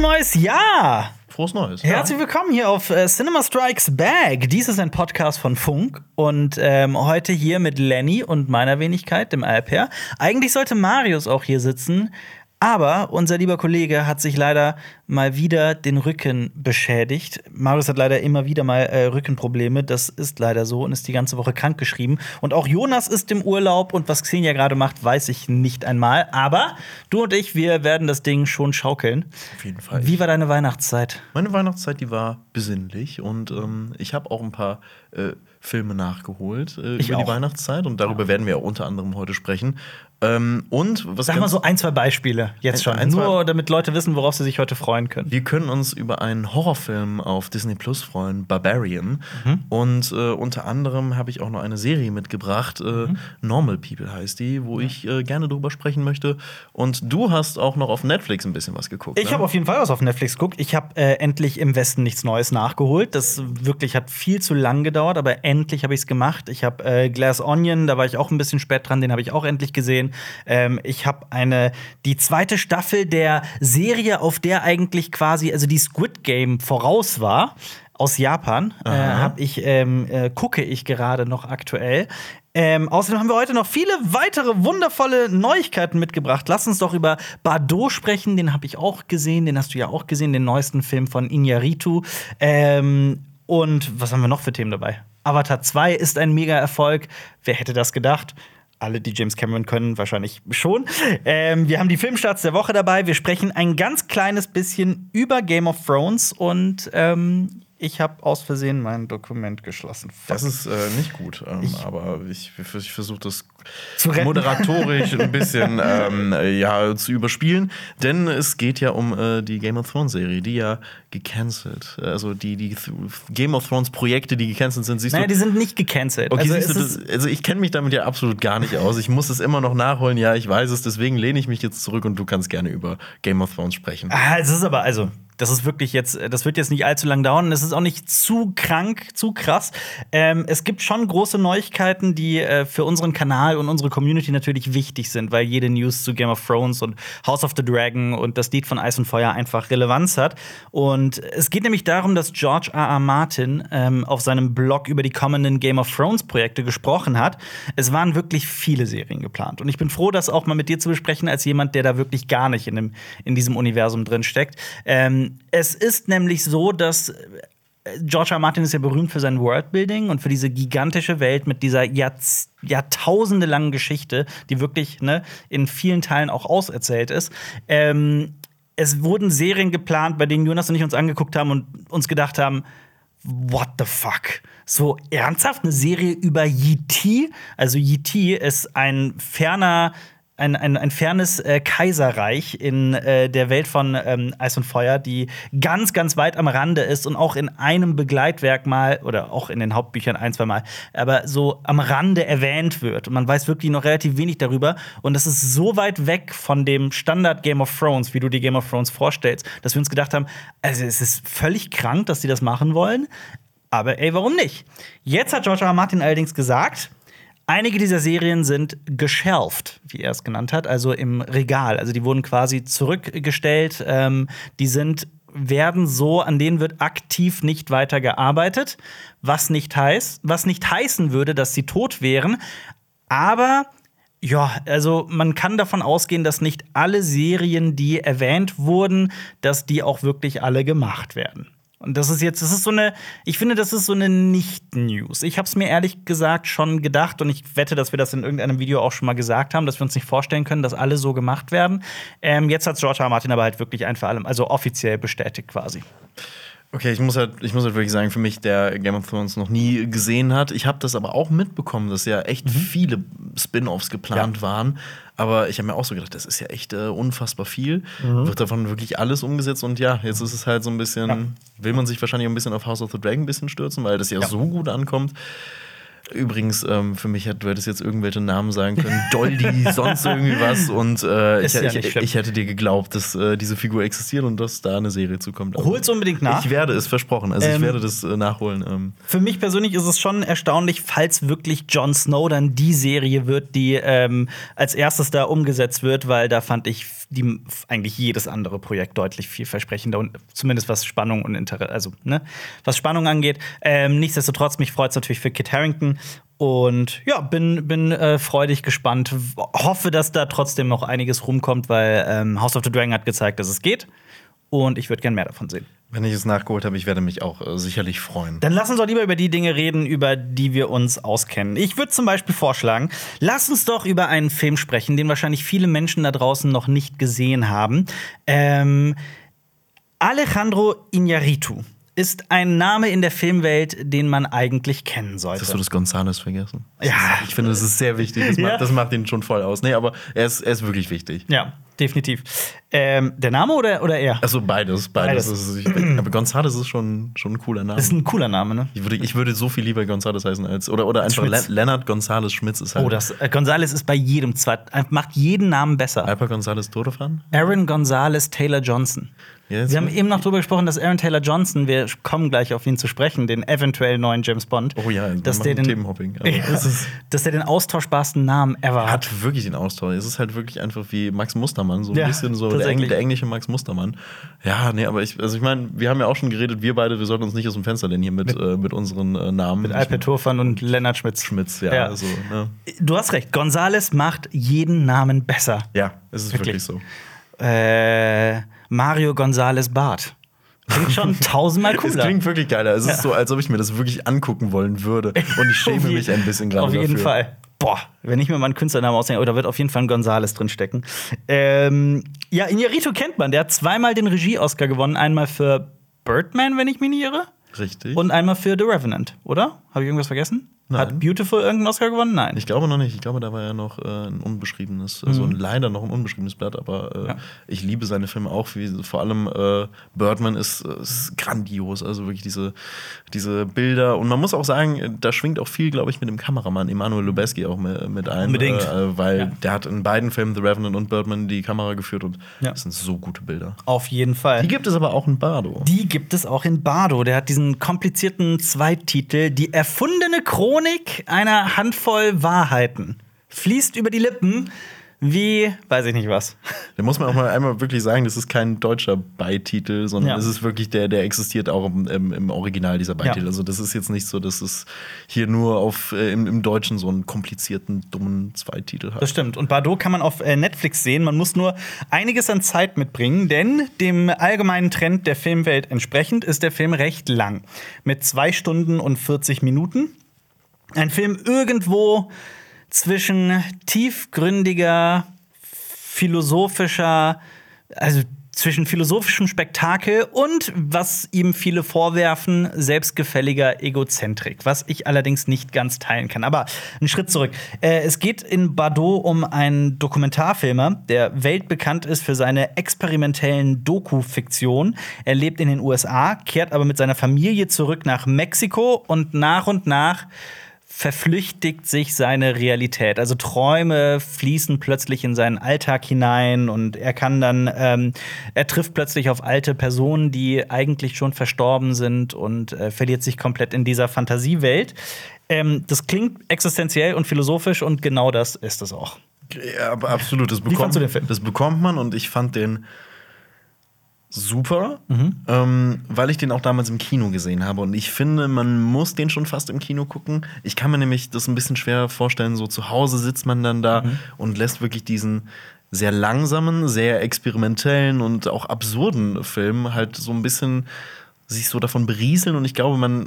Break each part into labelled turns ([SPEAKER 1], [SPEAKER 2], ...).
[SPEAKER 1] neues Jahr!
[SPEAKER 2] Frohes Neues.
[SPEAKER 1] Herzlich willkommen hier auf äh, Cinema Strikes Back. Dies ist ein Podcast von Funk und ähm, heute hier mit Lenny und meiner Wenigkeit, dem Alper. Eigentlich sollte Marius auch hier sitzen, aber unser lieber Kollege hat sich leider mal wieder den Rücken beschädigt. Marius hat leider immer wieder mal äh, Rückenprobleme. Das ist leider so und ist die ganze Woche krankgeschrieben. Und auch Jonas ist im Urlaub und was Xenia gerade macht, weiß ich nicht einmal. Aber du und ich, wir werden das Ding schon schaukeln.
[SPEAKER 2] Auf jeden Fall.
[SPEAKER 1] Wie war deine Weihnachtszeit?
[SPEAKER 2] Meine Weihnachtszeit, die war besinnlich und ähm, ich habe auch ein paar äh, Filme nachgeholt äh, über
[SPEAKER 1] auch.
[SPEAKER 2] die Weihnachtszeit und darüber werden wir unter anderem heute sprechen. Ähm, und was
[SPEAKER 1] Sag mal so ein, zwei Beispiele jetzt schon.
[SPEAKER 2] ein,
[SPEAKER 1] Nur damit Leute wissen, worauf sie sich heute freuen können.
[SPEAKER 2] Wir können uns über einen Horrorfilm auf Disney Plus freuen, Barbarian.
[SPEAKER 1] Mhm.
[SPEAKER 2] Und äh, unter anderem habe ich auch noch eine Serie mitgebracht, äh,
[SPEAKER 1] Mhm.
[SPEAKER 2] Normal People heißt die, wo ich äh, gerne drüber sprechen möchte. Und du hast auch noch auf Netflix ein bisschen was geguckt.
[SPEAKER 1] Ich
[SPEAKER 2] ne?
[SPEAKER 1] habe auf jeden Fall was auf Netflix geguckt. Ich habe äh, endlich im Westen nichts Neues nachgeholt. Das wirklich hat viel zu lang gedauert, aber endlich habe ich es gemacht. Ich habe äh, Glass Onion, da war ich auch ein bisschen spät dran, den habe ich auch endlich gesehen. Ähm, ich habe eine die zweite Staffel der Serie, auf der eigentlich quasi also die Squid Game voraus war. Aus Japan äh, habe ich ähm, äh, gucke ich gerade noch aktuell. Ähm, außerdem haben wir heute noch viele weitere wundervolle Neuigkeiten mitgebracht. Lass uns doch über Bardot sprechen. Den habe ich auch gesehen. Den hast du ja auch gesehen, den neuesten Film von Iñárritu. Ähm, und was haben wir noch für Themen dabei? Avatar 2 ist ein Mega-Erfolg. Wer hätte das gedacht? Alle, die James Cameron können, wahrscheinlich schon. Ähm, wir haben die Filmstarts der Woche dabei. Wir sprechen ein ganz kleines bisschen über Game of Thrones und ähm, ich habe aus Versehen mein Dokument geschlossen.
[SPEAKER 2] Das ist äh, nicht gut, ähm, aber ich, ich versuche das moderatorisch ein bisschen ähm, äh, ja, zu überspielen, denn es geht ja um äh, die Game of Thrones Serie, die ja gecancelt, also die, die Game of Thrones Projekte, die gecancelt sind, siehst
[SPEAKER 1] Naja,
[SPEAKER 2] du.
[SPEAKER 1] die sind nicht gecancelt.
[SPEAKER 2] Okay,
[SPEAKER 1] also,
[SPEAKER 2] du, das, also ich kenne mich damit ja absolut gar nicht aus. Ich muss es immer noch nachholen. Ja, ich weiß es. Deswegen lehne ich mich jetzt zurück und du kannst gerne über Game of Thrones sprechen.
[SPEAKER 1] Ah, es ist aber, also, das ist wirklich jetzt, das wird jetzt nicht allzu lang dauern. Es ist auch nicht zu krank, zu krass. Ähm, es gibt schon große Neuigkeiten, die äh, für unseren Kanal und unsere Community natürlich wichtig sind, weil jede News zu Game of Thrones und House of the Dragon und das Lied von Eis und Feuer einfach Relevanz hat. Und es geht nämlich darum, dass George R. R. Martin ähm, auf seinem Blog über die kommenden Game of Thrones Projekte gesprochen hat. Es waren wirklich viele Serien geplant. Und ich bin froh, das auch mal mit dir zu besprechen, als jemand, der da wirklich gar nicht in, dem, in diesem Universum drin steckt. Ähm, es ist nämlich so, dass äh, George R. Martin ist ja berühmt für sein Worldbuilding und für diese gigantische Welt mit dieser Jahrz Jahrtausende langen Geschichte, die wirklich ne, in vielen Teilen auch auserzählt ist. Ähm, es wurden Serien geplant, bei denen Jonas und ich uns angeguckt haben und uns gedacht haben, what the fuck? So ernsthaft eine Serie über Yiti? Also Yiti ist ein ferner ein, ein, ein fernes äh, Kaiserreich in äh, der Welt von ähm, Eis und Feuer, die ganz, ganz weit am Rande ist und auch in einem Begleitwerk mal oder auch in den Hauptbüchern ein, zwei Mal, aber so am Rande erwähnt wird. Und man weiß wirklich noch relativ wenig darüber. Und das ist so weit weg von dem Standard Game of Thrones, wie du dir Game of Thrones vorstellst, dass wir uns gedacht haben, also es ist völlig krank, dass die das machen wollen. Aber ey, warum nicht? Jetzt hat George R. R. Martin allerdings gesagt, Einige dieser Serien sind geshelved, wie er es genannt hat, also im Regal. Also die wurden quasi zurückgestellt. Ähm, die sind werden so, an denen wird aktiv nicht weiter gearbeitet, was nicht heißt, was nicht heißen würde, dass sie tot wären. Aber ja, also man kann davon ausgehen, dass nicht alle Serien, die erwähnt wurden, dass die auch wirklich alle gemacht werden. Und das ist jetzt, das ist so eine, ich finde, das ist so eine Nicht-News. Ich habe es mir ehrlich gesagt schon gedacht und ich wette, dass wir das in irgendeinem Video auch schon mal gesagt haben, dass wir uns nicht vorstellen können, dass alle so gemacht werden. Ähm, jetzt hat George R. Martin aber halt wirklich ein für allem, also offiziell bestätigt quasi.
[SPEAKER 2] Okay, ich muss halt, ich muss halt wirklich sagen, für mich, der Game of Thrones noch nie gesehen hat. Ich habe das aber auch mitbekommen, dass ja echt viele Spin-offs geplant
[SPEAKER 1] Ja.
[SPEAKER 2] waren. Aber ich habe mir auch so gedacht, das ist ja echt äh, unfassbar viel. Wird davon wirklich alles umgesetzt? Und ja, jetzt ist es halt so ein bisschen,
[SPEAKER 1] Ja.
[SPEAKER 2] will man sich wahrscheinlich ein bisschen auf House of the Dragon ein bisschen stürzen, weil das ja,
[SPEAKER 1] Ja.
[SPEAKER 2] so gut ankommt. Übrigens, ähm, für mich hätte, du hättest jetzt irgendwelche Namen sagen können, Dolly, sonst irgendwie was. Und äh, ich,
[SPEAKER 1] ja
[SPEAKER 2] ich, ich, ich hätte dir geglaubt, dass äh, diese Figur existiert und dass da eine Serie zukommt. Aber
[SPEAKER 1] Hol's unbedingt nach.
[SPEAKER 2] Ich werde es versprochen. Also ich
[SPEAKER 1] Ähm,
[SPEAKER 2] werde das äh, nachholen. Ähm.
[SPEAKER 1] Für mich persönlich ist es schon erstaunlich, falls wirklich Jon Snow dann die Serie wird, die ähm, als erstes da umgesetzt wird, weil da fand ich die, eigentlich jedes andere Projekt deutlich vielversprechender und zumindest was Spannung und Interesse, also ne, was Spannung angeht. Ähm, nichtsdestotrotz, mich freut es natürlich für Kit Harrington. Und ja, bin, bin äh, freudig gespannt. Hoffe, dass da trotzdem noch einiges rumkommt, weil ähm, House of the Dragon hat gezeigt, dass es geht. Und ich würde gern mehr davon sehen.
[SPEAKER 2] Wenn ich es nachgeholt habe, ich werde mich auch äh, sicherlich freuen.
[SPEAKER 1] Dann lass uns doch lieber über die Dinge reden, über die wir uns auskennen. Ich würde zum Beispiel vorschlagen, lass uns doch über einen Film sprechen, den wahrscheinlich viele Menschen da draußen noch nicht gesehen haben. Ähm, Alejandro Iñárritu ist ein Name in der Filmwelt, den man eigentlich kennen sollte.
[SPEAKER 2] Hast du das Gonzales vergessen?
[SPEAKER 1] Ja.
[SPEAKER 2] Ich finde, das ist sehr wichtig. Das,
[SPEAKER 1] Ja.
[SPEAKER 2] macht, das macht ihn schon voll aus. Nee, aber er ist, er ist wirklich wichtig.
[SPEAKER 1] Ja, definitiv. Ähm, der Name oder, oder er?
[SPEAKER 2] Also beides, beides.
[SPEAKER 1] Beides.
[SPEAKER 2] Ich, aber Gonzales ist schon, schon ein cooler Name.
[SPEAKER 1] Das ist ein cooler Name, ne?
[SPEAKER 2] Ich würde, ich würde so viel lieber Gonzales heißen als. Oder, oder einfach. Le Leonard Gonzales Schmitz ist halt.
[SPEAKER 1] Oh, das äh, Gonzales ist bei jedem zweit, äh, macht jeden Namen besser.
[SPEAKER 2] Alper Gonzales Todefan?
[SPEAKER 1] Aaron Gonzalez Taylor Johnson.
[SPEAKER 2] Ja,
[SPEAKER 1] Wir haben eben noch darüber gesprochen, dass Aaron Taylor Johnson, wir kommen gleich auf ihn zu sprechen, den eventuell neuen James Bond,
[SPEAKER 2] Oh ja,
[SPEAKER 1] dass der den,
[SPEAKER 2] Themenhopping.
[SPEAKER 1] Ja,
[SPEAKER 2] es ist-
[SPEAKER 1] dass der den austauschbarsten Namen ever hat.
[SPEAKER 2] hat wirklich den Austausch. Es ist halt wirklich einfach wie Max Mustermann, so ein
[SPEAKER 1] Ja,
[SPEAKER 2] bisschen so der,
[SPEAKER 1] tatsächlich.
[SPEAKER 2] Eng, der englische Max Mustermann. Ja, nee, aber ich, also ich meine, wir haben ja auch schon geredet, wir beide, wir sollten uns nicht aus dem Fenster lehnen hier mit, mit, äh, mit unseren äh, Namen.
[SPEAKER 1] Mit Alper Turfan und Lennart Schmitz.
[SPEAKER 2] Schmitz, ja,
[SPEAKER 1] Ja.
[SPEAKER 2] Also, ne?
[SPEAKER 1] Du hast recht, Gonzales macht jeden Namen besser.
[SPEAKER 2] ja, es ist
[SPEAKER 1] Wirklich.
[SPEAKER 2] wirklich, so.
[SPEAKER 1] Äh, Mario Gonzales Bart. Klingt schon tausendmal
[SPEAKER 2] Es
[SPEAKER 1] cooler.
[SPEAKER 2] klingt wirklich geiler. Es
[SPEAKER 1] Ja.
[SPEAKER 2] ist so, als ob ich mir das wirklich angucken wollen würde. Und ich schäme mich ein bisschen gerade
[SPEAKER 1] Auf jeden
[SPEAKER 2] dafür.
[SPEAKER 1] Fall. Boah, wenn ich mir mal einen Künstlernamen ausdenke, oh, da wird auf jeden Fall ein Gonzales drinstecken. Ähm, ja, Iñárritu kennt man. Der hat zweimal den Regie-Oscar gewonnen. Einmal für Birdman, wenn ich mich nicht irre.
[SPEAKER 2] Richtig.
[SPEAKER 1] Und einmal für The Revenant, oder? Habe ich irgendwas vergessen?
[SPEAKER 2] Nein.
[SPEAKER 1] Hat Beautiful irgendeinen Oscar gewonnen? Nein.
[SPEAKER 2] Ich glaube noch nicht. Ich glaube, da war ja noch äh, ein unbeschriebenes, also ein, leider noch ein unbeschriebenes Blatt, aber äh,
[SPEAKER 1] Mhm. Ja.
[SPEAKER 2] ich liebe seine Filme auch. Wie, vor allem äh, Birdman ist, äh, ist grandios. Also wirklich diese, diese Bilder. Und man muss auch sagen, äh, da schwingt auch viel, glaube ich, mit dem Kameramann Emanuel Lubezki auch mit, ein.
[SPEAKER 1] Unbedingt.
[SPEAKER 2] Äh, weil
[SPEAKER 1] Ja.
[SPEAKER 2] der hat in beiden Filmen, The Revenant und Birdman, die Kamera geführt und
[SPEAKER 1] Ja.
[SPEAKER 2] das sind so gute Bilder.
[SPEAKER 1] Auf jeden Fall.
[SPEAKER 2] Die gibt es aber auch in Bardo.
[SPEAKER 1] Die gibt es auch in Bardo. Der hat diesen komplizierten Zweittitel Die erfundene Chronik einer Handvoll Wahrheiten. Fließt über die Lippen wie, weiß ich nicht was.
[SPEAKER 2] Da muss man auch mal einmal wirklich sagen, das ist kein deutscher Beititel, sondern
[SPEAKER 1] Ja.
[SPEAKER 2] es ist wirklich der, der existiert auch im, im, im Original, dieser Beititel.
[SPEAKER 1] Ja.
[SPEAKER 2] Also das ist jetzt nicht so, dass es hier nur auf, äh, im, im Deutschen so einen komplizierten, dummen Zweititel hat.
[SPEAKER 1] Das stimmt. Und Bardo kann man auf äh, Netflix sehen. Man muss nur einiges an Zeit mitbringen, denn dem allgemeinen Trend der Filmwelt entsprechend ist der Film recht lang. Mit zwei Stunden und 40 Minuten. Ein Film irgendwo zwischen tiefgründiger, philosophischer, also zwischen philosophischem Spektakel und, was ihm viele vorwerfen, selbstgefälliger Egozentrik, was ich allerdings nicht ganz teilen kann. Aber einen Schritt zurück. Äh, es geht in Bardot um einen Dokumentarfilmer, der weltbekannt ist für seine experimentellen Doku-Fiktion. Er lebt in den USA, kehrt aber mit seiner Familie zurück nach Mexiko und nach und nach verflüchtigt sich seine Realität. Also Träume fließen plötzlich in seinen Alltag hinein und er kann dann, ähm, er trifft plötzlich auf alte Personen, die eigentlich schon verstorben sind und äh, verliert sich komplett in dieser Fantasiewelt. Ähm, das klingt existenziell und philosophisch und genau das ist es auch.
[SPEAKER 2] Ja, aber absolut. Das
[SPEAKER 1] fandst
[SPEAKER 2] bekommt,
[SPEAKER 1] du den Film?
[SPEAKER 2] das bekommt man und ich fand den super,
[SPEAKER 1] Mhm.
[SPEAKER 2] ähm, weil ich den auch damals im Kino gesehen habe. Und ich finde, man muss den schon fast im Kino gucken. Ich kann mir nämlich das ein bisschen schwer vorstellen, so zu Hause sitzt man dann da
[SPEAKER 1] Mhm.
[SPEAKER 2] und lässt wirklich diesen sehr langsamen, sehr experimentellen und auch absurden Film halt so ein bisschen sich so davon berieseln. Und ich glaube, man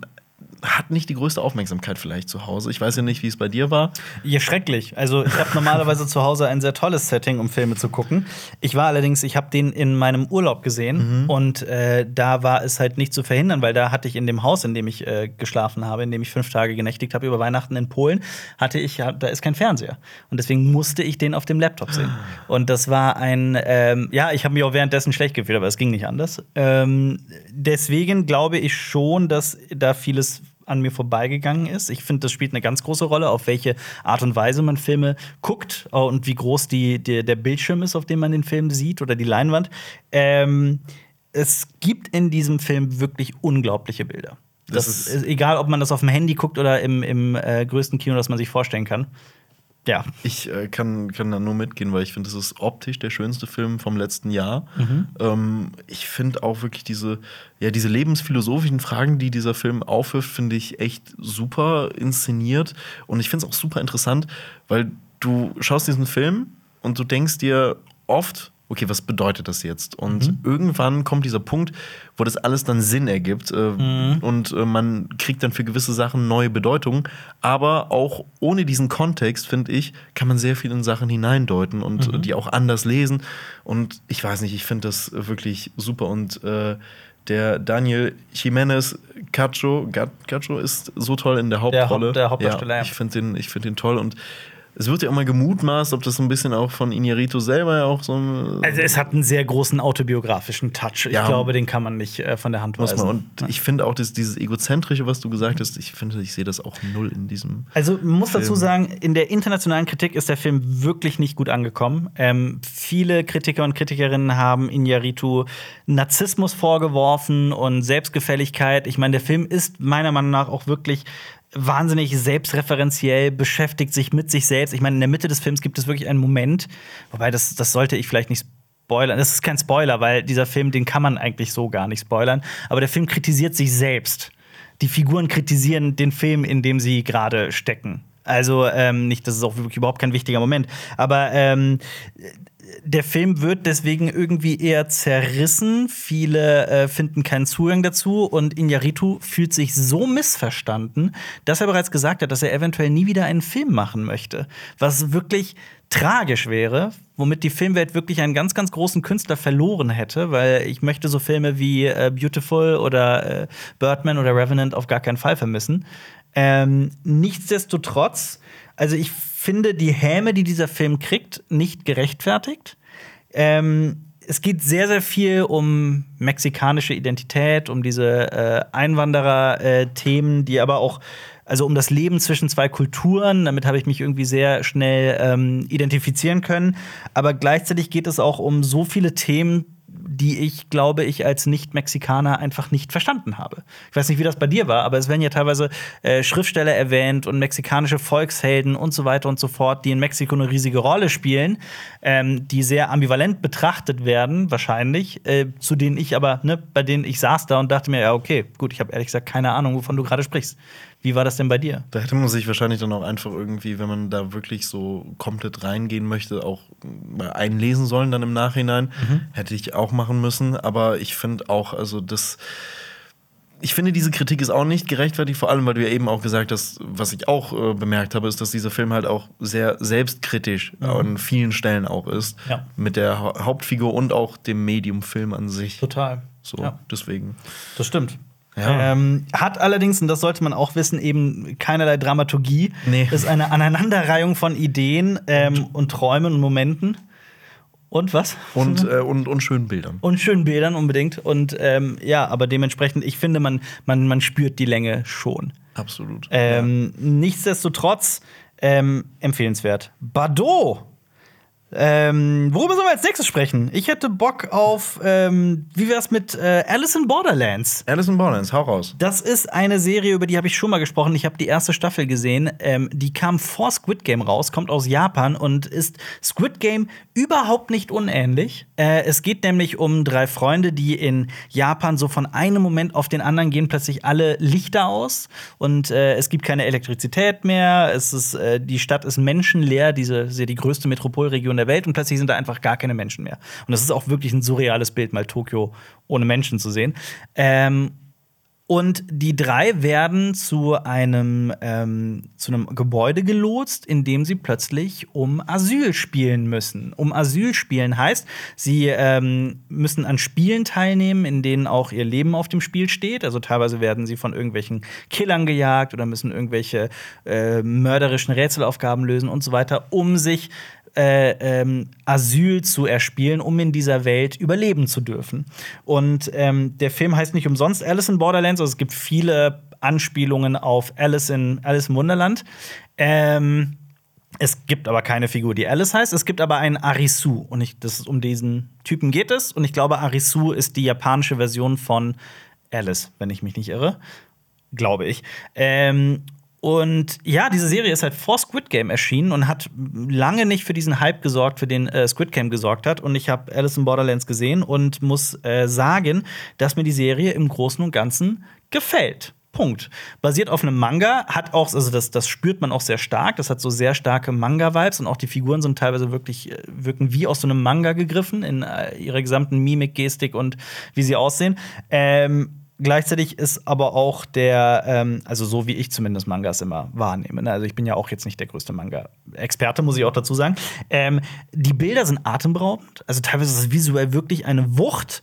[SPEAKER 2] hat nicht die größte Aufmerksamkeit vielleicht zu Hause. Ich weiß ja nicht, wie es bei dir war.
[SPEAKER 1] Ja, schrecklich. Also ich habe normalerweise zu Hause ein sehr tolles Setting, um Filme zu gucken. Ich war allerdings, ich habe den in meinem Urlaub gesehen und äh, da war es halt nicht zu verhindern, weil da hatte ich in dem Haus, in dem ich äh, geschlafen habe, in dem ich fünf Tage genächtigt habe über Weihnachten in Polen, hatte ich, da ist kein Fernseher und deswegen musste ich den auf dem Laptop sehen. Und das war ein, ähm, ja, ich habe mich auch währenddessen schlecht gefühlt, aber es ging nicht anders. Ähm, deswegen glaube ich schon, dass da vieles an mir vorbeigegangen ist. Ich finde, das spielt eine ganz große Rolle, auf welche Art und Weise man Filme guckt äh, und wie groß die, die, der Bildschirm ist, auf dem man den Film sieht oder die Leinwand. Ähm, es gibt in diesem Film wirklich unglaubliche Bilder. Das, das ist, ist, egal, ob man das auf dem Handy guckt oder im, im äh, größten Kino, das man sich vorstellen kann. Ja.
[SPEAKER 2] Ich äh, kann, kann da nur mitgehen, weil ich finde, das ist optisch der schönste Film vom letzten Jahr. Mhm. Ähm, ich finde auch wirklich diese, ja, diese lebensphilosophischen Fragen, die dieser Film aufwirft, finde ich echt super inszeniert. Und ich finde es auch super interessant, weil du schaust diesen Film und du denkst dir oft, okay, was bedeutet das jetzt? Und mhm. irgendwann kommt dieser Punkt, wo das alles dann Sinn ergibt äh, mhm. und äh, man kriegt dann für gewisse Sachen neue Bedeutung. Aber auch ohne diesen Kontext, finde ich, kann man sehr viel in Sachen hineindeuten und mhm. die auch anders lesen. Und ich weiß nicht, ich finde das wirklich super. Und äh, der Daniel Jimenez Cacho, Cacho ist so toll in der Hauptrolle.
[SPEAKER 1] Der, Haupt, der Hauptdarsteller.
[SPEAKER 2] Ja, ich finde den, find den toll und es wird ja auch mal gemutmaßt, ob das so ein bisschen auch von Iñárritu selber ja auch so
[SPEAKER 1] Also es hat einen sehr großen autobiografischen Touch. Ich glaube, den kann man nicht äh, von der Hand weisen.
[SPEAKER 2] Und ich finde auch dass dieses egozentrische, was du gesagt hast, ich finde, ich sehe das auch null in diesem.
[SPEAKER 1] Also man muss Film. dazu sagen, in der internationalen Kritik ist der Film wirklich nicht gut angekommen. Ähm, viele Kritiker und Kritikerinnen haben Iñárritu Narzissmus vorgeworfen und Selbstgefälligkeit. Ich meine, der Film ist meiner Meinung nach auch wirklich wahnsinnig selbstreferenziell, beschäftigt sich mit sich selbst. Ich meine, in der Mitte des Films gibt es wirklich einen Moment, wobei das, das sollte ich vielleicht nicht spoilern. Das ist kein Spoiler, weil dieser Film, den kann man eigentlich so gar nicht spoilern. Aber der Film kritisiert sich selbst. Die Figuren kritisieren den Film, in dem sie gerade stecken. Also ähm, nicht, das ist auch wirklich überhaupt kein wichtiger Moment. Aber ähm, der Film wird deswegen irgendwie eher zerrissen. Viele äh, finden keinen Zugang dazu und Inyaritu fühlt sich so missverstanden, dass er bereits gesagt hat, dass er eventuell nie wieder einen Film machen möchte. Was wirklich tragisch wäre, womit die Filmwelt wirklich einen ganz, ganz großen Künstler verloren hätte, weil ich möchte so Filme wie äh, Beautiful oder äh, Birdman oder Revenant auf gar keinen Fall vermissen. Ähm, nichtsdestotrotz, also ich finde die Häme, die dieser Film kriegt, nicht gerechtfertigt. Ähm, es geht sehr, sehr viel um mexikanische Identität, um diese äh, Einwanderer-Themen, äh, die aber auch, also um das Leben zwischen zwei Kulturen. Damit habe ich mich irgendwie sehr schnell ähm, identifizieren können. Aber gleichzeitig geht es auch um so viele Themen, die ich, glaube ich, als Nicht-Mexikaner einfach nicht verstanden habe. Ich weiß nicht, wie das bei dir war, aber es werden ja teilweise äh, Schriftsteller erwähnt und mexikanische Volkshelden und so weiter und so fort, die in Mexiko eine riesige Rolle spielen, ähm, die sehr ambivalent betrachtet werden, wahrscheinlich, äh, zu denen ich aber, ne, bei denen ich saß da und dachte mir, ja, okay, gut, ich habe ehrlich gesagt keine Ahnung, wovon du gerade sprichst. Wie war das denn bei dir?
[SPEAKER 2] Da hätte man sich wahrscheinlich dann auch einfach irgendwie, wenn man da wirklich so komplett reingehen möchte, auch mal einlesen sollen dann im Nachhinein. Mhm. Hätte ich auch machen müssen. Aber ich finde auch, also das. Ich finde, diese Kritik ist auch nicht gerechtfertigt, vor allem, weil du ja eben auch gesagt hast, was ich auch äh, bemerkt habe, ist, dass dieser Film halt auch sehr selbstkritisch mhm. an vielen Stellen auch ist. Ja. Mit der ha Hauptfigur und auch dem Medium-Film an sich.
[SPEAKER 1] Total.
[SPEAKER 2] So, ja. deswegen.
[SPEAKER 1] Das stimmt. Ja. Ähm, hat allerdings, und das sollte man auch wissen, eben keinerlei Dramaturgie. Nee. Ist eine Aneinanderreihung von Ideen ähm, und Träumen und Momenten. Und was?
[SPEAKER 2] Und, äh, und, und schönen Bildern.
[SPEAKER 1] Und schönen Bildern unbedingt. Und ähm, ja, aber dementsprechend, ich finde, man, man, man spürt die Länge schon.
[SPEAKER 2] Absolut.
[SPEAKER 1] Ähm, ja. Nichtsdestotrotz ähm, empfehlenswert. Bardot ähm, worüber sollen wir als nächstes sprechen? Ich hätte Bock auf, ähm, wie wär's mit äh, Alice in Borderlands?
[SPEAKER 2] Alice in Borderlands, hau raus.
[SPEAKER 1] Das ist eine Serie, über die habe ich schon mal gesprochen. Ich habe die erste Staffel gesehen. Ähm, die kam vor Squid Game raus, kommt aus Japan und ist Squid Game überhaupt nicht unähnlich. Äh, es geht nämlich um drei Freunde, die in Japan so von einem Moment auf den anderen gehen plötzlich alle Lichter aus und äh, es gibt keine Elektrizität mehr. Es ist, äh, die Stadt ist menschenleer. Diese die größte Metropolregion der der Welt und plötzlich sind da einfach gar keine Menschen mehr. Und das ist auch wirklich ein surreales Bild, mal Tokio ohne Menschen zu sehen. Ähm, und die drei werden zu einem, ähm, zu einem Gebäude gelotst, in dem sie plötzlich um Asyl spielen müssen. Um Asyl spielen heißt, sie ähm, müssen an Spielen teilnehmen, in denen auch ihr Leben auf dem Spiel steht. Also teilweise werden sie von irgendwelchen Killern gejagt oder müssen irgendwelche äh, mörderischen Rätselaufgaben lösen und so weiter, um sich äh, ähm, Asyl zu erspielen, um in dieser Welt überleben zu dürfen. Und ähm, der Film heißt nicht umsonst Alice in Borderlands, also es gibt viele Anspielungen auf Alice in Alice im Wunderland. Ähm, es gibt aber keine Figur, die Alice heißt. Es gibt aber einen Arisu. Und ich, das, um diesen Typen geht es. Und ich glaube, Arisu ist die japanische Version von Alice, wenn ich mich nicht irre. Glaube ich. Ähm, und ja, diese Serie ist halt vor Squid Game erschienen und hat lange nicht für diesen Hype gesorgt, für den äh, Squid Game gesorgt hat. Und ich habe Alice in Borderlands gesehen und muss äh, sagen, dass mir die Serie im Großen und Ganzen gefällt. Punkt. Basiert auf einem Manga, hat auch, also das, das spürt man auch sehr stark. Das hat so sehr starke Manga-Vibes und auch die Figuren sind teilweise wirklich, äh, wirken wie aus so einem Manga gegriffen in äh, ihrer gesamten Mimik, Gestik und wie sie aussehen. Ähm, Gleichzeitig ist aber auch der, ähm, also so wie ich zumindest Mangas immer wahrnehme, ne? also ich bin ja auch jetzt nicht der größte Manga-Experte, muss ich auch dazu sagen. Ähm, die Bilder sind atemberaubend, also teilweise ist es visuell wirklich eine Wucht.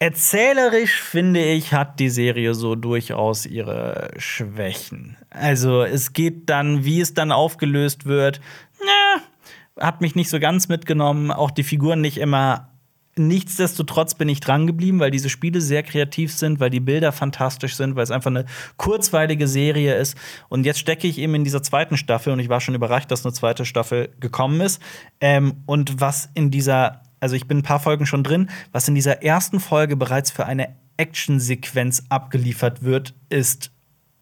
[SPEAKER 1] Erzählerisch finde ich, hat die Serie so durchaus ihre Schwächen. Also es geht dann, wie es dann aufgelöst wird, na, hat mich nicht so ganz mitgenommen. Auch die Figuren nicht immer Nichtsdestotrotz bin ich dran geblieben, weil diese Spiele sehr kreativ sind, weil die Bilder fantastisch sind, weil es einfach eine kurzweilige Serie ist. Und jetzt stecke ich eben in dieser zweiten Staffel und ich war schon überrascht, dass eine zweite Staffel gekommen ist. Ähm, und was in dieser, also ich bin ein paar Folgen schon drin, was in dieser ersten Folge bereits für eine Actionsequenz abgeliefert wird, ist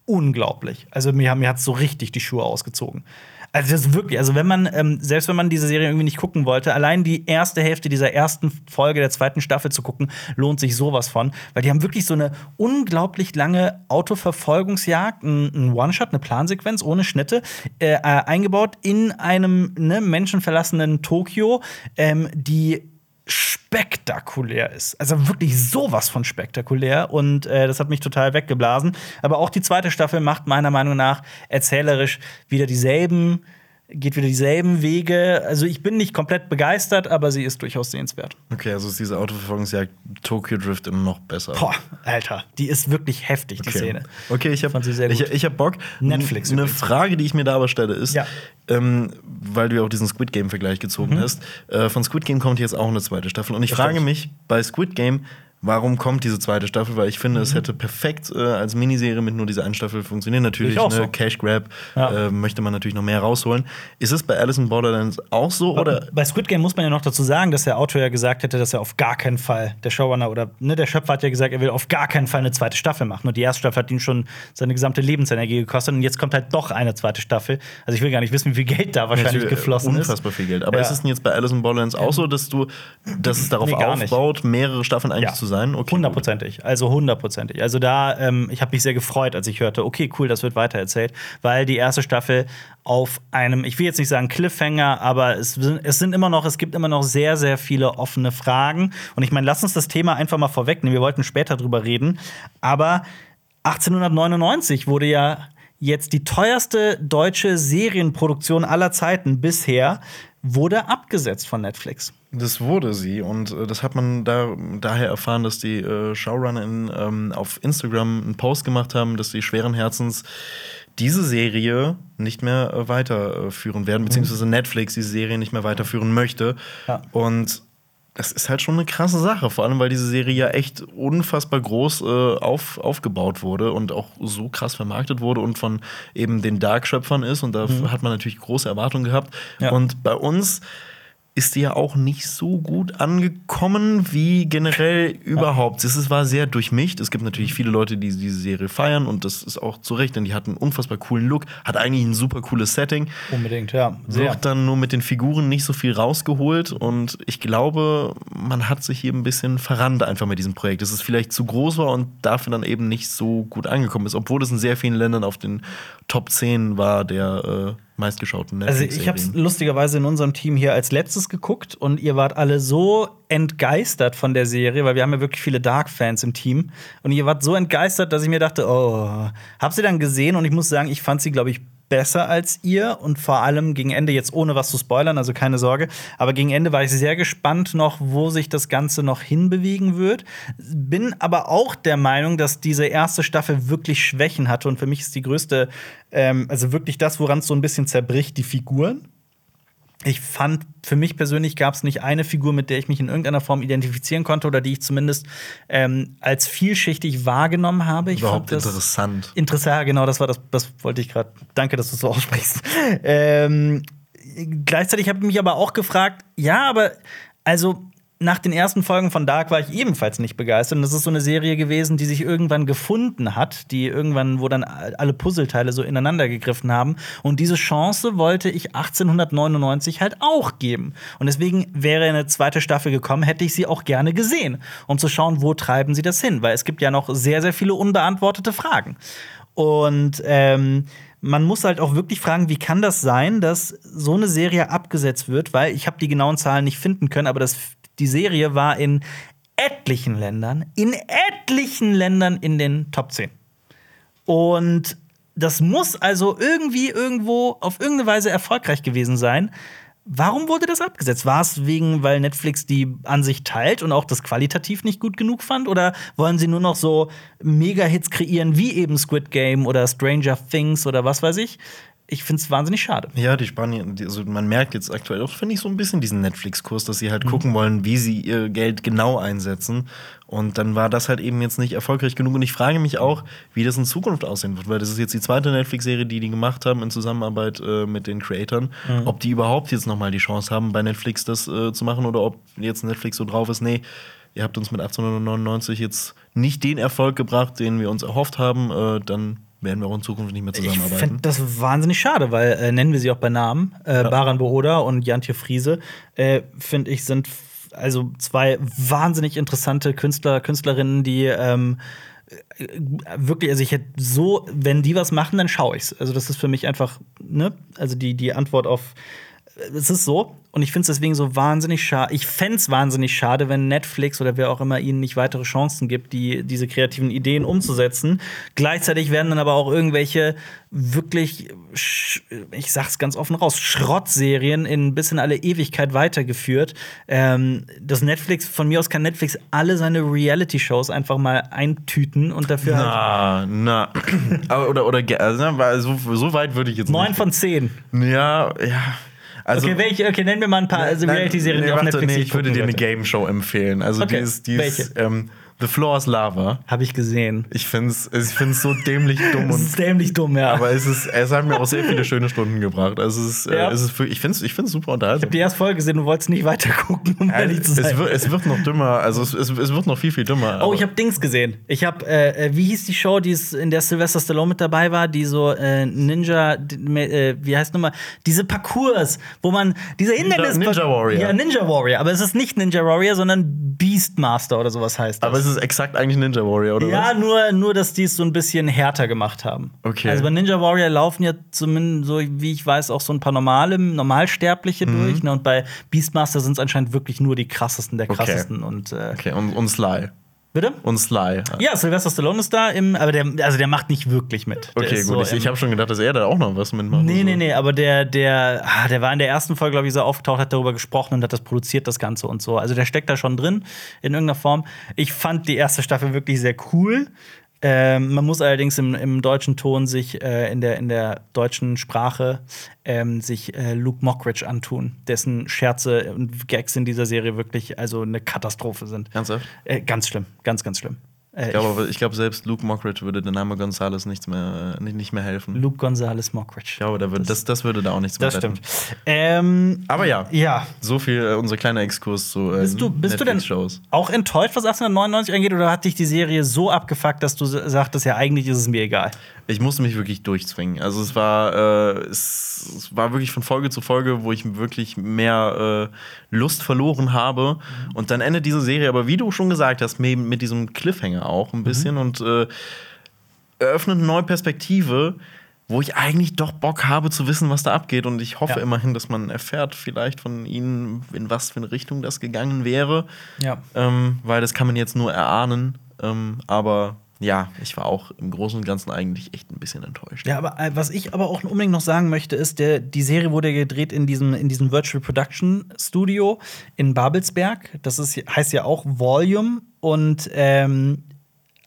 [SPEAKER 1] unglaublich. Also mir, mir hat es so richtig die Schuhe ausgezogen. Also das ist wirklich, also wenn man, ähm, selbst wenn man diese Serie irgendwie nicht gucken wollte, allein die erste Hälfte dieser ersten Folge der zweiten Staffel zu gucken, lohnt sich sowas von. Weil die haben wirklich so eine unglaublich lange Autoverfolgungsjagd, ein, One-Shot, eine Plansequenz ohne Schnitte, äh, äh, eingebaut in einem ne, menschenverlassenen Tokio, ähm, die spektakulär ist. Also wirklich sowas von spektakulär. Und äh, das hat mich total weggeblasen. Aber auch die zweite Staffel macht meiner Meinung nach erzählerisch wieder dieselben geht wieder dieselben Wege. Also ich bin nicht komplett begeistert, aber sie ist durchaus sehenswert.
[SPEAKER 2] Okay, also ist diese Autoverfolgungsjagd Tokyo Drift immer noch besser.
[SPEAKER 1] Boah, Alter, die ist wirklich heftig, die
[SPEAKER 2] okay.
[SPEAKER 1] Szene.
[SPEAKER 2] Okay, ich habe ich, ich hab Bock.
[SPEAKER 1] Netflix.
[SPEAKER 2] Eine Frage, die ich mir da aber stelle, ist,
[SPEAKER 1] ja.
[SPEAKER 2] ähm, weil du ja auch diesen Squid Game-Vergleich gezogen mhm. hast, äh, von Squid Game kommt jetzt auch eine zweite Staffel. Und ich das frage mich, bei Squid Game, warum kommt diese zweite Staffel, weil ich finde, mhm. es hätte perfekt äh, als Miniserie mit nur dieser einen Staffel funktionieren. Natürlich, ne,
[SPEAKER 1] so.
[SPEAKER 2] Cash Grab ja. äh, möchte man natürlich noch mehr rausholen. Ist es bei Alice in Borderlands auch so?
[SPEAKER 1] Bei,
[SPEAKER 2] oder?
[SPEAKER 1] bei Squid Game muss man ja noch dazu sagen, dass der Autor ja gesagt hätte, dass er auf gar keinen Fall, der Showrunner oder ne, der Schöpfer hat ja gesagt, er will auf gar keinen Fall eine zweite Staffel machen. Und die erste Staffel hat ihn schon seine gesamte Lebensenergie gekostet. Und jetzt kommt halt doch eine zweite Staffel. Also ich will gar nicht wissen, wie viel Geld da wahrscheinlich ja, geflossen
[SPEAKER 2] unfassbar ist. Unfassbar viel Geld. Aber ja. ist es denn jetzt bei Alice in Borderlands auch so, dass du, dass es darauf nee, aufbaut, mehrere Staffeln eigentlich zu sein?
[SPEAKER 1] Okay, 100 hundertprozentig. Also hundertprozentig. Also da, ähm, ich habe mich sehr gefreut, als ich hörte, okay, cool, das wird weitererzählt, weil die erste Staffel auf einem, ich will jetzt nicht sagen Cliffhanger, aber es, es sind immer noch, es gibt immer noch sehr, sehr viele offene Fragen. Und ich meine, lass uns das Thema einfach mal vorwegnehmen. Wir wollten später drüber reden. Aber 1899 wurde ja jetzt die teuerste deutsche Serienproduktion aller Zeiten bisher wurde abgesetzt von Netflix.
[SPEAKER 2] Das wurde sie und äh, das hat man da, daher erfahren, dass die äh, Showrunnerin ähm, auf Instagram einen Post gemacht haben, dass sie schweren Herzens diese Serie nicht mehr äh, weiterführen werden, beziehungsweise Netflix diese Serie nicht mehr weiterführen möchte. Ja. Und das ist halt schon eine krasse Sache, vor allem weil diese Serie ja echt unfassbar groß äh, auf, aufgebaut wurde und auch so krass vermarktet wurde und von eben den Dark-Schöpfern ist. Und da mhm. hat man natürlich große Erwartungen gehabt. Ja. Und bei uns ist ja auch nicht so gut angekommen wie generell überhaupt. Es war sehr durchmischt. Es gibt natürlich viele Leute, die diese Serie feiern und das ist auch zu Recht, denn die hat einen unfassbar coolen Look, hat eigentlich ein super cooles Setting.
[SPEAKER 1] Unbedingt, ja.
[SPEAKER 2] Sehr. Wird dann nur mit den Figuren nicht so viel rausgeholt und ich glaube, man hat sich hier ein bisschen verrannt einfach mit diesem Projekt. Dass es vielleicht zu groß war und dafür dann eben nicht so gut angekommen ist, obwohl es in sehr vielen Ländern auf den Top 10 war der äh, meistgeschauten
[SPEAKER 1] Netflix Also ich habe es lustigerweise in unserem Team hier als letztes geguckt und ihr wart alle so entgeistert von der Serie, weil wir haben ja wirklich viele Dark-Fans im Team und ihr wart so entgeistert, dass ich mir dachte, oh, hab sie dann gesehen? Und ich muss sagen, ich fand sie, glaube ich, besser als ihr und vor allem gegen Ende jetzt ohne was zu spoilern, also keine Sorge, aber gegen Ende war ich sehr gespannt noch, wo sich das Ganze noch hinbewegen wird. Bin aber auch der Meinung, dass diese erste Staffel wirklich Schwächen hatte und für mich ist die größte, ähm, also wirklich das, woran es so ein bisschen zerbricht, die Figuren. Ich fand, für mich persönlich gab es nicht eine Figur, mit der ich mich in irgendeiner Form identifizieren konnte oder die ich zumindest ähm, als vielschichtig wahrgenommen habe. Ich
[SPEAKER 2] Überhaupt
[SPEAKER 1] fand das
[SPEAKER 2] interessant.
[SPEAKER 1] Interessant, genau, das war das, das wollte ich gerade. Danke, dass du es so aussprichst. Ähm, gleichzeitig habe ich mich aber auch gefragt, ja, aber also nach den ersten Folgen von Dark war ich ebenfalls nicht begeistert. Und das ist so eine Serie gewesen, die sich irgendwann gefunden hat, die irgendwann, wo dann alle Puzzleteile so ineinander gegriffen haben. Und diese Chance wollte ich 1899 halt auch geben. Und deswegen wäre eine zweite Staffel gekommen, hätte ich sie auch gerne gesehen, um zu schauen, wo treiben sie das hin. Weil es gibt ja noch sehr, sehr viele unbeantwortete Fragen. Und ähm, man muss halt auch wirklich fragen, wie kann das sein, dass so eine Serie abgesetzt wird, weil ich habe die genauen Zahlen nicht finden können, aber das die Serie war in etlichen Ländern, in etlichen Ländern in den Top 10. Und das muss also irgendwie irgendwo auf irgendeine Weise erfolgreich gewesen sein. Warum wurde das abgesetzt? War es wegen, weil Netflix die Ansicht teilt und auch das qualitativ nicht gut genug fand? Oder wollen sie nur noch so Mega-Hits kreieren wie eben Squid Game oder Stranger Things oder was weiß ich? Ich finde es wahnsinnig schade.
[SPEAKER 2] Ja, die Spanier, also man merkt jetzt aktuell auch, finde ich, so ein bisschen diesen Netflix-Kurs, dass sie halt mhm. gucken wollen, wie sie ihr Geld genau einsetzen. Und dann war das halt eben jetzt nicht erfolgreich genug. Und ich frage mich auch, wie das in Zukunft aussehen wird, weil das ist jetzt die zweite Netflix-Serie, die die gemacht haben in Zusammenarbeit äh, mit den Creatoren. Mhm. Ob die überhaupt jetzt noch mal die Chance haben, bei Netflix das äh, zu machen oder ob jetzt Netflix so drauf ist, nee, ihr habt uns mit 1899 jetzt nicht den Erfolg gebracht, den wir uns erhofft haben, äh, dann werden wir auch in Zukunft nicht mehr zusammenarbeiten. Ich
[SPEAKER 1] finde das wahnsinnig schade, weil äh, nennen wir sie auch bei Namen, äh, ja. Baran Booda und Jantje Friese, äh, finde ich, sind also zwei wahnsinnig interessante Künstler, Künstlerinnen, die ähm, äh, wirklich, also ich hätte so, wenn die was machen, dann schaue ich's. Also das ist für mich einfach, ne, also die, die Antwort auf es ist so. Und ich finde es deswegen so wahnsinnig schade. Ich fände es wahnsinnig schade, wenn Netflix oder wer auch immer ihnen nicht weitere Chancen gibt, die, diese kreativen Ideen umzusetzen. Gleichzeitig werden dann aber auch irgendwelche wirklich, ich sag's ganz offen raus, Schrottserien in bis in alle Ewigkeit weitergeführt. Ähm, das Netflix, von mir aus kann Netflix alle seine Reality-Shows einfach mal eintüten und dafür
[SPEAKER 2] na, halt Na, oder, oder, also, so, so weit würde ich jetzt
[SPEAKER 1] Neun von zehn.
[SPEAKER 2] Ja, ja.
[SPEAKER 1] Also, okay, welche, okay, nenn mir mal ein paar also Reality-Serien, die auf Netflix
[SPEAKER 2] nee, Ich würde dir eine Game Show empfehlen. Also okay. die ist, die ist ähm, The Floor is Lava.
[SPEAKER 1] Habe ich gesehen.
[SPEAKER 2] Ich finde es ich find's so dämlich dumm.
[SPEAKER 1] es ist dämlich dumm, ja.
[SPEAKER 2] Aber es, ist, es hat mir auch sehr viele schöne Stunden gebracht. Also es ist, äh, ja. äh, es ist für, ich finde es ich find's super unterhaltsam.
[SPEAKER 1] Ich habe die erste Folge gesehen und wolltest nicht weiter gucken, um
[SPEAKER 2] also, ehrlich zu sein. Es wird, es wird noch dümmer. Also es, es, es wird noch viel, viel dümmer.
[SPEAKER 1] Oh, ich habe Dings gesehen. Ich habe, äh, äh, wie hieß die Show, die in der Sylvester Stallone mit dabei war, die so äh, Ninja, äh, wie heißt nochmal, diese Parcours, wo man, dieser Hindernis.
[SPEAKER 2] Ninja, Ninja Warrior.
[SPEAKER 1] Ja, Ninja Warrior. Aber es ist nicht Ninja Warrior, sondern Beastmaster oder sowas heißt das.
[SPEAKER 2] Aber es ist exakt eigentlich Ninja Warrior, oder
[SPEAKER 1] ja,
[SPEAKER 2] was?
[SPEAKER 1] nur, nur, dass die es so ein bisschen härter gemacht haben.
[SPEAKER 2] Okay.
[SPEAKER 1] Also bei Ninja Warrior laufen ja zumindest, so wie ich weiß, auch so ein paar normale, Normalsterbliche mhm. durch. Ne? Und bei Beastmaster sind es anscheinend wirklich nur die krassesten der krassesten.
[SPEAKER 2] Okay.
[SPEAKER 1] Und, äh,
[SPEAKER 2] okay, und, und Sly.
[SPEAKER 1] Bitte?
[SPEAKER 2] Und Sly.
[SPEAKER 1] Ja, Sylvester Stallone ist da, im, aber der, also der macht nicht wirklich mit.
[SPEAKER 2] Der okay, gut. So ich, ich habe schon gedacht, dass er da auch noch was mitmacht.
[SPEAKER 1] Nee, nee, nee, aber der, der, ah, der war in der ersten Folge, glaube ich, so aufgetaucht, hat darüber gesprochen und hat das produziert, das Ganze und so. Also der steckt da schon drin in irgendeiner Form. Ich fand die erste Staffel wirklich sehr cool. Ähm, man muss allerdings im, im deutschen Ton sich äh, in, der, in der deutschen Sprache ähm, sich äh, Luke Mockridge antun, dessen Scherze und Gags in dieser Serie wirklich also eine Katastrophe sind.
[SPEAKER 2] Ernsthaft?
[SPEAKER 1] Äh, ganz schlimm, ganz, ganz schlimm.
[SPEAKER 2] Äh, ich glaube, glaub, selbst Luke Mockridge würde der Name Gonzales nichts mehr, nicht, nicht mehr helfen.
[SPEAKER 1] Luke Gonzales Mockridge.
[SPEAKER 2] Ich glaube, da wird, das, das würde da auch nichts mehr
[SPEAKER 1] Das stimmt. Ähm,
[SPEAKER 2] Aber ja,
[SPEAKER 1] ja,
[SPEAKER 2] so viel äh, unser kleiner Exkurs zu
[SPEAKER 1] äh, Bist, du, bist du denn auch enttäuscht, was 1899 angeht, oder hat dich die Serie so abgefuckt, dass du sagtest, ja, eigentlich ist es mir egal?
[SPEAKER 2] Ich musste mich wirklich durchzwingen. Also es war, äh, es, es, war wirklich von Folge zu Folge, wo ich wirklich mehr äh, Lust verloren habe. Mhm. Und dann endet diese Serie, aber wie du schon gesagt hast, mit, mit diesem Cliffhanger auch ein bisschen mhm. und äh, eröffnet eine neue Perspektive, wo ich eigentlich doch Bock habe zu wissen, was da abgeht. Und ich hoffe ja. immerhin, dass man erfährt, vielleicht von ihnen, in was für eine Richtung das gegangen wäre.
[SPEAKER 1] Ja.
[SPEAKER 2] Ähm, weil das kann man jetzt nur erahnen. Ähm, aber ja, ich war auch im Großen und Ganzen eigentlich echt ein bisschen enttäuscht.
[SPEAKER 1] Ja, aber äh, was ich aber auch unbedingt noch sagen möchte, ist, der, die Serie wurde gedreht in diesem, in diesem Virtual Production Studio in Babelsberg. Das ist, heißt ja auch Volume. Und ähm,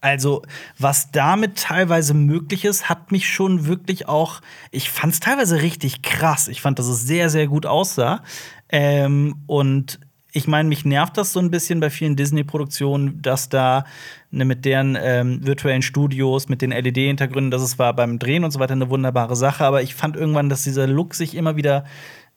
[SPEAKER 1] Also, was damit teilweise möglich ist, hat mich schon wirklich auch. Ich fand es teilweise richtig krass. Ich fand, dass es sehr, sehr gut aussah. Ähm, und ich meine, mich nervt das so ein bisschen bei vielen Disney-Produktionen, dass da ne, mit deren ähm, virtuellen Studios, mit den LED-Hintergründen, das war beim Drehen und so weiter eine wunderbare Sache. Aber ich fand irgendwann, dass dieser Look sich immer wieder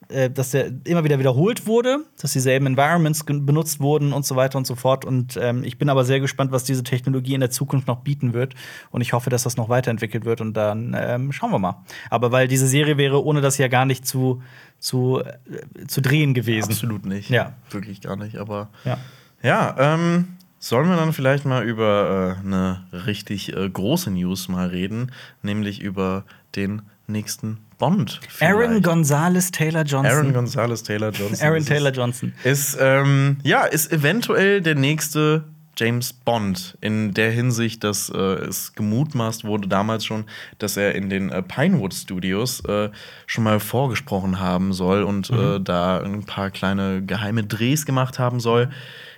[SPEAKER 1] äh, dass der immer wieder wiederholt wurde, dass dieselben Environments benutzt wurden und so weiter und so fort. Und ähm, ich bin aber sehr gespannt, was diese Technologie in der Zukunft noch bieten wird. Und ich hoffe, dass das noch weiterentwickelt wird. Und dann ähm, schauen wir mal. Aber weil diese Serie wäre ohne das ja gar nicht zu, zu, äh, zu drehen gewesen.
[SPEAKER 2] Absolut nicht.
[SPEAKER 1] Ja.
[SPEAKER 2] Wirklich gar nicht. Aber
[SPEAKER 1] Ja.
[SPEAKER 2] ja, ähm, sollen wir dann vielleicht mal über äh, eine richtig äh, große News mal reden, nämlich über den nächsten Bond.
[SPEAKER 1] Aaron
[SPEAKER 2] vielleicht.
[SPEAKER 1] Gonzalez Taylor Johnson.
[SPEAKER 2] Aaron Gonzalez Taylor Johnson.
[SPEAKER 1] Aaron
[SPEAKER 2] ist
[SPEAKER 1] Taylor. Johnson.
[SPEAKER 2] Ist, ähm, ja, ist eventuell der nächste James Bond in der Hinsicht, dass äh, es gemutmaßt wurde damals schon, dass er in den äh, Pinewood Studios äh, schon mal vorgesprochen haben soll und äh, da ein paar kleine geheime Drehs gemacht haben soll.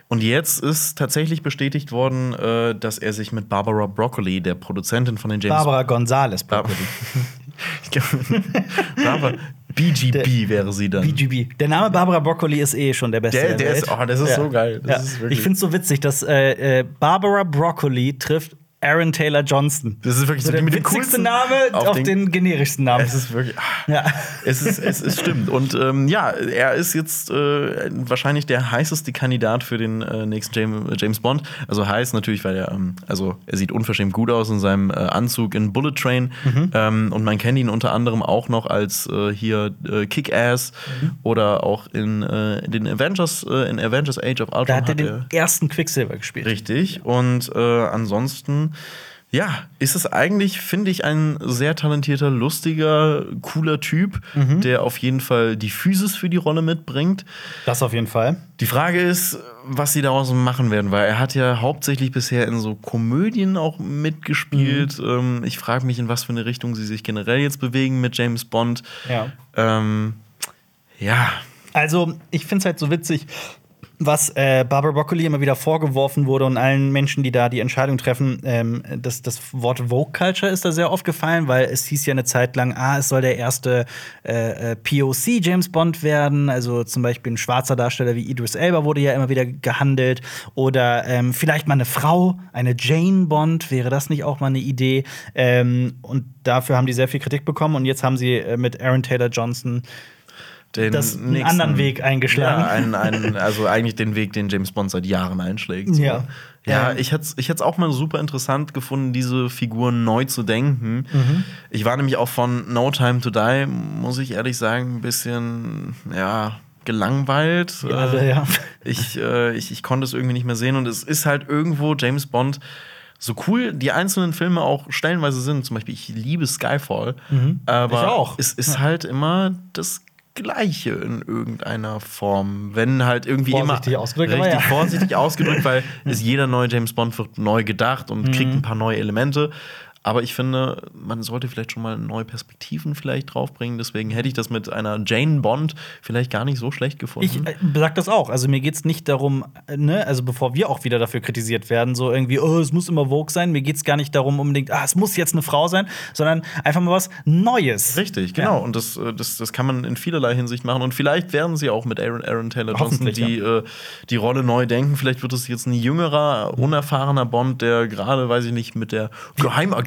[SPEAKER 2] Und jetzt ist tatsächlich bestätigt worden, äh, dass er sich mit Barbara Broccoli, der Produzentin von den James
[SPEAKER 1] Barbara Gonzalez.
[SPEAKER 2] Bar Ich glaub- Barbara BGB wäre sie dann.
[SPEAKER 1] BGB. Der Name Barbara Broccoli ist eh schon der beste.
[SPEAKER 2] Der-
[SPEAKER 1] der
[SPEAKER 2] der
[SPEAKER 1] Welt.
[SPEAKER 2] ist- oh, das ist so geil. Das
[SPEAKER 1] ja.
[SPEAKER 2] ist
[SPEAKER 1] ich finde es so witzig, dass äh, äh, Barbara Broccoli trifft Aaron Taylor Johnson.
[SPEAKER 2] Das ist wirklich
[SPEAKER 1] so
[SPEAKER 2] so
[SPEAKER 1] der
[SPEAKER 2] mit dem coolsten-
[SPEAKER 1] Name
[SPEAKER 2] auf
[SPEAKER 1] auf,
[SPEAKER 2] den-
[SPEAKER 1] den, generischsten Namen.
[SPEAKER 2] Es ist wirklich. ah.
[SPEAKER 1] ja.
[SPEAKER 2] Es ist, es, es stimmt. Und ähm, ja, er ist jetzt äh, wahrscheinlich der heißeste Kandidat für den äh, nächsten James, James Bond. Also heiß natürlich, weil er, ähm, also er sieht unverschämt gut aus in seinem äh, Anzug in Bullet Train.
[SPEAKER 1] Mhm.
[SPEAKER 2] Ähm, und man kennt ihn unter anderem auch noch als äh, hier äh, Kick-Ass
[SPEAKER 1] Mhm.
[SPEAKER 2] oder auch in äh, den Avengers, äh, in Avengers Age of Ultron.
[SPEAKER 1] Da hat er
[SPEAKER 2] hat
[SPEAKER 1] den ersten Quicksilver gespielt.
[SPEAKER 2] Richtig. Und äh, ansonsten, ja, ist es eigentlich, finde ich, ein sehr talentierter, lustiger, cooler Typ,
[SPEAKER 1] Mhm.
[SPEAKER 2] der auf jeden Fall die Physis für die Rolle mitbringt.
[SPEAKER 1] Das auf jeden Fall.
[SPEAKER 2] Die Frage ist, was sie daraus machen werden, weil er hat ja hauptsächlich bisher in so Komödien auch mitgespielt.
[SPEAKER 1] Mhm.
[SPEAKER 2] Ähm, ich frage mich, in was für eine Richtung sie sich generell jetzt bewegen mit James Bond.
[SPEAKER 1] Ja.
[SPEAKER 2] Ähm, ja,
[SPEAKER 1] Also, ich finde es halt so witzig, was äh, Barbara Broccoli immer wieder vorgeworfen wurde und allen Menschen, die da die Entscheidung treffen. Ähm, das, das Wort Vogue Culture ist da sehr oft gefallen, weil es hieß ja eine Zeit lang, ah, es soll der erste äh, äh, POC James Bond werden. Also zum Beispiel ein schwarzer Darsteller wie Idris Elba wurde ja immer wieder gehandelt. Oder ähm, vielleicht mal eine Frau, eine Jane Bond, wäre das nicht auch mal eine Idee? Ähm, und dafür haben die sehr viel Kritik bekommen. Und jetzt haben sie äh, mit Aaron Taylor Johnson
[SPEAKER 2] den
[SPEAKER 1] Das- einen anderen Weg eingeschlagen.
[SPEAKER 2] Ja, einen, einen, also eigentlich den Weg, den James Bond seit Jahren einschlägt. So.
[SPEAKER 1] Ja.
[SPEAKER 2] Ja,
[SPEAKER 1] Ähm.
[SPEAKER 2] ich hätte es ich hätt's auch mal super interessant gefunden, diese Figuren neu zu denken.
[SPEAKER 1] Mhm.
[SPEAKER 2] Ich war nämlich auch von No Time to Die, muss ich ehrlich sagen, ein bisschen, ja, gelangweilt.
[SPEAKER 1] Ja, also, ja.
[SPEAKER 2] Ich, äh, ich, ich konnte es irgendwie nicht mehr sehen und es ist halt irgendwo James Bond. So cool die einzelnen Filme auch stellenweise sind, zum Beispiel, ich liebe Skyfall, aber
[SPEAKER 1] Ich auch.
[SPEAKER 2] es ist halt immer das Gleiche in irgendeiner Form. Wenn halt irgendwie
[SPEAKER 1] Vorsichtig
[SPEAKER 2] immer
[SPEAKER 1] ausgedrückt,
[SPEAKER 2] richtig
[SPEAKER 1] ja.
[SPEAKER 2] vorsichtig ausgedrückt, weil es jeder neue James Bond wird neu gedacht und kriegt
[SPEAKER 1] Mhm.
[SPEAKER 2] ein paar neue Elemente. Aber ich finde, man sollte vielleicht schon mal neue Perspektiven vielleicht draufbringen. Deswegen hätte ich das mit einer Jane Bond vielleicht gar nicht so schlecht gefunden.
[SPEAKER 1] Ich äh, sag das auch. Also mir geht's nicht darum, äh, ne, also bevor wir auch wieder dafür kritisiert werden, so irgendwie, oh, es muss immer Vogue sein. Mir geht's gar nicht darum unbedingt, ah, es muss jetzt eine Frau sein, sondern einfach mal was Neues.
[SPEAKER 2] Richtig, genau. Und das, äh, das, das kann man in vielerlei Hinsicht machen. Und vielleicht werden sie auch mit Aaron, Aaron Taylor Johnson die, äh, die Rolle neu denken. Vielleicht wird es jetzt ein jüngerer, unerfahrener Bond, der gerade, weiß ich nicht, mit der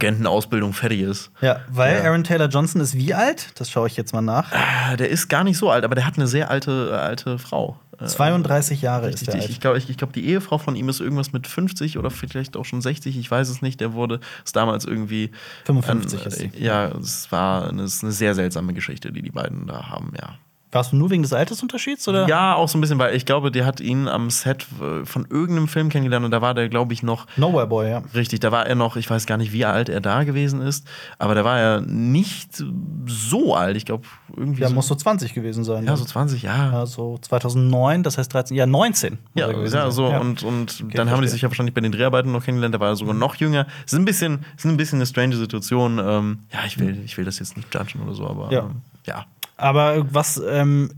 [SPEAKER 2] Geheimagentenausbildung fertig ist.
[SPEAKER 1] Ja, weil
[SPEAKER 2] Ja.
[SPEAKER 1] Aaron Taylor Johnson ist wie alt? Das schaue ich jetzt mal nach.
[SPEAKER 2] Ah, Der ist gar nicht so alt, aber der hat eine sehr alte, äh, alte Frau. Äh,
[SPEAKER 1] 32 Jahre ist
[SPEAKER 2] Richtig,
[SPEAKER 1] er
[SPEAKER 2] ich, ich glaube, ich, ich glaub, die Ehefrau von ihm ist irgendwas mit 50 oder vielleicht auch schon 60, ich weiß es nicht. Der wurde ist damals irgendwie.
[SPEAKER 1] 55
[SPEAKER 2] ähm,
[SPEAKER 1] ist sie.
[SPEAKER 2] Ja, es war eine, es ist eine sehr seltsame Geschichte, die die beiden da haben, ja.
[SPEAKER 1] Warst du nur wegen des Altersunterschieds oder?
[SPEAKER 2] Ja, auch so ein bisschen, weil ich glaube, der hat ihn am Set äh, von irgendeinem Film kennengelernt und da war der, glaube ich, noch
[SPEAKER 1] Nowhere Boy, ja.
[SPEAKER 2] richtig. Da war er noch, ich weiß gar nicht, wie alt er da gewesen ist, aber da war er nicht so alt. Ich glaube, irgendwie.
[SPEAKER 1] Der
[SPEAKER 2] so,
[SPEAKER 1] muss so 20 gewesen sein.
[SPEAKER 2] ja, so 20 Jahre.
[SPEAKER 1] Ja, so 2009, das heißt 13, ja 19. muss
[SPEAKER 2] Ja, ja so
[SPEAKER 1] Ja.
[SPEAKER 2] und, und dann haben die sich ja wahrscheinlich bei den Dreharbeiten noch kennengelernt, da war er sogar noch jünger. Es ist ein bisschen, ist ein bisschen eine strange Situation. Ähm, ja, ich will, ich will das jetzt nicht judgen oder so, aber
[SPEAKER 1] Ja.
[SPEAKER 2] ähm, ja.
[SPEAKER 1] Aber was, ähm,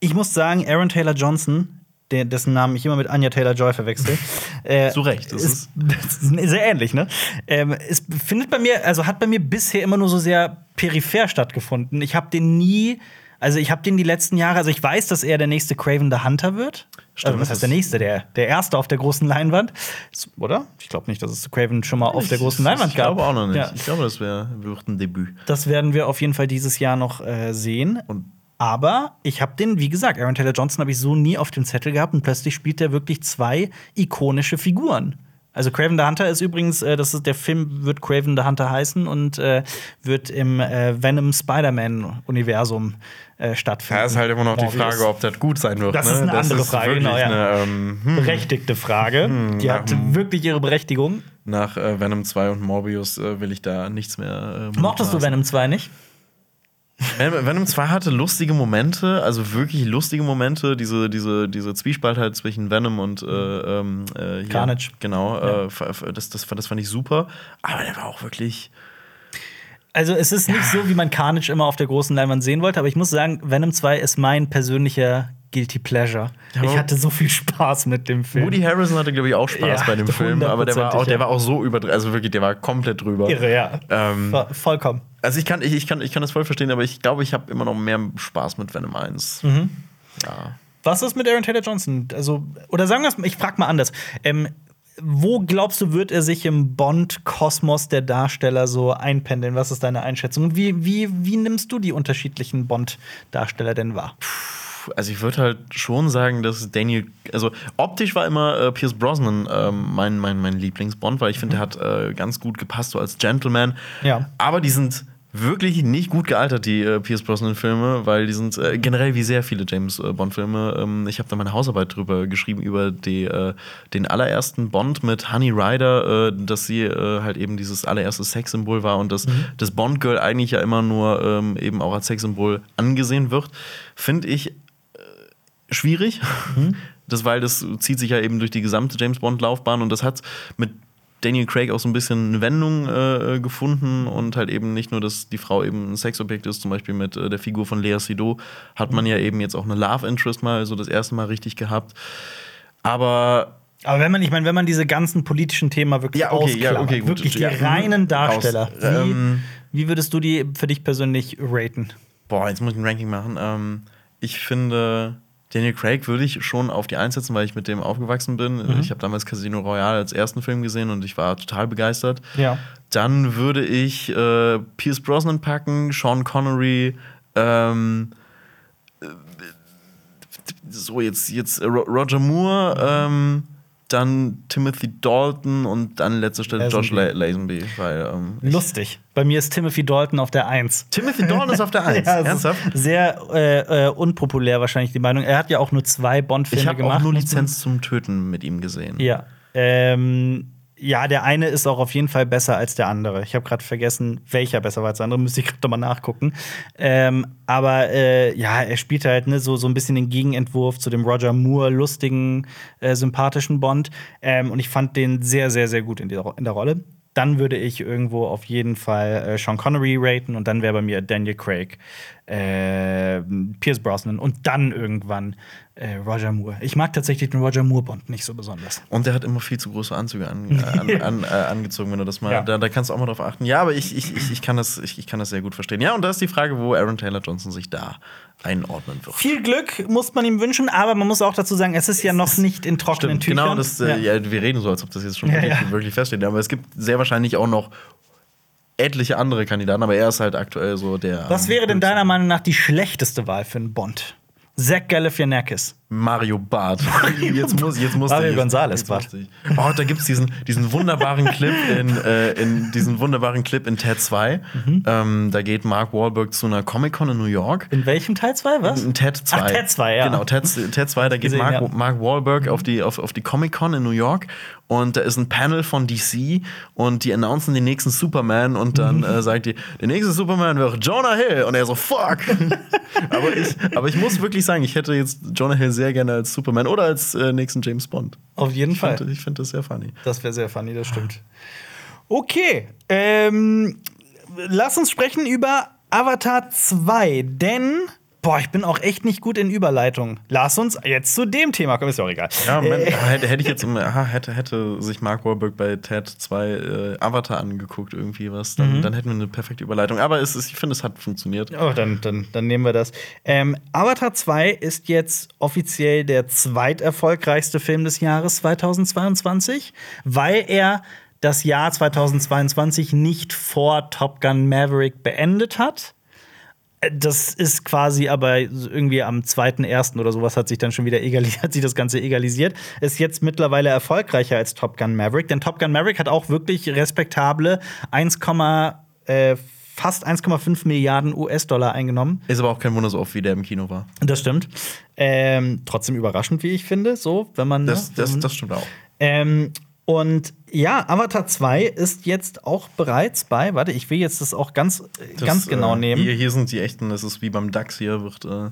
[SPEAKER 1] ich muss sagen, Aaron Taylor Johnson der, dessen Namen ich immer mit Anya Taylor Joy verwechsel. äh,
[SPEAKER 2] Zu Recht, das
[SPEAKER 1] ist, ist sehr ähnlich, ne? Ähm, es findet bei mir, also hat bei mir bisher immer nur so sehr peripher stattgefunden. Ich habe den nie, also ich habe den die letzten Jahre, also ich weiß, dass er der nächste Craven the Hunter wird.
[SPEAKER 2] Stimmt,
[SPEAKER 1] also, was heißt der nächste? Der, der erste auf der großen Leinwand. Oder? Ich glaube nicht, dass es Craven schon mal auf der großen Leinwand
[SPEAKER 2] ich
[SPEAKER 1] gab.
[SPEAKER 2] Ich glaube auch noch nicht.
[SPEAKER 1] Ja.
[SPEAKER 2] Ich glaube, das wäre wird ein Debüt.
[SPEAKER 1] Das werden wir auf jeden Fall dieses Jahr noch äh, sehen.
[SPEAKER 2] Und
[SPEAKER 1] Aber ich habe den, wie gesagt, Aaron Taylor Johnson habe ich so nie auf dem Zettel gehabt und plötzlich spielt er wirklich zwei ikonische Figuren. Also Craven the Hunter ist übrigens, äh, das ist der Film wird Craven the Hunter heißen und äh, wird im äh, Venom Spider-Man Universum äh, stattfinden.
[SPEAKER 2] Ja, ist halt immer noch die
[SPEAKER 1] Morbius.
[SPEAKER 2] Frage, ob das gut sein wird.
[SPEAKER 1] Das
[SPEAKER 2] ne?
[SPEAKER 1] ist eine andere Frage,
[SPEAKER 2] wirklich
[SPEAKER 1] genau, ja.
[SPEAKER 2] Eine, ähm, hm,
[SPEAKER 1] berechtigte Frage. Die hat
[SPEAKER 2] hm.
[SPEAKER 1] wirklich ihre Berechtigung.
[SPEAKER 2] nach äh, Venom 2 und Morbius äh, will ich da nichts mehr.
[SPEAKER 1] Mochtest du. Venom 2 nicht?
[SPEAKER 2] Venom, Venom 2 hatte lustige Momente, also wirklich lustige Momente. Diese, diese, diese Zwiespalt halt zwischen Venom und äh, ähm, äh.
[SPEAKER 1] Carnage.
[SPEAKER 2] Genau,
[SPEAKER 1] Ja.
[SPEAKER 2] äh, f- f- das, das, das fand ich super. Aber der war auch wirklich.
[SPEAKER 1] Also es ist nicht so, wie man Carnage immer auf der großen Leinwand sehen wollte, aber ich muss sagen, Venom 2 ist mein persönlicher Guilty Pleasure.
[SPEAKER 2] Ja,
[SPEAKER 1] ich hatte so viel Spaß mit dem Film.
[SPEAKER 2] Woody Harrison hatte, glaube ich, auch Spaß
[SPEAKER 1] Ja,
[SPEAKER 2] bei dem Film, aber der war, auch, der war auch so über, also wirklich, der war komplett drüber.
[SPEAKER 1] Irre, ja.
[SPEAKER 2] Ähm,
[SPEAKER 1] Vo- Vollkommen.
[SPEAKER 2] also ich kann, ich, ich, kann, ich kann das voll verstehen, aber ich glaube, ich habe immer noch mehr Spaß mit Venom 1.
[SPEAKER 1] Mhm.
[SPEAKER 2] Ja.
[SPEAKER 1] Was ist mit Aaron Taylor Johnson? Also, oder sagen wir es, ich frage mal anders. Ähm, wo glaubst du, wird er sich im Bond-Kosmos der Darsteller so einpendeln? Was ist deine Einschätzung? Und wie, wie, wie nimmst du die unterschiedlichen Bond-Darsteller denn wahr?
[SPEAKER 2] Also ich würde halt schon sagen, dass Daniel, also optisch war immer äh, Pierce Brosnan ähm, mein, mein, mein Lieblingsbond, weil ich finde, der hat äh, ganz gut gepasst so als Gentleman.
[SPEAKER 1] Ja.
[SPEAKER 2] Aber die sind wirklich nicht gut gealtert, die äh, Pierce Brosnan-Filme, weil die sind äh, generell wie sehr viele James äh, Bond-Filme. Ähm, ich habe da meine Hausarbeit drüber geschrieben, über die, äh, den allerersten Bond mit Honey Rider, äh, dass sie äh, halt eben dieses allererste Sexsymbol war und dass das Bond-Girl eigentlich ja immer nur ähm, eben auch als Sexsymbol angesehen wird. Finde ich schwierig. Das, weil das zieht sich ja eben durch die gesamte James Bond-Laufbahn und das hat mit Daniel Craig auch so ein bisschen eine Wendung äh, gefunden und halt eben nicht nur, dass die Frau eben ein Sexobjekt ist, zum Beispiel mit äh, der Figur von Lea Seydoux, hat man ja eben jetzt auch eine Love Interest mal so das erste Mal richtig gehabt. Aber
[SPEAKER 1] Aber wenn man, ich meine, wenn man diese ganzen politischen Themen wirklich
[SPEAKER 2] Ja, okay, ja, okay, gut.
[SPEAKER 1] wirklich die
[SPEAKER 2] Ja,
[SPEAKER 1] reinen Darsteller,
[SPEAKER 2] raus. Ähm,
[SPEAKER 1] wie, wie würdest du die für dich persönlich raten?
[SPEAKER 2] Boah, jetzt muss ich ein Ranking machen. Ähm, ich finde, Daniel Craig würde ich schon auf die Eins setzen, weil ich mit dem aufgewachsen bin.
[SPEAKER 1] Mhm.
[SPEAKER 2] Ich habe damals Casino Royale als ersten Film gesehen und ich war total begeistert.
[SPEAKER 1] Ja.
[SPEAKER 2] Dann würde ich äh, Pierce Brosnan packen, Sean Connery, ähm, äh, so jetzt, jetzt Ro- Roger Moore, ähm, dann Timothy Dalton und dann letzte Stelle Josh La
[SPEAKER 1] Lazenby.
[SPEAKER 2] Lazenby. Weil, ähm,
[SPEAKER 1] Lustig. Bei mir ist Timothy Dalton auf der Eins.
[SPEAKER 2] Timothy Dalton ist auf der Eins.
[SPEAKER 1] Ja,
[SPEAKER 2] Ernsthaft?
[SPEAKER 1] Sehr äh, äh, unpopulär wahrscheinlich die Meinung. Er hat ja auch nur zwei Bond-Filme
[SPEAKER 2] Ich habe
[SPEAKER 1] gemacht.
[SPEAKER 2] auch nur Lizenz zum Töten mit ihm gesehen.
[SPEAKER 1] Ja. Ähm, ja, der eine ist auch auf jeden Fall besser als der andere. Ich habe gerade vergessen, welcher besser war als der andere. Müsste ich gerade mal nachgucken. Ähm, aber äh, ja, er spielt halt ne, so, so ein bisschen den Gegenentwurf zu dem Roger Moore lustigen, äh, sympathischen Bond. Ähm, und ich fand den sehr, sehr, sehr gut in, dieser, in der Rolle. Dann würde ich irgendwo auf jeden Fall äh, Sean Connery raten und dann wäre bei mir Daniel Craig, äh, Pierce Brosnan und dann irgendwann äh, Roger Moore. Ich mag tatsächlich den Roger Moore Bond nicht so besonders.
[SPEAKER 2] Und der hat immer viel zu große Anzüge an, äh, an, an, äh, angezogen, wenn du das mal.
[SPEAKER 1] Ja.
[SPEAKER 2] Da, da kannst du auch mal drauf achten. Ja, aber ich, ich, ich, ich, kann das, ich, ich kann das sehr gut verstehen. Ja, und da ist die Frage, wo Aaron Taylor Johnson sich da einordnen wird.
[SPEAKER 1] Viel Glück muss man ihm wünschen, aber man muss auch dazu sagen, es ist ja noch nicht in trockenen
[SPEAKER 2] Stimmt,
[SPEAKER 1] Tüchern.
[SPEAKER 2] genau, das, äh, ja. wir reden so, als ob das jetzt schon
[SPEAKER 1] Ja,
[SPEAKER 2] wirklich,
[SPEAKER 1] ja.
[SPEAKER 2] wirklich feststeht. Aber es gibt sehr wahrscheinlich auch noch etliche andere Kandidaten, aber er ist halt aktuell so der.
[SPEAKER 1] Was wäre denn deiner Meinung nach die schlechteste Wahl für einen Bond? Zach Galifianakis.
[SPEAKER 2] Mario Barth. Jetzt muss, jetzt muss
[SPEAKER 1] Mario
[SPEAKER 2] ich, musste ich. Oh, da gibt es diesen, diesen wunderbaren Clip in, äh, in diesen wunderbaren Clip in Ted 2.
[SPEAKER 1] Mhm.
[SPEAKER 2] Ähm, da geht Mark Wahlberg zu einer Comic-Con in New York.
[SPEAKER 1] In welchem Teil 2, was?
[SPEAKER 2] In Ted 2.
[SPEAKER 1] Ach, Ted 2, ja.
[SPEAKER 2] Genau, Ted, Ted 2, da geht
[SPEAKER 1] Gesehen,
[SPEAKER 2] Mark,
[SPEAKER 1] ja.
[SPEAKER 2] Mark Wahlberg auf die, auf, auf die Comic-Con in New York und da ist ein Panel von DC und die announcen den nächsten Superman und dann äh, sagt die, der nächste Superman wäre Jonah Hill und er so, fuck! aber, ich, aber ich muss wirklich sagen, ich hätte jetzt Jonah Hill sehr gerne als Superman oder als äh, nächsten James Bond.
[SPEAKER 1] Auf jeden
[SPEAKER 2] Ich
[SPEAKER 1] Fall.
[SPEAKER 2] finde ich find das sehr funny.
[SPEAKER 1] Das wäre sehr funny, das stimmt. Okay, ähm, lass uns sprechen über Avatar 2, denn Boah, ich bin auch echt nicht gut in Überleitung. Lass uns jetzt zu dem Thema kommen, ist ja auch egal.
[SPEAKER 2] Ja, Moment,
[SPEAKER 1] Äh,
[SPEAKER 2] hätte, hätte ich jetzt aha, hätte, hätte sich Mark Wahlberg bei Ted 2 äh, Avatar angeguckt, irgendwie was, dann, dann hätten wir eine perfekte Überleitung. Aber es ist, ich finde, es hat funktioniert.
[SPEAKER 1] Oh, dann, dann, dann nehmen wir das. Ähm, Avatar 2 ist jetzt offiziell der zweiterfolgreichste Film des Jahres 2022, weil er das Jahr 2022 nicht vor Top Gun Maverick beendet hat. Das ist quasi aber irgendwie am 2.1. oder sowas hat sich dann schon wieder egalisiert, hat sich das Ganze egalisiert. Ist jetzt mittlerweile erfolgreicher als Top Gun Maverick, denn Top Gun Maverick hat auch wirklich respektable 1, äh, fast 1,5 Milliarden US-Dollar eingenommen.
[SPEAKER 2] Ist aber auch kein Wunder, so oft wie der im Kino war.
[SPEAKER 1] Das stimmt. Ähm, trotzdem überraschend, wie ich finde, so, wenn man.
[SPEAKER 2] Das,
[SPEAKER 1] ne,
[SPEAKER 2] das, das stimmt auch.
[SPEAKER 1] ähm, und ja, Avatar 2 ist jetzt auch bereits bei, warte, ich will jetzt das auch ganz, äh, ganz
[SPEAKER 2] Das,
[SPEAKER 1] genau
[SPEAKER 2] äh,
[SPEAKER 1] nehmen.
[SPEAKER 2] Hier, hier sind die echten, das ist wie beim DAX, hier wird, äh,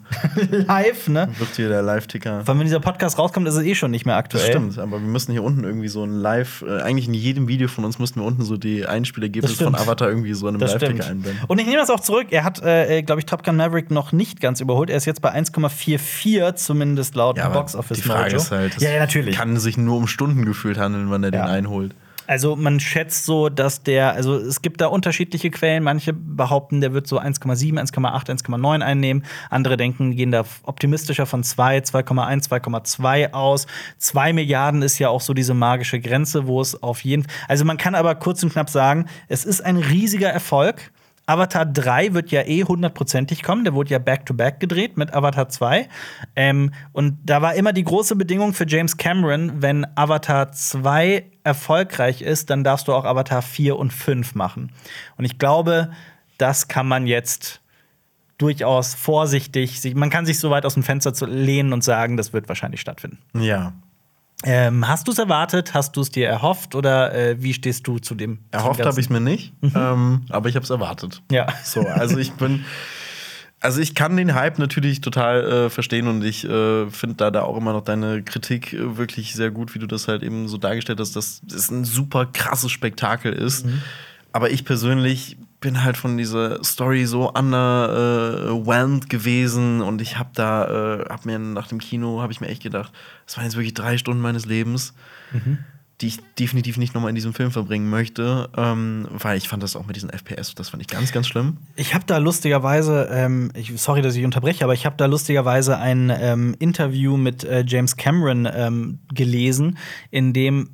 [SPEAKER 1] Live, ne?
[SPEAKER 2] wird hier der Live-Ticker.
[SPEAKER 1] Weil wenn dieser Podcast rauskommt, ist es eh schon nicht mehr aktuell.
[SPEAKER 2] Das stimmt, aber wir müssen hier unten irgendwie so ein Live, äh, eigentlich in jedem Video von uns müssten wir unten so die Einspielergebnisse von Avatar irgendwie so in einem Live-Ticker
[SPEAKER 1] stimmt.
[SPEAKER 2] einblenden.
[SPEAKER 1] Und ich nehme das auch zurück. Er hat, äh, glaube ich, Top Gun Maverick noch nicht ganz überholt. Er ist jetzt bei 1,44, zumindest laut
[SPEAKER 2] Ja,
[SPEAKER 1] Box Office
[SPEAKER 2] die Frage
[SPEAKER 1] Mojo.
[SPEAKER 2] ist halt,
[SPEAKER 1] ja, ja, natürlich.
[SPEAKER 2] kann sich nur um Stunden gefühlt handeln, wann er
[SPEAKER 1] Ja.
[SPEAKER 2] den einholt.
[SPEAKER 1] Also man schätzt so, dass der, also es gibt da unterschiedliche Quellen. Manche behaupten, der wird so 1,7, 1,8, 1,9 einnehmen. Andere denken, gehen da optimistischer von 2, 2,1, 2,2 aus. 2 Milliarden ist ja auch so diese magische Grenze, wo es auf jeden Also man kann aber kurz und knapp sagen, es ist ein riesiger Erfolg. Avatar 3 wird ja eh hundertprozentig kommen. Der wurde ja back-to-back gedreht mit Avatar 2. Ähm, und da war immer die große Bedingung für James Cameron, wenn Avatar 2 erfolgreich ist, dann darfst du auch Avatar 4 und 5 machen. Und ich glaube, das kann man jetzt durchaus vorsichtig, sich- man kann sich so weit aus dem Fenster lehnen und sagen, das wird wahrscheinlich stattfinden.
[SPEAKER 2] Ja.
[SPEAKER 1] Ähm, hast du es erwartet? Hast du es dir erhofft? Oder äh, wie stehst du zu dem?
[SPEAKER 2] Erhofft habe ich es mir nicht, ähm, aber ich habe es erwartet.
[SPEAKER 1] Ja.
[SPEAKER 2] So, also ich bin. Also ich kann den Hype natürlich total äh, verstehen und ich äh, finde da, da auch immer noch deine Kritik äh, wirklich sehr gut, wie du das halt eben so dargestellt hast, dass es ein super krasses Spektakel ist. Aber ich persönlich bin halt von dieser Story so underwhelmed gewesen und ich habe da, äh, hab mir nach dem Kino, habe ich mir echt gedacht, das waren jetzt wirklich drei Stunden meines Lebens die ich definitiv nicht nochmal in diesem Film verbringen möchte, ähm, weil ich fand das auch mit diesen FPS, das fand ich ganz, ganz schlimm.
[SPEAKER 1] Ich habe da lustigerweise, ähm, ich, sorry, dass ich unterbreche, aber ich habe da lustigerweise ein ähm, Interview mit äh, James Cameron ähm, gelesen, in dem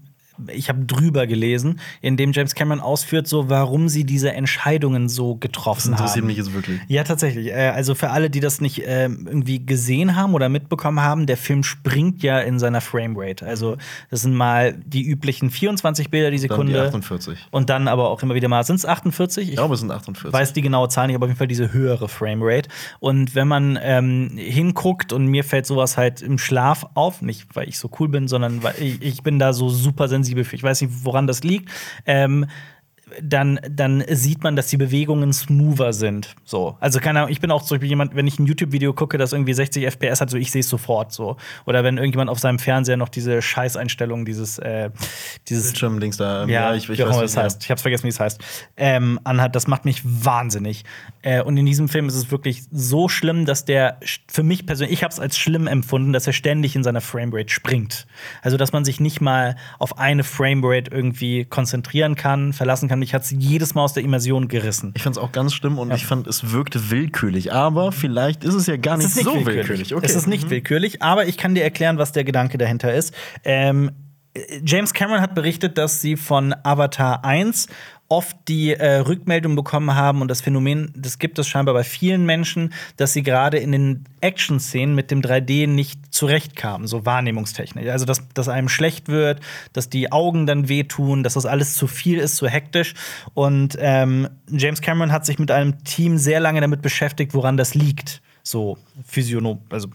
[SPEAKER 1] ich habe drüber gelesen, in dem James Cameron ausführt, so warum sie diese Entscheidungen so getroffen
[SPEAKER 2] Das interessiert
[SPEAKER 1] haben.
[SPEAKER 2] mich jetzt wirklich.
[SPEAKER 1] Ja, tatsächlich. Äh, Also für alle, die das nicht ähm, irgendwie gesehen haben oder mitbekommen haben, der Film springt ja in seiner Framerate. Also das sind mal die üblichen 24 Bilder die
[SPEAKER 2] Dann
[SPEAKER 1] Sekunde.
[SPEAKER 2] die 48.
[SPEAKER 1] Und dann aber auch immer wieder mal, sind es 48?
[SPEAKER 2] Ich glaube, es sind 48.
[SPEAKER 1] weiß die genaue Zahl nicht, aber auf jeden Fall diese höhere Framerate. Und wenn man ähm, hinguckt und mir fällt sowas halt im Schlaf auf, nicht weil ich so cool bin, sondern weil ich, ich bin da so super sensibel für. Ich weiß nicht, woran das liegt. Ähm, dann, dann sieht man, dass die Bewegungen smoother sind. So. Also, keine Ahnung, ich bin auch zum Beispiel jemand, wenn ich ein YouTube-Video gucke, das irgendwie 60 FPS hat, so ich sehe es sofort so. Oder wenn irgendjemand auf seinem Fernseher noch diese Scheißeinstellung, dieses, äh, dieses
[SPEAKER 2] Bildschirm-Dings da.
[SPEAKER 1] ja,
[SPEAKER 2] ich, ich
[SPEAKER 1] wie
[SPEAKER 2] weiß nicht.
[SPEAKER 1] das heißt. Ich hab's vergessen, wie es heißt. Ähm, anhat, das macht mich wahnsinnig. Äh, und in diesem Film ist es wirklich so schlimm, dass der für mich persönlich, ich habe es als schlimm empfunden, dass er ständig in seiner Framerate springt. Also, dass man sich nicht mal auf eine Framerate irgendwie konzentrieren kann, verlassen kann. Mich hat's jedes Mal aus der Immersion gerissen.
[SPEAKER 2] Ich fand es auch ganz schlimm und ich fand, es wirkte willkürlich. Aber vielleicht ist es ja gar nicht,
[SPEAKER 1] Es ist nicht
[SPEAKER 2] so
[SPEAKER 1] willkürlich.
[SPEAKER 2] willkürlich. Okay.
[SPEAKER 1] Es ist nicht willkürlich, aber ich kann dir erklären, was der Gedanke dahinter ist. Ähm, äh, James Cameron hat berichtet, dass sie von Avatar 1 oft die äh, Rückmeldung bekommen haben und das Phänomen, das gibt es scheinbar bei vielen Menschen, dass sie gerade in den Action-Szenen mit dem 3D nicht zurechtkamen, so wahrnehmungstechnisch. Also, dass, dass einem schlecht wird, dass die Augen dann wehtun, dass das alles zu viel ist, zu hektisch. Und ähm, James Cameron hat sich mit einem Team sehr lange damit beschäftigt, woran das liegt. So physiono, also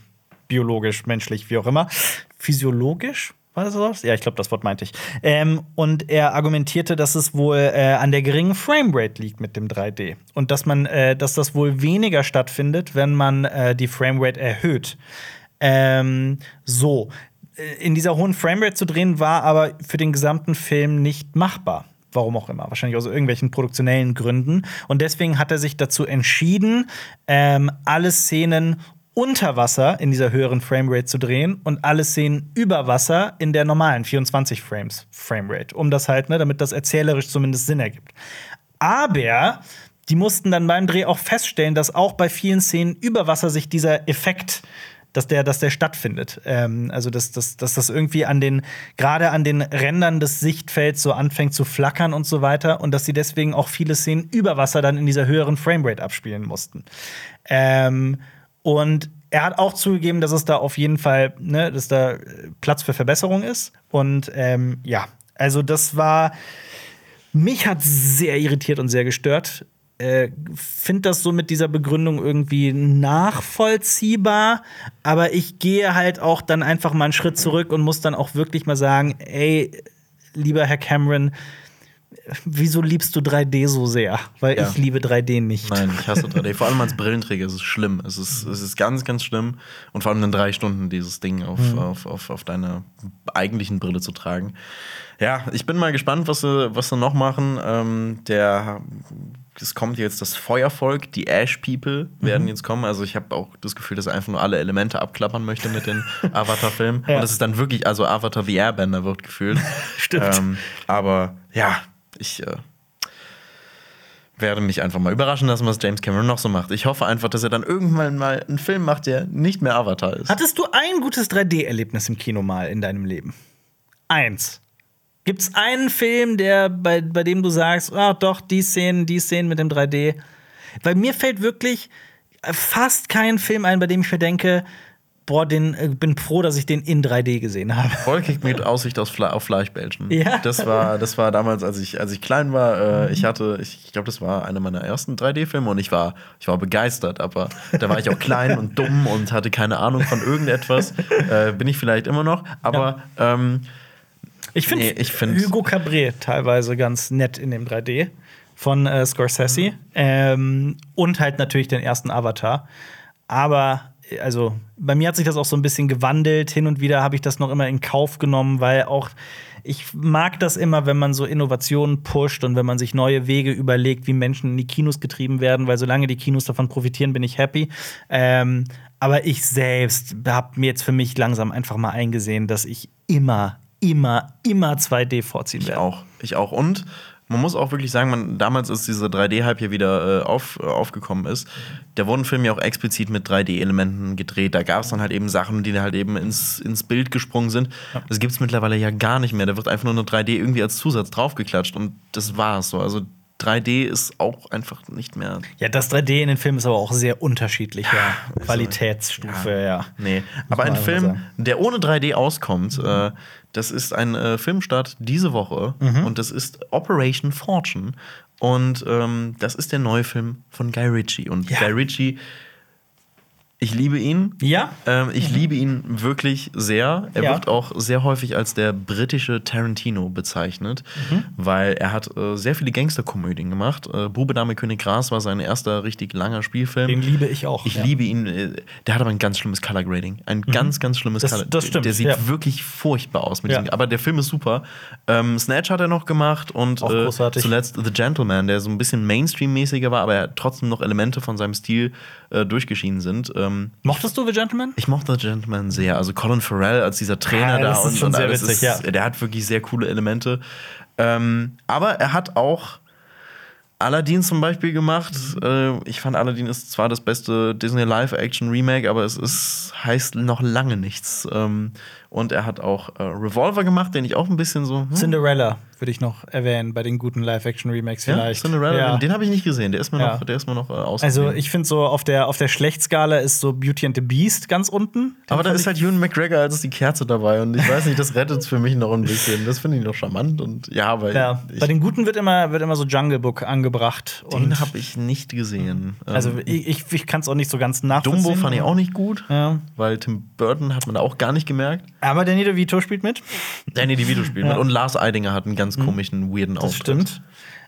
[SPEAKER 1] biologisch, menschlich, wie auch immer. Physiologisch? War das? Ja, ich glaube, das Wort meinte ich. Ähm, und er argumentierte, dass es wohl äh, an der geringen Framerate liegt mit dem 3D. Und dass man, äh, dass das wohl weniger stattfindet, wenn man äh, die Framerate erhöht. Ähm, so. Äh, In dieser hohen Framerate zu drehen, war aber für den gesamten Film nicht machbar. Warum auch immer. Wahrscheinlich aus irgendwelchen produktionellen Gründen. Und deswegen hat er sich dazu entschieden, ähm, alle Szenen unter Wasser in dieser höheren Framerate zu drehen und alle Szenen über Wasser in der normalen 24 Frames Framerate, um das halt, ne, damit das erzählerisch zumindest Sinn ergibt. Aber die mussten dann beim Dreh auch feststellen, dass auch bei vielen Szenen über Wasser sich dieser Effekt dass der, dass der stattfindet. Ähm, also dass, dass, dass das irgendwie an den, gerade an den Rändern des Sichtfelds so anfängt zu flackern und so weiter und dass sie deswegen auch viele Szenen über Wasser dann in dieser höheren Framerate abspielen mussten. Ähm, und er hat auch zugegeben, dass es da auf jeden Fall, ne, dass da Platz für Verbesserung ist. Und ähm, ja, also das war, mich hat sehr irritiert und sehr gestört äh, finde das so mit dieser Begründung irgendwie nachvollziehbar, aber ich gehe halt auch dann einfach mal einen Schritt zurück und muss dann auch wirklich mal sagen, ey, lieber Herr Cameron, wieso liebst du 3D so sehr? Weil ja. ich liebe 3D nicht.
[SPEAKER 2] Nein, ich hasse 3D. vor allem als Brillenträger ist es schlimm. Es ist, es ist ganz, ganz schlimm. Und vor allem in drei Stunden dieses Ding auf, mhm. auf, auf, auf deiner eigentlichen Brille zu tragen. Ja, ich bin mal gespannt, was sie, was sie noch machen. Ähm, der es kommt jetzt das Feuervolk, die Ash People werden mhm. jetzt kommen. Also ich habe auch das Gefühl, dass er einfach nur alle Elemente abklappern möchte mit den Avatar-Filmen. ja. Und das ist dann wirklich, also Avatar the Airbender wird gefühlt.
[SPEAKER 1] Stimmt. Ähm,
[SPEAKER 2] aber ja, ich äh, werde mich einfach mal überraschen lassen, was James Cameron noch so macht. Ich hoffe einfach, dass er dann irgendwann mal einen Film macht, der nicht mehr Avatar ist.
[SPEAKER 1] Hattest du ein gutes 3D-Erlebnis im Kino mal in deinem Leben? Eins. Gibt es einen Film, der, bei, bei dem du sagst, ah, doch, die Szenen, die Szenen mit dem 3D? Weil mir fällt wirklich fast kein Film ein, bei dem ich mir denke, boah, den äh, bin froh, dass ich den in 3D gesehen habe.
[SPEAKER 2] Vollkick mit Aussicht auf, Fle auf Fleischbällchen.
[SPEAKER 1] Ja.
[SPEAKER 2] Das war, das war damals, als ich, als ich klein war. Äh, ich hatte, ich, ich glaube, das war einer meiner ersten 3D-Filme und ich war, ich war begeistert, aber da war ich auch klein und dumm und hatte keine Ahnung von irgendetwas. Äh, bin ich vielleicht immer noch, aber ja. ähm,
[SPEAKER 1] ich finde nee, find Hugo Cabret teilweise ganz nett in dem 3D von äh, Scorsese. Mhm. Ähm, und halt natürlich den ersten Avatar. Aber also bei mir hat sich das auch so ein bisschen gewandelt. Hin und wieder habe ich das noch immer in Kauf genommen, weil auch ich mag das immer, wenn man so Innovationen pusht und wenn man sich neue Wege überlegt, wie Menschen in die Kinos getrieben werden, weil solange die Kinos davon profitieren, bin ich happy. Ähm, aber ich selbst habe mir jetzt für mich langsam einfach mal eingesehen, dass ich immer, immer, immer 2D vorziehen
[SPEAKER 2] ich
[SPEAKER 1] werde.
[SPEAKER 2] Auch. Ich auch. Und man muss auch wirklich sagen, man, damals, als dieser 3D-Hype hier wieder äh, auf, äh, aufgekommen ist, da wurden Filme ja auch explizit mit 3D-Elementen gedreht. Da gab es dann halt eben Sachen, die halt eben ins, ins Bild gesprungen sind. Ja. Das gibt es mittlerweile ja gar nicht mehr. Da wird einfach nur eine 3D irgendwie als Zusatz draufgeklatscht und das war's so. Also 3D ist auch einfach nicht mehr.
[SPEAKER 1] Ja, das 3D in den Filmen ist aber auch sehr unterschiedlicher ja, Qualitätsstufe, ja. ja.
[SPEAKER 2] Nee, aber ein Film, der ohne 3D auskommt, mhm. äh, das ist ein äh, Filmstart diese Woche mhm. und das ist Operation Fortune. Und ähm, das ist der neue Film von Guy Ritchie. Und ja. Guy Ritchie ich liebe ihn.
[SPEAKER 1] Ja.
[SPEAKER 2] Ähm, ich mhm. liebe ihn wirklich sehr. Er ja. wird auch sehr häufig als der britische Tarantino bezeichnet, mhm. weil er hat äh, sehr viele Gangsterkomödien gemacht. Äh, Bube Dame König Gras war sein erster richtig langer Spielfilm.
[SPEAKER 1] Den liebe ich auch.
[SPEAKER 2] Ich ja. liebe ihn. Äh, der hat aber ein ganz schlimmes Color Grading. Ein mhm. ganz, ganz schlimmes
[SPEAKER 1] das,
[SPEAKER 2] Color.
[SPEAKER 1] Das stimmt.
[SPEAKER 2] Der sieht
[SPEAKER 1] ja.
[SPEAKER 2] wirklich furchtbar aus. Mit diesem, aber der Film ist super. Ähm, Snatch hat er noch gemacht und
[SPEAKER 1] äh,
[SPEAKER 2] zuletzt The Gentleman, der so ein bisschen Mainstream-mäßiger war, aber er trotzdem noch Elemente von seinem Stil äh, durchgeschieden sind. Ähm,
[SPEAKER 1] Mochtest du The Gentleman?
[SPEAKER 2] Ich mochte The Gentleman sehr. Also Colin Farrell als dieser Trainer ja, da
[SPEAKER 1] und, und alles witzig,
[SPEAKER 2] ist, ja. der hat wirklich sehr coole Elemente. Ähm, aber er hat auch Aladdin zum Beispiel gemacht. Äh, ich fand Aladdin ist zwar das beste Disney Live-Action-Remake, aber es ist, heißt noch lange nichts. Ähm, und er hat auch äh, Revolver gemacht, den ich auch ein bisschen so.
[SPEAKER 1] Hm? Cinderella würde ich noch erwähnen bei den guten Live-Action-Remakes vielleicht.
[SPEAKER 2] Ja, Cinderella, ja. den habe ich nicht gesehen. Der ist mir ja. noch, der ist mir noch äh,
[SPEAKER 1] Also ich finde so auf der auf der Schlechtskala ist so Beauty and the Beast ganz unten. Den
[SPEAKER 2] aber da ist halt Ewan McGregor als die Kerze dabei und ich weiß nicht, das rettet es für mich noch ein bisschen. Das finde ich noch charmant und ja, aber
[SPEAKER 1] ja, bei den guten wird immer wird immer so Jungle Book angebracht.
[SPEAKER 2] Den habe ich nicht gesehen.
[SPEAKER 1] Also ähm, ich, ich kann es auch nicht so ganz nachvollziehen.
[SPEAKER 2] Dumbo fand ich auch nicht gut, ja. weil Tim Burton hat man da auch gar nicht gemerkt.
[SPEAKER 1] Aber Danny DeVito spielt mit.
[SPEAKER 2] Danny DeVito spielt ja. mit. Und Lars Eidinger hat einen ganz mhm. komischen, weirden
[SPEAKER 1] das Auftritt. Stimmt.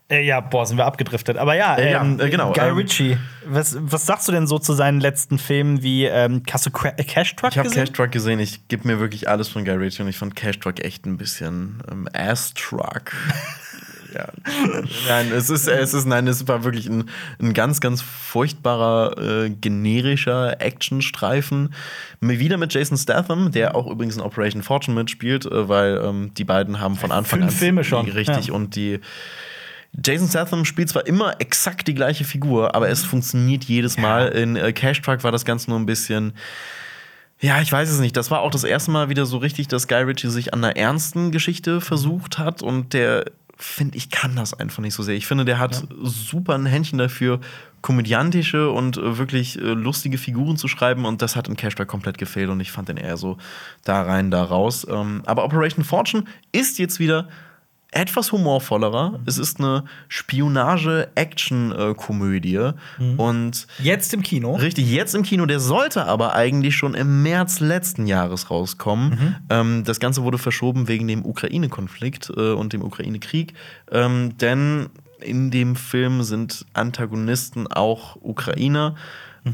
[SPEAKER 1] Äh, ja, boah, sind wir abgedriftet. Aber ja,
[SPEAKER 2] äh, ähm, äh, genau.
[SPEAKER 1] Guy ähm, Ritchie. Was, was sagst du denn so zu seinen letzten Filmen wie ähm, hast du äh, Cash Truck
[SPEAKER 2] ich hab gesehen? Ich habe Cash Truck gesehen. Ich gebe mir wirklich alles von Guy Ritchie und ich fand Cash Truck echt ein bisschen ähm, Ass Truck. ja. Nein, es ist, es ist, nein, es war wirklich ein, ein ganz, ganz furchtbarer, äh, generischer Actionstreifen. Wieder mit Jason Statham, der auch übrigens in Operation Fortune mitspielt, äh, weil ähm, die beiden haben von Anfang
[SPEAKER 1] Fünf
[SPEAKER 2] an
[SPEAKER 1] Filme schon.
[SPEAKER 2] richtig
[SPEAKER 1] Ja.
[SPEAKER 2] und die Jason Statham spielt zwar immer exakt die gleiche Figur, aber es funktioniert jedes Mal. In äh, Cash Truck war das Ganze nur ein bisschen. Ja, ich weiß es nicht. Das war auch das erste Mal wieder so richtig, dass Guy Ritchie sich an einer ernsten Geschichte versucht hat und der finde ich kann das einfach nicht so sehr. Ich finde, der hat super ein Händchen dafür, komödiantische und äh, wirklich äh, lustige Figuren zu schreiben und das hat in Cash Truck komplett gefehlt und ich fand den eher so da rein, da raus. Ähm, aber Operation Fortune ist jetzt wieder etwas humorvollerer. Es ist eine Spionage-Action-Komödie. Und
[SPEAKER 1] Jetzt im Kino.
[SPEAKER 2] richtig, jetzt im Kino, der sollte aber eigentlich schon im März letzten Jahres rauskommen. Ähm, das Ganze wurde verschoben wegen dem Ukraine-Konflikt äh, und dem Ukraine-Krieg. Ähm, denn in dem Film sind Antagonisten auch Ukrainer.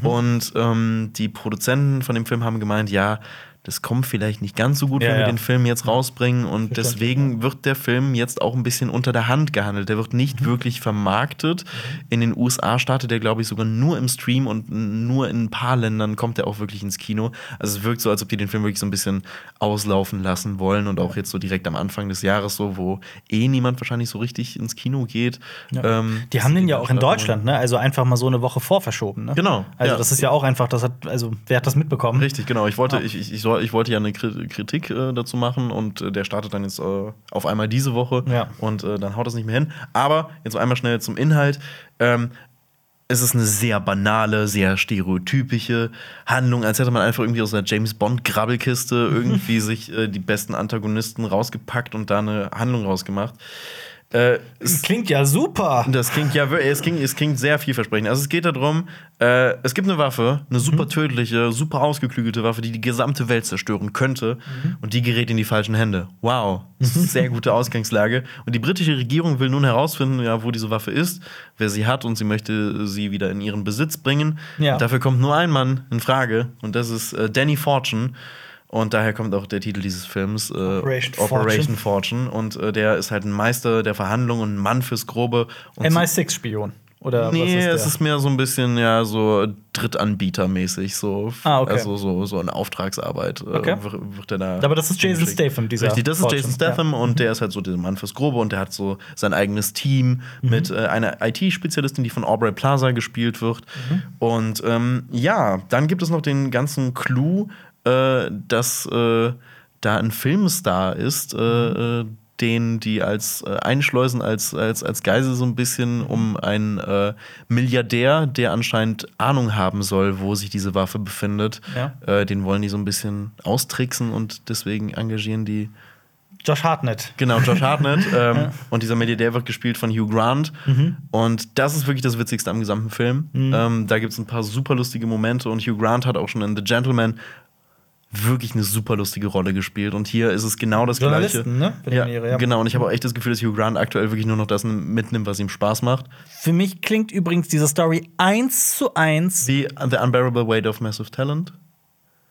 [SPEAKER 2] Und ähm, die Produzenten von dem Film haben gemeint, ja, das kommt vielleicht nicht ganz so gut,
[SPEAKER 1] Ja,
[SPEAKER 2] wenn wir
[SPEAKER 1] ja.
[SPEAKER 2] den Film jetzt rausbringen. Und deswegen wird der Film jetzt auch ein bisschen unter der Hand gehandelt. Der wird nicht
[SPEAKER 1] Mhm.
[SPEAKER 2] wirklich vermarktet. In den USA startet der, glaube ich, sogar nur im Stream und nur in ein paar Ländern kommt er auch wirklich ins Kino. Also es wirkt so, als ob die den Film wirklich so ein bisschen auslaufen lassen wollen und auch jetzt so direkt am Anfang des Jahres so, wo eh niemand wahrscheinlich so richtig ins Kino geht.
[SPEAKER 1] Ja.
[SPEAKER 2] Ähm,
[SPEAKER 1] Die haben den ja auch in. Deutschland, ne? Also einfach mal so eine Woche vorverschoben, ne?
[SPEAKER 2] Genau,
[SPEAKER 1] Also das ist ja auch einfach, das hat, also wer hat das mitbekommen?
[SPEAKER 2] Richtig, genau. Ich wollte, ich, ich, ich, ich wollte ja eine Kri- Kritik äh, dazu machen und äh, der startet dann jetzt äh, auf einmal diese Woche
[SPEAKER 1] Ja.
[SPEAKER 2] und äh, dann haut das nicht mehr hin. Aber jetzt einmal schnell zum Inhalt. Ähm, es ist eine sehr banale, sehr stereotypische Handlung, als hätte man einfach irgendwie aus einer James Bond-Grabbelkiste irgendwie sich äh, die besten Antagonisten rausgepackt und da eine Handlung rausgemacht. Äh, es,
[SPEAKER 1] Klingt ja super.
[SPEAKER 2] das klingt ja, es klingt, es klingt sehr vielversprechend. Also es geht darum, äh, es gibt eine Waffe, eine super tödliche, super ausgeklügelte Waffe, die die gesamte Welt zerstören könnte, und die gerät in die falschen Hände. Wow, das ist eine sehr gute Ausgangslage. Und die britische Regierung will nun herausfinden, ja, wo diese Waffe ist, wer sie hat, und sie möchte sie wieder in ihren Besitz bringen.
[SPEAKER 1] Ja.
[SPEAKER 2] Dafür kommt nur ein Mann in Frage, und das ist äh, Danny Fortune. Und daher kommt auch der Titel dieses Films, äh,
[SPEAKER 1] Operation
[SPEAKER 2] Operation Fortune. Und äh, der ist halt ein Meister der Verhandlung und ein Mann fürs Grobe. Und
[SPEAKER 1] MI6-Spion. Oder
[SPEAKER 2] Nee,
[SPEAKER 1] was ist der?
[SPEAKER 2] es ist mehr so ein bisschen ja so Drittanbietermäßig, so
[SPEAKER 1] Ah, okay.
[SPEAKER 2] also so, so eine Auftragsarbeit äh,
[SPEAKER 1] Okay.
[SPEAKER 2] wird, wird er da.
[SPEAKER 1] Aber das ist Jason. Statham, dieser
[SPEAKER 2] Richtig, das ist
[SPEAKER 1] Fortune,
[SPEAKER 2] Jason Statham und der ist halt so dieser Mann fürs Grobe und der hat so sein eigenes Team
[SPEAKER 1] Mhm.
[SPEAKER 2] mit äh, einer IT-Spezialistin, die von Aubrey Plaza gespielt wird.
[SPEAKER 1] Mhm.
[SPEAKER 2] Und ähm, ja, dann gibt es noch den ganzen Clou, äh, dass äh, da ein Filmstar ist, äh, äh, den die als äh, einschleusen als, als, als Geisel so ein bisschen um einen äh, Milliardär, der anscheinend Ahnung haben soll, wo sich diese Waffe befindet.
[SPEAKER 1] Ja.
[SPEAKER 2] Den wollen die so ein bisschen austricksen und deswegen engagieren die
[SPEAKER 1] Josh Hartnett.
[SPEAKER 2] Genau, Josh Hartnett. ähm, Und dieser Milliardär wird gespielt von Hugh Grant.
[SPEAKER 1] Mhm.
[SPEAKER 2] Und das ist wirklich das Witzigste am gesamten Film. Ähm, da gibt es ein paar super lustige Momente und Hugh Grant hat auch schon in The Gentleman wirklich eine super lustige Rolle gespielt. Und hier ist es genau das Gleiche.
[SPEAKER 1] ne?
[SPEAKER 2] Ja,
[SPEAKER 1] ja.
[SPEAKER 2] Genau, und ich habe auch echt das Gefühl, dass Hugh Grant aktuell wirklich nur noch das mitnimmt, was ihm Spaß macht.
[SPEAKER 1] Für mich klingt übrigens diese Story eins zu eins.
[SPEAKER 2] Wie The Unbearable Weight of Massive Talent.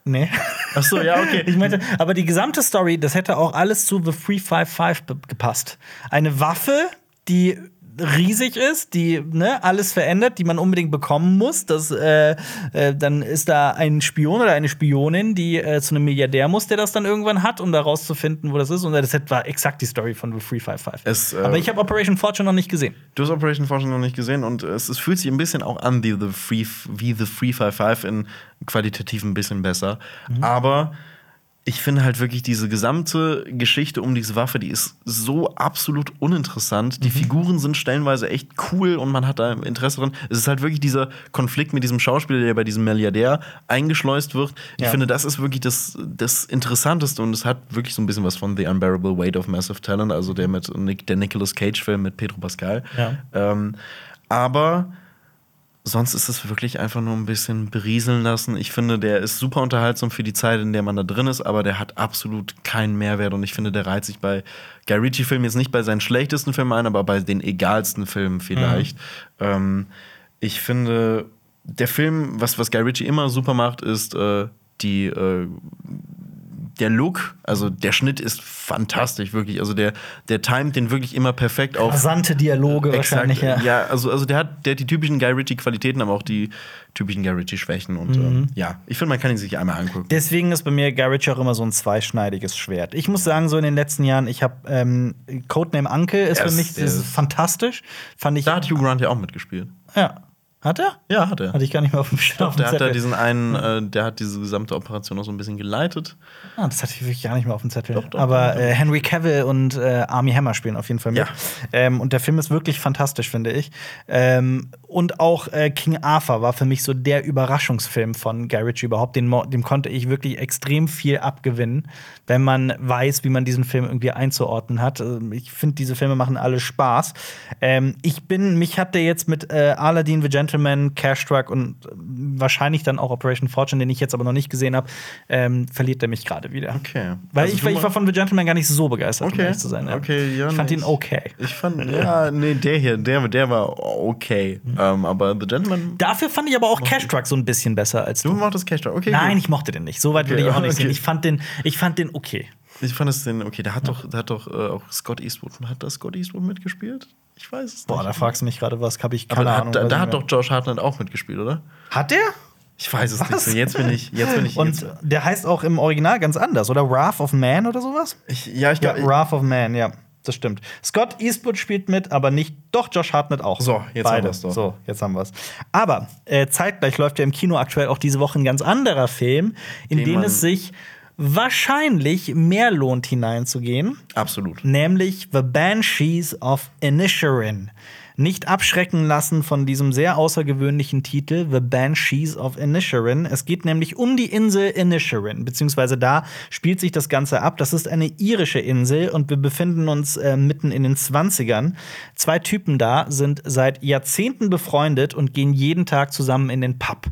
[SPEAKER 1] Nee.
[SPEAKER 2] Ach so, ja, okay.
[SPEAKER 1] Ich meinte, aber die gesamte Story, das hätte auch alles zu The 355 be- gepasst. Eine Waffe, die riesig ist, die ne, alles verändert, die man unbedingt bekommen muss. Das, äh, äh, dann ist da ein Spion oder eine Spionin, die äh, zu einem Milliardär muss, der das dann irgendwann hat, um da rauszufinden, wo das ist. Und das war exakt die Story von The 355.
[SPEAKER 2] Es, äh,
[SPEAKER 1] aber ich habe Operation Fortune noch nicht gesehen.
[SPEAKER 2] Du hast Operation Fortune noch nicht gesehen und es, es fühlt sich ein bisschen auch an wie The, Free, wie The 355 in qualitativ ein bisschen besser. Aber ich finde halt wirklich diese gesamte Geschichte um diese Waffe, die ist so absolut uninteressant. Die Figuren sind stellenweise echt cool und man hat da Interesse dran. Es ist halt wirklich dieser Konflikt mit diesem Schauspieler, der bei diesem Milliardär eingeschleust wird. Ich
[SPEAKER 1] Ja.
[SPEAKER 2] finde, das ist wirklich das, das Interessanteste und es hat wirklich so ein bisschen was von The Unbearable Weight of Massive Talent, also der mit Nick, der Nicolas Cage-Film mit Pedro Pascal.
[SPEAKER 1] Ja.
[SPEAKER 2] Ähm, aber sonst ist es wirklich einfach nur ein bisschen berieseln lassen. Ich finde, der ist super unterhaltsam für die Zeit, in der man da drin ist, aber der hat absolut keinen Mehrwert und ich finde, der reiht sich bei Guy Ritchie-Filmen jetzt nicht bei seinen schlechtesten Filmen ein, aber bei den egalsten Filmen vielleicht. Ähm, ich finde, der Film, was, was Guy Ritchie immer super macht, ist äh, die äh, der Look, also der Schnitt ist fantastisch, wirklich. Also der, der timet den wirklich immer perfekt auf.
[SPEAKER 1] Rasante Dialoge wahrscheinlich, ja.
[SPEAKER 2] Ja, also, also der hat, der hat die typischen Guy Ritchie-Qualitäten, aber auch die typischen Guy Ritchie-Schwächen. Und
[SPEAKER 1] Mhm.
[SPEAKER 2] ähm, ja, ich finde, man kann ihn sich einmal angucken.
[SPEAKER 1] Deswegen ist bei mir Guy Ritchie auch immer so ein zweischneidiges Schwert. Ich muss sagen, so in den letzten Jahren, ich habe ähm, Codename Uncle ist
[SPEAKER 2] Der
[SPEAKER 1] für mich ist
[SPEAKER 2] ist-
[SPEAKER 1] fantastisch. Fand ich.
[SPEAKER 2] Da hat Hugh Grant ja auch mitgespielt.
[SPEAKER 1] ja. Hat er?
[SPEAKER 2] Ja, hat er.
[SPEAKER 1] Hatte ich gar nicht mehr auf dem Schirm.
[SPEAKER 2] Der hat da diesen einen, äh, der hat diese gesamte Operation auch so ein bisschen geleitet.
[SPEAKER 1] Ah, das hatte ich wirklich gar nicht mehr auf dem Zettel.
[SPEAKER 2] Doch, doch,
[SPEAKER 1] Aber. Äh, Henry Cavill und äh, Army Hammer spielen auf jeden Fall mit.
[SPEAKER 2] Ja.
[SPEAKER 1] Ähm, und der Film ist wirklich fantastisch, finde ich. Ähm, und auch äh, King Arthur war für mich so der Überraschungsfilm von Guy Ritchie überhaupt. Den, dem konnte ich wirklich extrem viel abgewinnen, wenn man weiß, wie man diesen Film irgendwie einzuordnen hat. Ähm, Ich finde, diese Filme machen alle Spaß. Ähm, ich bin, mich hat der jetzt mit äh, Aladdin, The Gentleman, Cash Truck und äh, wahrscheinlich dann auch Operation Fortune, den ich jetzt aber noch nicht gesehen habe, ähm, verliert er mich gerade wieder.
[SPEAKER 2] Okay.
[SPEAKER 1] Weil
[SPEAKER 2] Also
[SPEAKER 1] ich, ich war von The Gentleman gar nicht so begeistert, um
[SPEAKER 2] Okay.
[SPEAKER 1] ehrlich zu sein. ja.
[SPEAKER 2] Okay, ja,
[SPEAKER 1] ich fand ihn okay.
[SPEAKER 2] Ich fand, ja, nee, der hier, der, der war okay.
[SPEAKER 1] Mhm.
[SPEAKER 2] Ähm, aber The Gentleman.
[SPEAKER 1] Dafür fand ich aber auch Cash Truck so ein bisschen besser als
[SPEAKER 2] Du
[SPEAKER 1] du.
[SPEAKER 2] mochtest Cash Truck, okay.
[SPEAKER 1] Nein,
[SPEAKER 2] gut.
[SPEAKER 1] ich mochte den nicht. So weit
[SPEAKER 2] Okay,
[SPEAKER 1] würde ich auch nicht
[SPEAKER 2] okay.
[SPEAKER 1] sehen. Ich fand den, ich fand den okay.
[SPEAKER 2] Ich fand es den, okay, der hat doch, der hat doch äh, auch Scott Eastwood. Hat da Scott Eastwood mitgespielt? Ich weiß es
[SPEAKER 1] Boah,
[SPEAKER 2] nicht.
[SPEAKER 1] da fragst du mich gerade was, habe ich keine
[SPEAKER 2] aber da,
[SPEAKER 1] Ahnung.
[SPEAKER 2] hat, da, hat doch Josh Hartnett auch mitgespielt, oder?
[SPEAKER 1] Hat der?
[SPEAKER 2] Ich weiß es
[SPEAKER 1] Was?
[SPEAKER 2] nicht. So, jetzt bin ich, jetzt bin ich.
[SPEAKER 1] Und
[SPEAKER 2] jetzt,
[SPEAKER 1] der heißt auch im Original ganz anders, oder? Wrath of Man oder sowas?
[SPEAKER 2] ich, ja, ich
[SPEAKER 1] Ja,
[SPEAKER 2] glaube.
[SPEAKER 1] Wrath of Man, ja. Das stimmt. Scott Eastwood spielt mit, aber nicht. Doch, Josh Hartnett auch.
[SPEAKER 2] So, jetzt haben
[SPEAKER 1] Beide.
[SPEAKER 2] wir's doch.
[SPEAKER 1] So, jetzt haben wir's. Aber äh, zeitgleich läuft ja im Kino aktuell auch diese Woche ein ganz anderer Film, in
[SPEAKER 2] man-
[SPEAKER 1] es sich wahrscheinlich mehr lohnt, hineinzugehen.
[SPEAKER 2] absolut.
[SPEAKER 1] nämlich The Banshees of Inisherin. Nicht abschrecken lassen von diesem sehr außergewöhnlichen Titel The Banshees of Inisherin. Es geht nämlich um die Insel Inisherin, beziehungsweise da spielt sich das Ganze ab. Das ist eine irische Insel und wir befinden uns äh, mitten in den 20ern. Zwei Typen da sind seit Jahrzehnten befreundet und gehen jeden Tag zusammen in den Pub.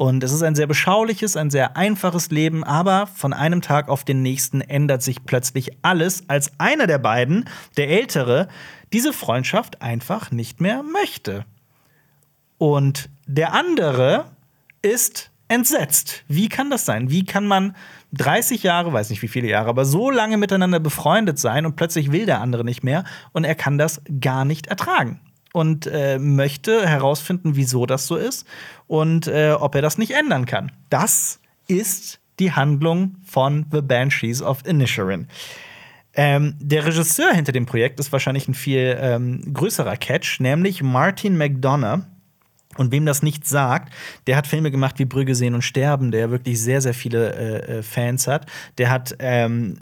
[SPEAKER 1] Und es ist ein sehr beschauliches, ein sehr einfaches Leben, aber von einem Tag auf den nächsten ändert sich plötzlich alles, als einer der beiden, der Ältere, diese Freundschaft einfach nicht mehr möchte. Und der andere ist entsetzt. Wie kann das sein? Wie kann man 30 Jahre, weiß nicht wie viele Jahre, aber so lange miteinander befreundet sein und plötzlich will der andere nicht mehr und er kann das gar nicht ertragen? Und äh, möchte herausfinden, wieso das so ist und äh, ob er das nicht ändern kann. Das ist die Handlung von The Banshees of Inisherin. Ähm, der Regisseur hinter dem Projekt ist wahrscheinlich ein viel ähm, größerer Catch, nämlich Martin McDonough. Und wem das nicht sagt, der hat Filme gemacht wie Brügge sehen und sterben, der wirklich sehr, sehr viele äh, äh, Fans hat. Der hat ähm,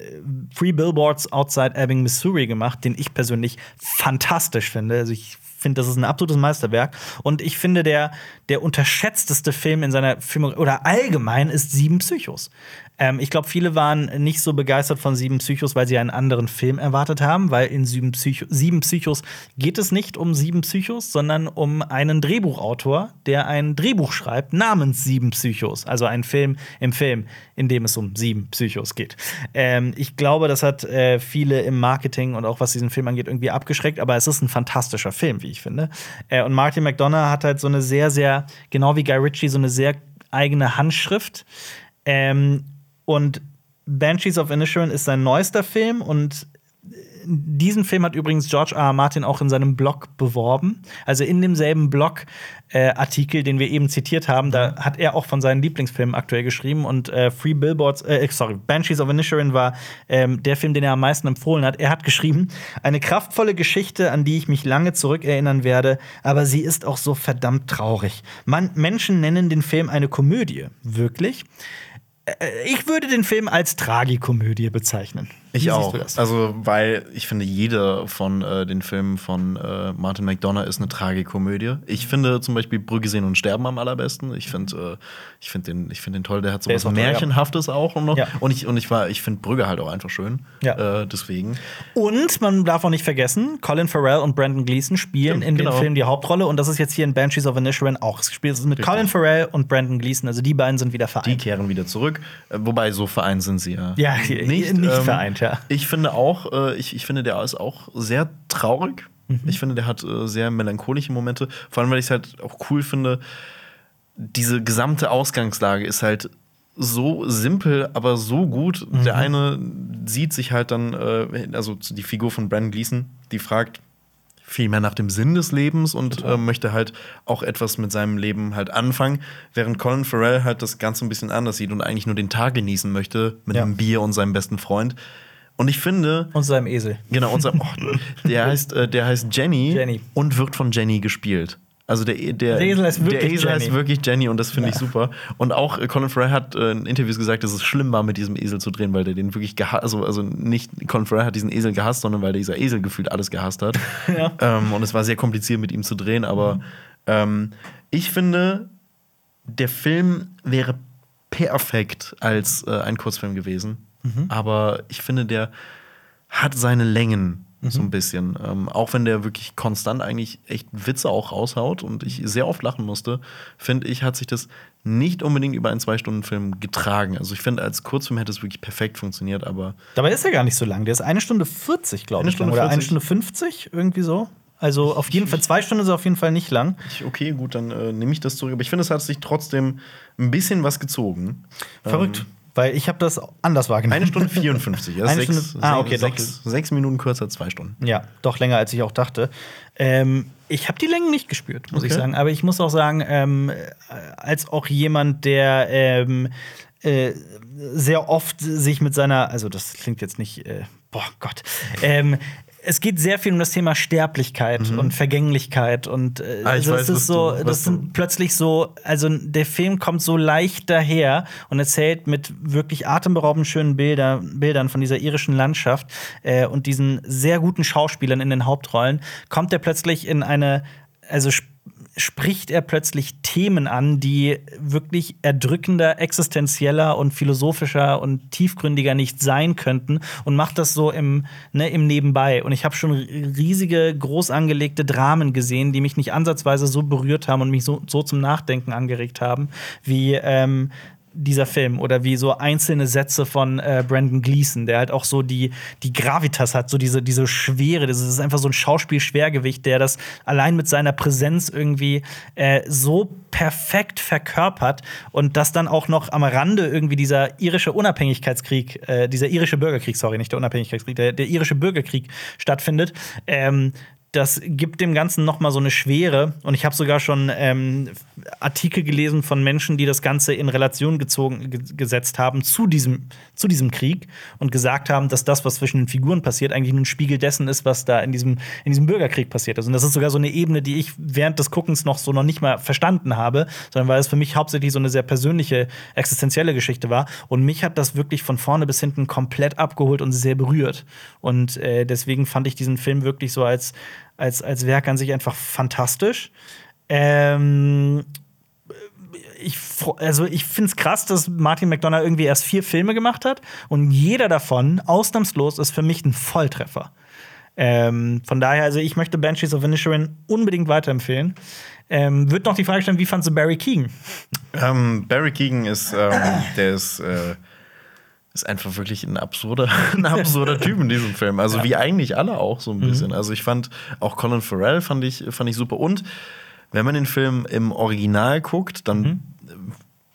[SPEAKER 1] Free Billboards Outside Ebbing, Missouri gemacht, den ich persönlich fantastisch finde. Also ich finde, das ist ein absolutes Meisterwerk. Und ich finde, der, der unterschätzteste Film in seiner Film oder allgemein ist Sieben Psychos. Ähm, ich glaube, viele waren nicht so begeistert von Sieben Psychos, weil sie einen anderen Film erwartet haben, weil in Sieben, Psycho Sieben Psychos geht es nicht um Sieben Psychos, sondern um einen Drehbuchautor, der ein Drehbuch schreibt namens Sieben Psychos. Also ein Film im Film, in dem es um sieben Psychos geht. Ähm, ich glaube, das hat äh, viele im Marketing und auch was diesen Film angeht irgendwie abgeschreckt, aber es ist ein fantastischer Film, wie ich finde. Äh, und Martin McDonough hat halt so eine sehr, sehr, genau wie Guy Ritchie, so eine sehr eigene Handschrift. Ähm, und Banshees of Inisherin ist sein neuester Film und diesen Film hat übrigens George R. R. Martin auch in seinem Blog beworben. Also in demselben Blog-Artikel, den wir eben zitiert haben, da hat er auch von seinen Lieblingsfilmen aktuell geschrieben. Und äh, Free Billboards, äh, sorry, Banshees of Inisherin war ähm, der Film, den er am meisten empfohlen hat. Er hat geschrieben, eine kraftvolle Geschichte, an die ich mich lange zurückerinnern werde, aber sie ist auch so verdammt traurig. Man, Menschen nennen den Film eine Komödie. Wirklich? Äh, Ich würde den Film als Tragikomödie bezeichnen. Wie
[SPEAKER 2] Ich auch. Also, weil ich finde, jeder von äh, den Filmen von äh, Martin McDonough ist eine Tragikomödie. Ich finde zum Beispiel Brügge sehen und sterben am allerbesten. Ich finde, äh, ich finde den, ich finde den toll. Der hat so was
[SPEAKER 1] toll, ja.
[SPEAKER 2] Märchenhaftes auch und, noch.
[SPEAKER 1] Ja.
[SPEAKER 2] und ich und ich war, ich finde Brügge halt auch einfach schön.
[SPEAKER 1] Ja.
[SPEAKER 2] Äh, deswegen.
[SPEAKER 1] Und man darf auch nicht vergessen, Colin Farrell und Brandon Gleeson spielen in dem
[SPEAKER 2] genau.
[SPEAKER 1] Film die Hauptrolle und das ist jetzt hier in Banshees of Inisherin auch. Es spielt mit
[SPEAKER 2] Richtig.
[SPEAKER 1] Colin Farrell und Brandon Gleeson, also die beiden sind wieder
[SPEAKER 2] Die
[SPEAKER 1] vereint.
[SPEAKER 2] kehren wieder zurück. Äh, wobei so vereint sind sie ja.
[SPEAKER 1] Ja, nicht, nicht
[SPEAKER 2] ähm,
[SPEAKER 1] vereint, ja.
[SPEAKER 2] Ich finde auch, äh, ich, ich finde, der ist auch sehr traurig.
[SPEAKER 1] Mhm.
[SPEAKER 2] Ich finde, der hat äh, sehr melancholische Momente. Vor allem, weil ich es halt auch cool finde, diese gesamte Ausgangslage ist halt so simpel, aber so gut. Der eine sieht sich halt dann, also die Figur von Brandon Gleason, die fragt viel mehr nach dem Sinn des Lebens und äh, möchte halt auch etwas mit seinem Leben halt anfangen, während Colin Farrell halt das Ganze ein bisschen anders sieht und eigentlich nur den Tag genießen möchte mit
[SPEAKER 1] Ja.
[SPEAKER 2] einem Bier und seinem besten Freund. Und ich finde,
[SPEAKER 1] Und seinem Esel.
[SPEAKER 2] Genau, unser, oh, der, heißt, äh, der heißt Jenny,
[SPEAKER 1] Jenny.
[SPEAKER 2] und wird von Jenny gespielt. Also der, der,
[SPEAKER 1] Der Esel heißt wirklich
[SPEAKER 2] der Esel heißt
[SPEAKER 1] Jenny.
[SPEAKER 2] wirklich Jenny und das finde ich
[SPEAKER 1] Ja.
[SPEAKER 2] super. Und auch äh, Colin Farrell hat äh, in Interviews gesagt, dass es schlimm war, mit diesem Esel zu drehen, weil der den wirklich gehasst, also, also nicht Colin Farrell hat diesen Esel gehasst, sondern weil dieser Esel gefühlt alles gehasst hat.
[SPEAKER 1] Ja.
[SPEAKER 2] ähm, und es war sehr kompliziert, mit ihm zu drehen, aber ähm, ich finde, der Film wäre perfekt als äh, ein Kurzfilm gewesen. Aber ich finde, der hat seine Längen so ein bisschen. Ähm, auch wenn der wirklich konstant eigentlich echt Witze auch raushaut und ich sehr oft lachen musste, finde ich, hat sich das nicht unbedingt über einen Zwei-Stunden-Film getragen. Also ich finde, als Kurzfilm hätte es wirklich perfekt funktioniert, aber
[SPEAKER 1] Dabei ist er gar nicht so lang. Der ist eine Stunde 40, glaube ich. lang.
[SPEAKER 2] Stunde
[SPEAKER 1] Oder eine
[SPEAKER 2] 40?
[SPEAKER 1] Stunde 50, irgendwie so. Also auf jeden Fall, zwei Stunden ist auf jeden Fall nicht lang.
[SPEAKER 2] okay, gut, dann äh, nehme ich das zurück. Aber ich finde, es hat sich trotzdem ein bisschen was gezogen.
[SPEAKER 1] Verrückt. Weil ich habe das anders wahrgenommen.
[SPEAKER 2] Eine Stunde 54. Das
[SPEAKER 1] Eine
[SPEAKER 2] sechs,
[SPEAKER 1] Stunde- ah, okay, doch.
[SPEAKER 2] sechs, sechs Minuten kürzer zwei Stunden.
[SPEAKER 1] Ja, doch länger, als ich auch dachte. Ähm, ich habe die Längen nicht gespürt, muss ich
[SPEAKER 2] Okay.
[SPEAKER 1] sagen. Aber ich muss auch sagen, ähm, äh, als auch jemand, der ähm, äh, sehr oft sich mit seiner, also das klingt jetzt nicht, äh, boah Gott, ähm, es geht sehr viel um das Thema Sterblichkeit und Vergänglichkeit und äh,
[SPEAKER 2] Mhm. Ah,
[SPEAKER 1] also
[SPEAKER 2] weiß,
[SPEAKER 1] es ist so,
[SPEAKER 2] du-
[SPEAKER 1] das sind
[SPEAKER 2] du-
[SPEAKER 1] plötzlich so, also der Film kommt so leicht daher und erzählt mit wirklich atemberaubend schönen Bilder, Bildern von dieser irischen Landschaft äh, und diesen sehr guten Schauspielern in den Hauptrollen, kommt er plötzlich in eine, also spricht er plötzlich Themen an, die wirklich erdrückender, existenzieller und philosophischer und tiefgründiger nicht sein könnten und macht das so im, ne, im Nebenbei. Und ich habe schon riesige, groß angelegte Dramen gesehen, die mich nicht ansatzweise so berührt haben und mich so, so zum Nachdenken angeregt haben, wie ähm, dieser Film oder wie so einzelne Sätze von äh, Brandon Gleason, der halt auch so die, die Gravitas hat, so diese, diese Schwere. Das ist einfach so ein Schauspielschwergewicht, der das allein mit seiner Präsenz irgendwie äh, so perfekt verkörpert und das dann auch noch am Rande irgendwie dieser irische Unabhängigkeitskrieg, äh, dieser irische Bürgerkrieg, sorry, nicht der Unabhängigkeitskrieg, der, der irische Bürgerkrieg stattfindet. Ähm, das gibt dem Ganzen noch mal so eine Schwere. Und ich habe sogar schon ähm, Artikel gelesen von Menschen, die das Ganze in Relation gezogen, ge gesetzt haben zu diesem, zu diesem Krieg und gesagt haben, dass das, was zwischen den Figuren passiert, eigentlich nur ein Spiegel dessen ist, was da in diesem, in diesem Bürgerkrieg passiert ist. Und das ist sogar so eine Ebene, die ich während des Guckens noch so noch nicht mal verstanden habe, sondern weil es für mich hauptsächlich so eine sehr persönliche, existenzielle Geschichte war. Und mich hat das wirklich von vorne bis hinten komplett abgeholt und sehr berührt. Und äh, deswegen fand ich diesen Film wirklich so als, als, als Werk an sich einfach fantastisch. Ähm, ich, also ich finde es krass, dass Martin McDonough irgendwie erst vier Filme gemacht hat und jeder davon, ausnahmslos, ist für mich ein Volltreffer. Ähm, von daher, also ich möchte Banshees of Inisherin unbedingt weiterempfehlen. Ähm, Wird noch die Frage stellen, wie fandst du Barry Keegan?
[SPEAKER 2] Ähm, Barry Keegan ist, ähm, der ist, äh, ist einfach wirklich ein absurder, ein absurder Typ in diesem Film. Also wie eigentlich alle auch so ein bisschen. Also ich fand auch Colin Farrell fand ich, fand ich super. Und wenn man den Film im Original guckt, dann äh,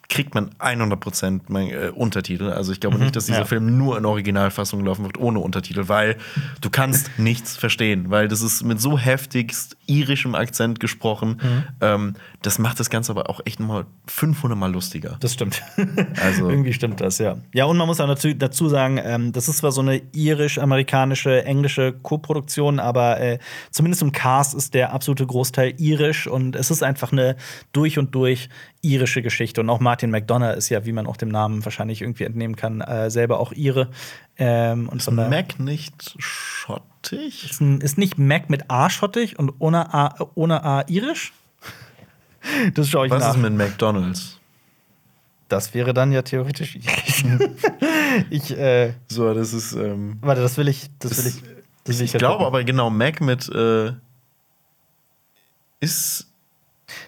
[SPEAKER 2] kriegt man 100% mein, äh, Untertitel. Also ich glaube nicht, dass dieser
[SPEAKER 1] ja.
[SPEAKER 2] Film nur in Originalfassung laufen wird ohne Untertitel, weil du kannst nichts verstehen, weil das ist mit so heftigst irischem Akzent gesprochen. Ähm, das macht das Ganze aber auch echt mal 500 Mal lustiger.
[SPEAKER 1] Das stimmt.
[SPEAKER 2] Also-
[SPEAKER 1] Irgendwie stimmt das, ja. Ja, und man muss auch dazu, dazu sagen, ähm, das ist zwar so eine irisch-amerikanische, englische Co-Produktion, aber äh, zumindest im Cast ist der absolute Großteil irisch und es ist einfach eine durch und durch irische Geschichte. Und auch Martin McDonough ist ja, wie man auch dem Namen wahrscheinlich irgendwie entnehmen kann, äh, selber auch Ire. Ähm, und von daher-
[SPEAKER 2] Mac nicht schottig?
[SPEAKER 1] ist, ein- ist nicht Mac mit A schottig und ohne A, ohne A irisch? Das schaue ich
[SPEAKER 2] Was
[SPEAKER 1] nach.
[SPEAKER 2] ist mit McDonalds?
[SPEAKER 1] das wäre dann ja theoretisch ich, äh,
[SPEAKER 2] So, das ist. Ähm,
[SPEAKER 1] Warte, das will ich. Das will ich. Das will
[SPEAKER 2] ich
[SPEAKER 1] jetzt
[SPEAKER 2] glaube aber genau, Mac mit. Äh, ist.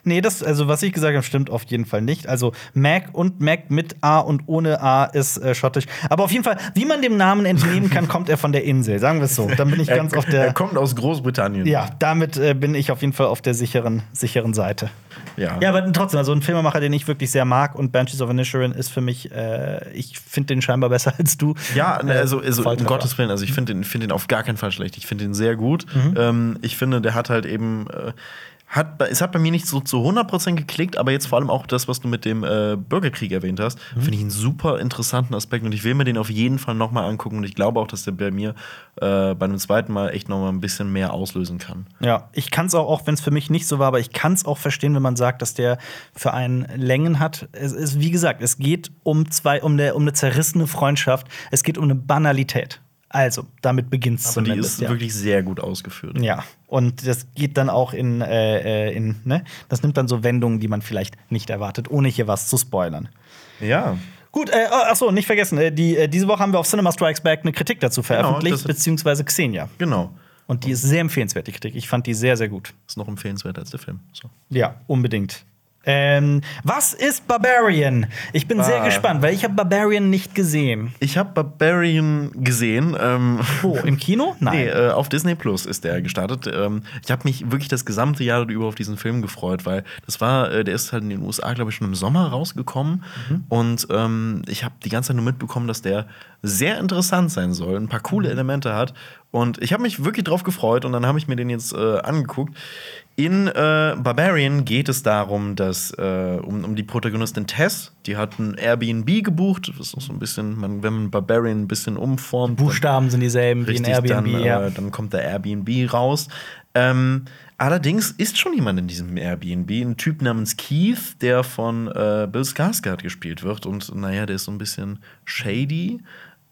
[SPEAKER 1] Nee, das, also was ich gesagt habe, stimmt auf jeden Fall nicht. Also Mac und Mac mit A und ohne A ist äh, schottisch. Aber auf jeden Fall, wie man dem Namen entnehmen kann, kommt er von der Insel. Sagen wir es so. Dann bin ich ganz
[SPEAKER 2] er,
[SPEAKER 1] auf der.
[SPEAKER 2] Er kommt aus Großbritannien.
[SPEAKER 1] Ja, damit äh, bin ich auf jeden Fall auf der sicheren, sicheren Seite.
[SPEAKER 2] Ja.
[SPEAKER 1] Ja, aber trotzdem, also ein Filmemacher, den ich wirklich sehr mag und Banshees of Inisherin ist für mich, äh, ich finde den scheinbar besser als du.
[SPEAKER 2] Ja, ne,
[SPEAKER 1] Äh,
[SPEAKER 2] also, also um
[SPEAKER 1] Volltreffer.
[SPEAKER 2] Gottes Willen, also ich finde den, find den auf gar keinen Fall schlecht. Ich finde den sehr gut. Ähm, ich finde, der hat halt eben. Hat, es hat bei mir nicht so zu 100% geklickt, aber jetzt vor allem auch das, was du mit dem äh, Bürgerkrieg erwähnt hast, finde ich einen super interessanten Aspekt und ich will mir den auf jeden Fall noch mal angucken und ich glaube auch, dass der bei mir äh, bei einem zweiten Mal echt noch mal ein bisschen mehr auslösen kann.
[SPEAKER 1] Ja, ich kann es auch, auch wenn es für mich nicht so war, aber ich kann es auch verstehen, wenn man sagt, dass der für einen Längen hat. Es ist, wie gesagt, es geht um zwei, um, der, um eine zerrissene Freundschaft. Es geht um eine Banalität. Also, damit beginnt es
[SPEAKER 2] Aber die
[SPEAKER 1] zumindest.
[SPEAKER 2] ist
[SPEAKER 1] ja.
[SPEAKER 2] wirklich sehr gut ausgeführt.
[SPEAKER 1] Ja, und das geht dann auch in, äh, äh, in ne? Das nimmt dann so Wendungen, die man vielleicht nicht erwartet, ohne hier was zu spoilern.
[SPEAKER 2] Ja.
[SPEAKER 1] Gut, äh, oh, achso, nicht vergessen, äh, die, äh, diese Woche haben wir auf Cinema Strikes Back eine Kritik dazu veröffentlicht,
[SPEAKER 2] das-
[SPEAKER 1] beziehungsweise Xenia.
[SPEAKER 2] Genau.
[SPEAKER 1] Und die ist sehr empfehlenswert, die Kritik. Ich fand die sehr, sehr gut.
[SPEAKER 2] Ist noch empfehlenswerter als der Film. So.
[SPEAKER 1] Ja, unbedingt. Ähm, was ist Barbarian? Ich bin sehr
[SPEAKER 2] Ah.
[SPEAKER 1] gespannt, weil ich habe Barbarian nicht gesehen.
[SPEAKER 2] Ich habe Barbarian gesehen. Ähm,
[SPEAKER 1] Wo? Im Kino? Nein.
[SPEAKER 2] Nee, äh, auf Disney Plus ist der gestartet. Ähm, ich habe mich wirklich das gesamte Jahr über auf diesen Film gefreut, weil das war, äh, der ist halt in den USA, glaube ich, schon im Sommer rausgekommen. Und ähm, ich habe die ganze Zeit nur mitbekommen, dass der sehr interessant sein soll, ein paar coole Elemente hat. Und ich habe mich wirklich drauf gefreut und dann habe ich mir den jetzt äh, angeguckt. In äh, Barbarian geht es darum, dass äh, um, um die Protagonistin Tess, die hat ein Airbnb gebucht. Das ist auch so ein bisschen, man, wenn man Barbarian ein bisschen umformt.
[SPEAKER 1] Buchstaben sind dieselben wie in Airbnb.
[SPEAKER 2] dann,
[SPEAKER 1] ja.
[SPEAKER 2] äh, dann kommt der Airbnb raus. Ähm, allerdings ist schon jemand in diesem Airbnb, ein Typ namens Keith, der von äh, Bill Skarsgård gespielt wird. Und naja, der ist so ein bisschen shady.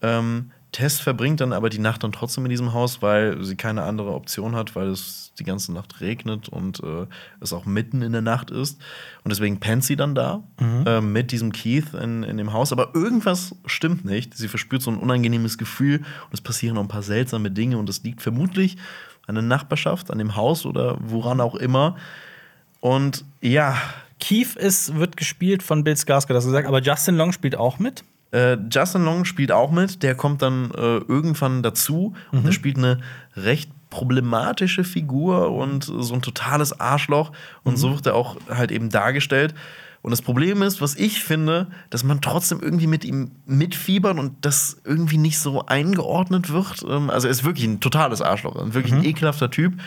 [SPEAKER 2] Ähm, Tess verbringt dann aber die Nacht dann trotzdem in diesem Haus, weil sie keine andere Option hat, weil es die ganze Nacht regnet und äh, es auch mitten in der Nacht ist. Und deswegen pennt sie dann da äh, mit diesem Keith in, in dem Haus. Aber irgendwas stimmt nicht. Sie verspürt so ein unangenehmes Gefühl und es passieren auch ein paar seltsame Dinge und es liegt vermutlich an der Nachbarschaft, an dem Haus oder woran auch immer. Und ja,
[SPEAKER 1] Keith ist, wird gespielt von Bill Skarsgård, du gesagt, aber Justin Long spielt auch mit.
[SPEAKER 2] Äh, Justin Long spielt auch mit, der kommt dann äh, irgendwann dazu und der spielt eine recht problematische Figur und so ein totales Arschloch und so wird er auch halt eben dargestellt. Und das Problem ist, was ich finde, dass man trotzdem irgendwie mit ihm mitfiebert und das irgendwie nicht so eingeordnet wird. Ähm, also er ist wirklich ein totales Arschloch, wirklich ein ekelhafter Typ.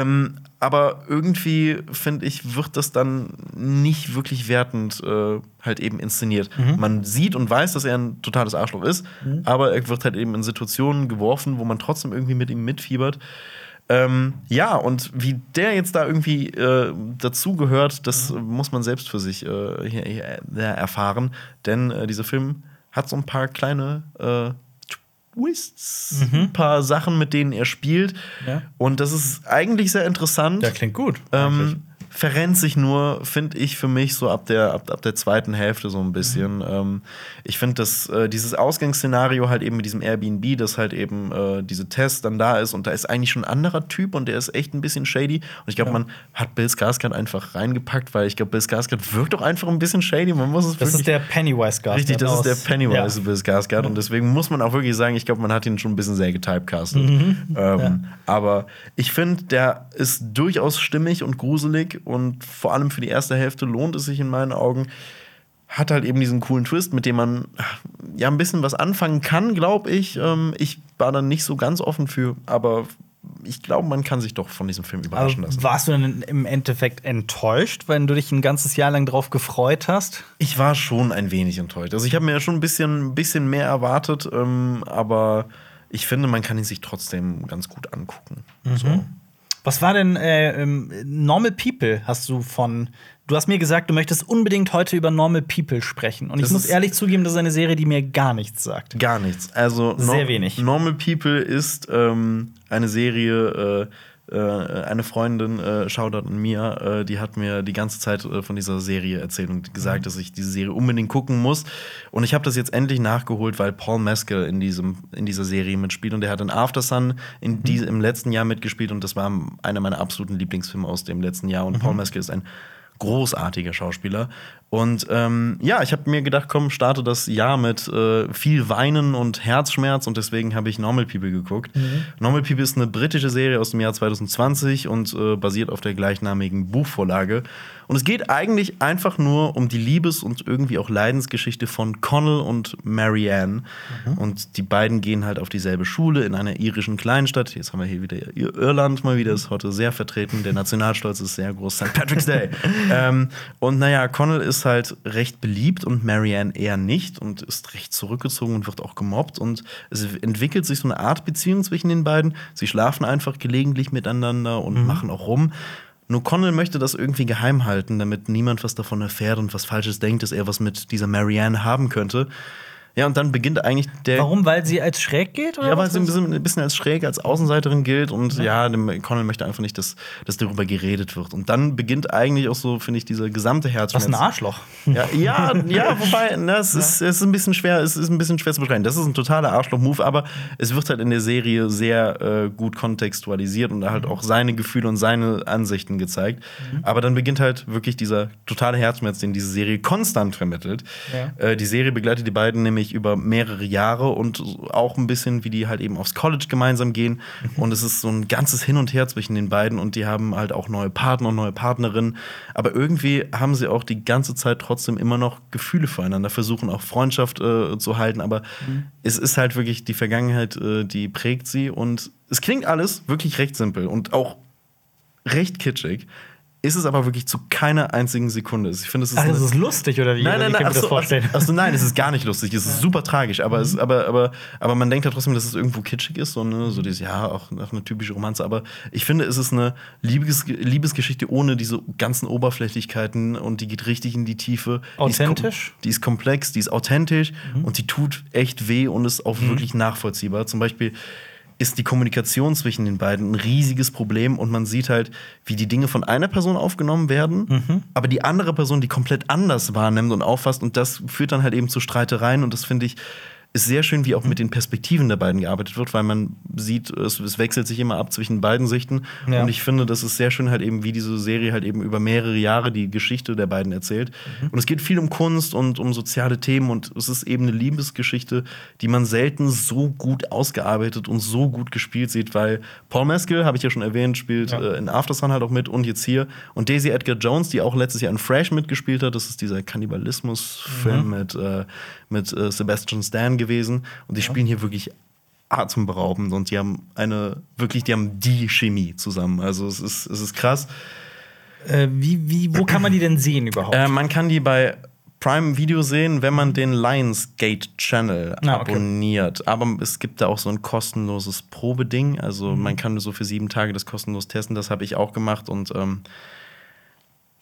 [SPEAKER 2] Ähm, aber irgendwie, finde ich, wird das dann nicht wirklich wertend äh, halt eben inszeniert. Man sieht und weiß, dass er ein totales Arschloch ist, aber er wird halt eben in Situationen geworfen, wo man trotzdem irgendwie mit ihm mitfiebert. Ähm, ja, und wie der jetzt da irgendwie äh, dazugehört, das äh, muss man selbst für sich äh, äh, erfahren. Denn äh, dieser Film hat so ein paar kleine Twists, ein paar Sachen, mit denen er spielt.
[SPEAKER 1] Ja.
[SPEAKER 2] Und das ist eigentlich sehr interessant.
[SPEAKER 1] klingt gut.
[SPEAKER 2] Ähm, verrennt sich nur, finde ich, für mich so ab der, ab, ab der zweiten Hälfte so ein bisschen. Ähm, ich finde, dass äh, dieses Ausgangsszenario halt eben mit diesem Airbnb, dass halt eben äh, diese Test dann da ist und da ist eigentlich schon ein anderer Typ und der ist echt ein bisschen shady. Und ich glaube,
[SPEAKER 1] Ja.
[SPEAKER 2] man hat Bill Skarsgård einfach reingepackt, weil ich glaube, Bill Skarsgård wirkt doch einfach ein bisschen shady. Man muss es
[SPEAKER 1] das ist der Pennywise Skarsgård.
[SPEAKER 2] Richtig, das ist der Pennywise
[SPEAKER 1] Ja.
[SPEAKER 2] Bill Skarsgård und deswegen muss man auch wirklich sagen, ich glaube, man hat ihn schon ein bisschen sehr getypecastet.
[SPEAKER 1] Mhm.
[SPEAKER 2] Ähm, Aber ich finde, der ist durchaus stimmig und gruselig und vor allem für die erste Hälfte lohnt es sich in meinen Augen. Hat halt eben diesen coolen Twist, mit dem man ja ein bisschen was anfangen kann, glaube ich. Ähm, ich war dann nicht so ganz offen für, aber ich glaube, man kann sich doch von diesem Film überraschen
[SPEAKER 1] Aber
[SPEAKER 2] lassen.
[SPEAKER 1] warst du denn im Endeffekt enttäuscht, wenn du dich ein ganzes Jahr lang drauf gefreut hast?
[SPEAKER 2] Ich war schon ein wenig enttäuscht. Also ich habe mir ja schon ein bisschen, ein bisschen mehr erwartet, ähm, aber ich finde, man kann ihn sich trotzdem ganz gut angucken. So.
[SPEAKER 1] Was war denn äh, ähm, Normal People hast du von Du hast mir gesagt, du möchtest unbedingt heute über Normal People sprechen. Und ich
[SPEAKER 2] Das
[SPEAKER 1] muss
[SPEAKER 2] ist-
[SPEAKER 1] ehrlich zugeben, das ist eine Serie, die mir gar nichts sagt.
[SPEAKER 2] Gar nichts. Also
[SPEAKER 1] Sehr
[SPEAKER 2] Nor-
[SPEAKER 1] wenig.
[SPEAKER 2] Normal People ist ähm, eine Serie. Äh, eine Freundin, äh, Shoutout an Mia, äh, die hat mir die ganze Zeit äh, von dieser Serie erzählt und gesagt,
[SPEAKER 1] Mhm.
[SPEAKER 2] dass ich diese Serie unbedingt gucken muss. Und ich habe das jetzt endlich nachgeholt, weil Paul Mescal in, diesem, in dieser Serie mitspielt. Und der hat in After Sun in
[SPEAKER 1] Mhm.
[SPEAKER 2] die, im letzten Jahr mitgespielt. Und das war einer meiner absoluten Lieblingsfilme aus dem letzten Jahr. Und
[SPEAKER 1] Mhm.
[SPEAKER 2] Paul Mescal ist ein großartiger Schauspieler. Und ähm, ja, ich habe mir gedacht, komm, starte das Jahr mit äh, viel Weinen und Herzschmerz und deswegen habe ich Normal People geguckt. Mhm. Normal People ist eine britische Serie aus dem Jahr 2020 und äh, basiert auf der gleichnamigen Buchvorlage. Und es geht eigentlich einfach nur um die Liebes- und irgendwie auch Leidensgeschichte von Connell und Marianne. Mhm. Und die beiden gehen halt auf dieselbe Schule in einer irischen Kleinstadt. Jetzt haben wir hier wieder Irland mal wieder, ist heute sehr vertreten. Der Nationalstolz ist sehr groß. St. Patrick's Day. ähm, und naja, Connell ist halt recht beliebt und Marianne eher nicht und ist recht zurückgezogen und wird auch gemobbt. Und es entwickelt sich so eine Art Beziehung zwischen den beiden. Sie schlafen einfach gelegentlich miteinander und mhm. machen auch rum. Nur Connell möchte das irgendwie geheim halten, damit niemand was davon erfährt und was Falsches denkt, dass er was mit dieser Marianne haben könnte. Ja, und dann beginnt eigentlich der.
[SPEAKER 1] Warum? Weil sie als schräg geht?
[SPEAKER 2] Oder ja, weil sie ein bisschen, ein bisschen, als schräg, als Außenseiterin gilt und ja, ja Connell möchte einfach nicht, dass, dass darüber geredet wird. Und dann beginnt eigentlich auch so, finde ich, dieser gesamte Herzschmerz.
[SPEAKER 1] Was ein Arschloch.
[SPEAKER 2] Ja, ja, ja wobei, ne, es, ja. Ist, es ist ein bisschen schwer, es ist ein bisschen schwer zu beschreiben. Das ist ein totaler Arschloch-Move, aber es wird halt in der Serie sehr äh, gut kontextualisiert und halt auch seine Gefühle und seine Ansichten gezeigt. Mhm. Aber dann beginnt halt wirklich dieser totale Herzschmerz, den diese Serie konstant vermittelt. Ja. Äh, die Serie begleitet die beiden nämlich nämlich über mehrere Jahre und auch ein bisschen, wie die halt eben aufs College gemeinsam gehen. Mhm. Und es ist so ein ganzes Hin und Her zwischen den beiden und die haben halt auch neue Partner und neue Partnerinnen. Aber irgendwie haben sie auch die ganze Zeit trotzdem immer noch Gefühle füreinander, versuchen auch Freundschaft äh, zu halten. Aber mhm. es ist halt wirklich die Vergangenheit, äh, die prägt sie. Und es klingt alles wirklich recht simpel und auch recht kitschig ist es aber wirklich zu keiner einzigen Sekunde. Ich finde, es ist.
[SPEAKER 1] Ach, es ist lustig, oder wie?
[SPEAKER 2] Nein, nein, nein. Achso, achso, nein, es ist gar nicht lustig. Es ist super tragisch. Aber, mhm. es, aber, aber, aber man denkt ja trotzdem, dass es irgendwo kitschig ist. So, ne? so dieses, ja, auch, auch eine typische Romanze. Aber ich finde, es ist eine Liebes Liebesgeschichte ohne diese ganzen Oberflächlichkeiten. Und die geht richtig in die Tiefe.
[SPEAKER 1] Authentisch?
[SPEAKER 2] Die ist, die ist komplex, die ist authentisch. Mhm. Und die tut echt weh und ist auch mhm. wirklich nachvollziehbar. Zum Beispiel ist die Kommunikation zwischen den beiden ein riesiges Problem und man sieht halt, wie die Dinge von einer Person aufgenommen werden, mhm. aber die andere Person die komplett anders wahrnimmt und auffasst und das führt dann halt eben zu Streitereien und das finde ich ist sehr schön, wie auch mit den Perspektiven der beiden gearbeitet wird, weil man sieht, es, es wechselt sich immer ab zwischen beiden Sichten. Ja. Und ich finde, das ist sehr schön halt eben, wie diese Serie halt eben über mehrere Jahre die Geschichte der beiden erzählt. Mhm. Und es geht viel um Kunst und um soziale Themen und es ist eben eine Liebesgeschichte, die man selten so gut ausgearbeitet und so gut gespielt sieht, weil Paul Mescal, habe ich ja schon erwähnt, spielt ja. äh, in Aftersun halt auch mit und jetzt hier. Und Daisy Edgar Jones, die auch letztes Jahr in Fresh mitgespielt hat, das ist dieser Kannibalismus-Film mhm. mit, äh, mit äh, Sebastian Stan gewesen und die ja. spielen hier wirklich atemberaubend und die haben eine wirklich, die haben die Chemie zusammen. Also es ist, es ist krass.
[SPEAKER 1] Äh, wie, wie, wo kann man die denn sehen überhaupt?
[SPEAKER 2] Äh, man kann die bei Prime Video sehen, wenn man den Lionsgate Channel ah, okay. abonniert. Aber es gibt da auch so ein kostenloses Probeding. Also mhm. man kann so für sieben Tage das kostenlos testen. Das habe ich auch gemacht und ähm,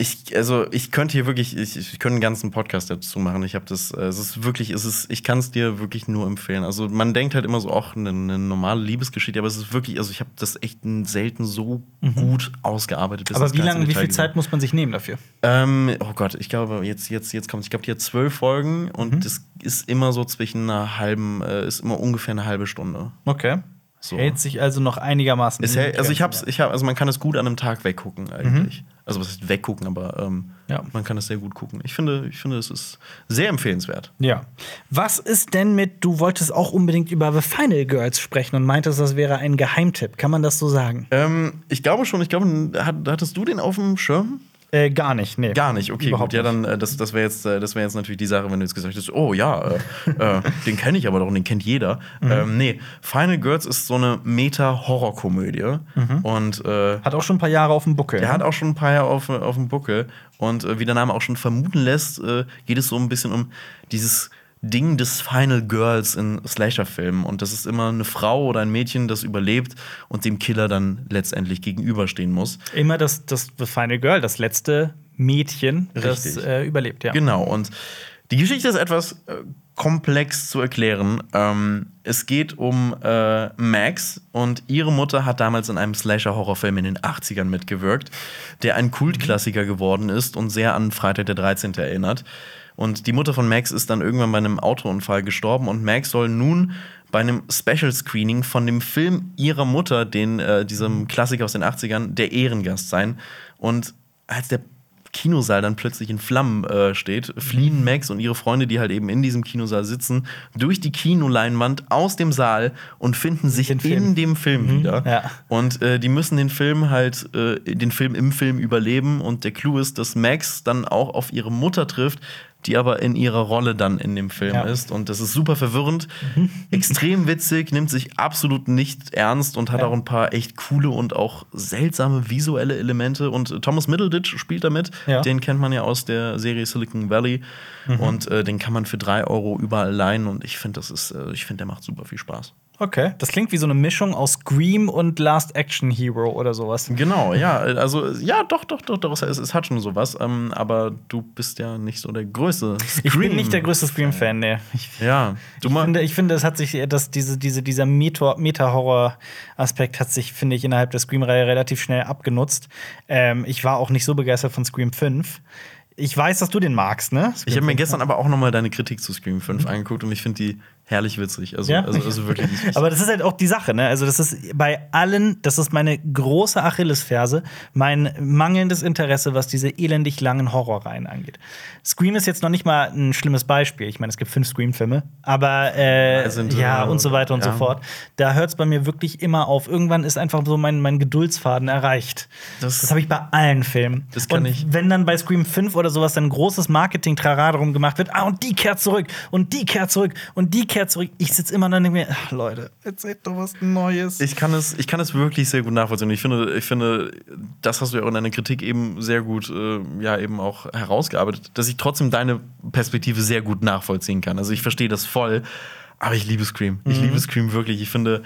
[SPEAKER 2] ich, also ich könnte hier wirklich, ich, ich könnte einen ganzen Podcast dazu machen. Ich habe das, äh, es ist wirklich, es ist, ich kann es dir wirklich nur empfehlen. Also man denkt halt immer so, auch eine, eine, normale Liebesgeschichte, aber es ist wirklich, also ich habe das echt selten so mhm. gut ausgearbeitet.
[SPEAKER 1] aber wie lange, wie viel Zeit muss man sich nehmen dafür?
[SPEAKER 2] Ähm, oh Gott, ich glaube, jetzt, jetzt, jetzt kommt, ich glaube, die hat zwölf Folgen und mhm. das ist immer so zwischen einer halben, äh, ist immer ungefähr eine halbe Stunde.
[SPEAKER 1] Okay. So. Hält sich also noch einigermaßen.
[SPEAKER 2] Hält, also ich hab's, ich hab, also man kann es gut an einem Tag weggucken eigentlich. Mhm. Also was heißt weggucken, aber ähm, ja. man kann es sehr gut gucken. Ich finde, ich finde, es ist sehr empfehlenswert.
[SPEAKER 1] Ja. Was ist denn mit, du wolltest auch unbedingt über The Final Girls sprechen und meintest, das wäre ein Geheimtipp. Kann man das so sagen?
[SPEAKER 2] Ähm, ich glaube schon, ich glaube, hattest du den auf dem Schirm?
[SPEAKER 1] Äh, gar nicht, nee.
[SPEAKER 2] Gar nicht, okay, Überhaupt gut. Ja, dann, äh, das, das wäre jetzt, äh, wär jetzt natürlich die Sache, wenn du jetzt gesagt hättest, oh ja, äh, äh den kenne ich aber doch und den kennt jeder. Mhm. Ähm, nee, Final Girls ist so eine Meta-Horror-Komödie. Mhm. Und, äh,
[SPEAKER 1] hat auch schon ein paar Jahre auf dem Buckel.
[SPEAKER 2] Der ne? hat auch schon ein paar Jahre auf, auf dem Buckel. Und wie der Name auch schon vermuten lässt, geht es so ein bisschen um dieses Ding des Final Girls in Slasher-Filmen. Und das ist immer eine Frau oder ein Mädchen, das überlebt und dem Killer dann letztendlich gegenüberstehen muss.
[SPEAKER 1] Immer das, das Final Girl, das letzte Mädchen, das äh, überlebt, ja.
[SPEAKER 2] Genau. Und die Geschichte ist etwas äh, komplex zu erklären. Ähm, es geht um äh, Max und ihre Mutter hat damals in einem Slasher-Horrorfilm in den 80ern mitgewirkt, der ein Kultklassiker geworden ist und sehr an Freitag der 13. erinnert. Und die Mutter von Max ist dann irgendwann bei einem Autounfall gestorben und Max soll nun bei einem Special Screening von dem Film ihrer Mutter, den, äh, diesem Klassiker aus den 80ern, der Ehrengast sein. Und als der Kinosaal dann plötzlich in Flammen äh, steht, fliehen Max und ihre Freunde, die halt eben in diesem Kinosaal sitzen, durch die Kinoleinwand aus dem Saal und finden sich in dem Film wieder.
[SPEAKER 1] ja.
[SPEAKER 2] Und äh, die müssen den Film halt, äh, den Film im Film überleben. Und der Clou ist, dass Max dann auch auf ihre Mutter trifft, die aber in ihrer Rolle dann in dem Film
[SPEAKER 1] Ja.
[SPEAKER 2] ist. Und das ist super verwirrend, extrem witzig, nimmt sich absolut nicht ernst und hat
[SPEAKER 1] Ja.
[SPEAKER 2] auch ein paar echt coole und auch seltsame visuelle Elemente. Und äh, Thomas Middleditch spielt damit.
[SPEAKER 1] Ja.
[SPEAKER 2] Den kennt man ja aus der Serie Silicon Valley. Und äh, den kann man für drei Euro überall leihen. Und ich finde, das ist, äh, ich finde, der macht super viel Spaß.
[SPEAKER 1] Okay. Das klingt wie so eine Mischung aus Scream und Last Action Hero oder sowas.
[SPEAKER 2] Genau, ja, also ja, doch, doch, doch, doch es, es hat schon sowas, ähm, aber du bist ja nicht so der größte
[SPEAKER 1] Ich bin nicht der größte Scream-Fan. Ich
[SPEAKER 2] Ja, du
[SPEAKER 1] Ich finde, ich finde, es hat sich, dass diese, diese, dieser Meta- Meta-Horror-Aspekt hat sich, finde ich, innerhalb der Scream-Reihe relativ schnell abgenutzt. Ähm, ich war auch nicht so begeistert von Scream 5. Ich weiß, dass du den magst, ne?
[SPEAKER 2] Ich habe mir gestern aber auch noch mal deine Kritik zu Scream 5 angeguckt und ich finde die herrlich witzig. Also.
[SPEAKER 1] Ja?
[SPEAKER 2] also, also wirklich. Ich,
[SPEAKER 1] Aber das ist halt auch die Sache, ne? Also, das ist bei allen, das ist meine große Achillesferse, mein mangelndes Interesse, was diese elendig langen Horrorreihen angeht. Scream ist jetzt noch nicht mal ein schlimmes Beispiel. Ich meine, es gibt fünf Scream-Filme, aber äh,
[SPEAKER 2] Ja, sind,
[SPEAKER 1] ja, und so weiter und so
[SPEAKER 2] ja.
[SPEAKER 1] fort. Da hört es bei mir wirklich immer auf. Irgendwann ist einfach so mein, mein Geduldsfaden erreicht.
[SPEAKER 2] Das-
[SPEAKER 1] Das, habe ich bei allen Filmen.
[SPEAKER 2] Das kann
[SPEAKER 1] und
[SPEAKER 2] ich-
[SPEAKER 1] wenn dann bei Scream 5 oder sowas dann großes Marketing-Trara darum gemacht wird, ah, und die kehrt zurück und die kehrt zurück und die kehrt zurück. Ich sitze immer dann mir, ach, Leute, erzählt doch was Neues.
[SPEAKER 2] ich, kann es, ich kann es wirklich sehr gut nachvollziehen. Ich finde, ich finde, das hast du ja auch in deiner Kritik eben sehr gut äh, ja, eben auch herausgearbeitet, dass ich trotzdem deine Perspektive sehr gut nachvollziehen kann. Also ich verstehe das voll, aber ich liebe Scream. Ich
[SPEAKER 1] Mhm.
[SPEAKER 2] liebe Scream wirklich. Ich finde,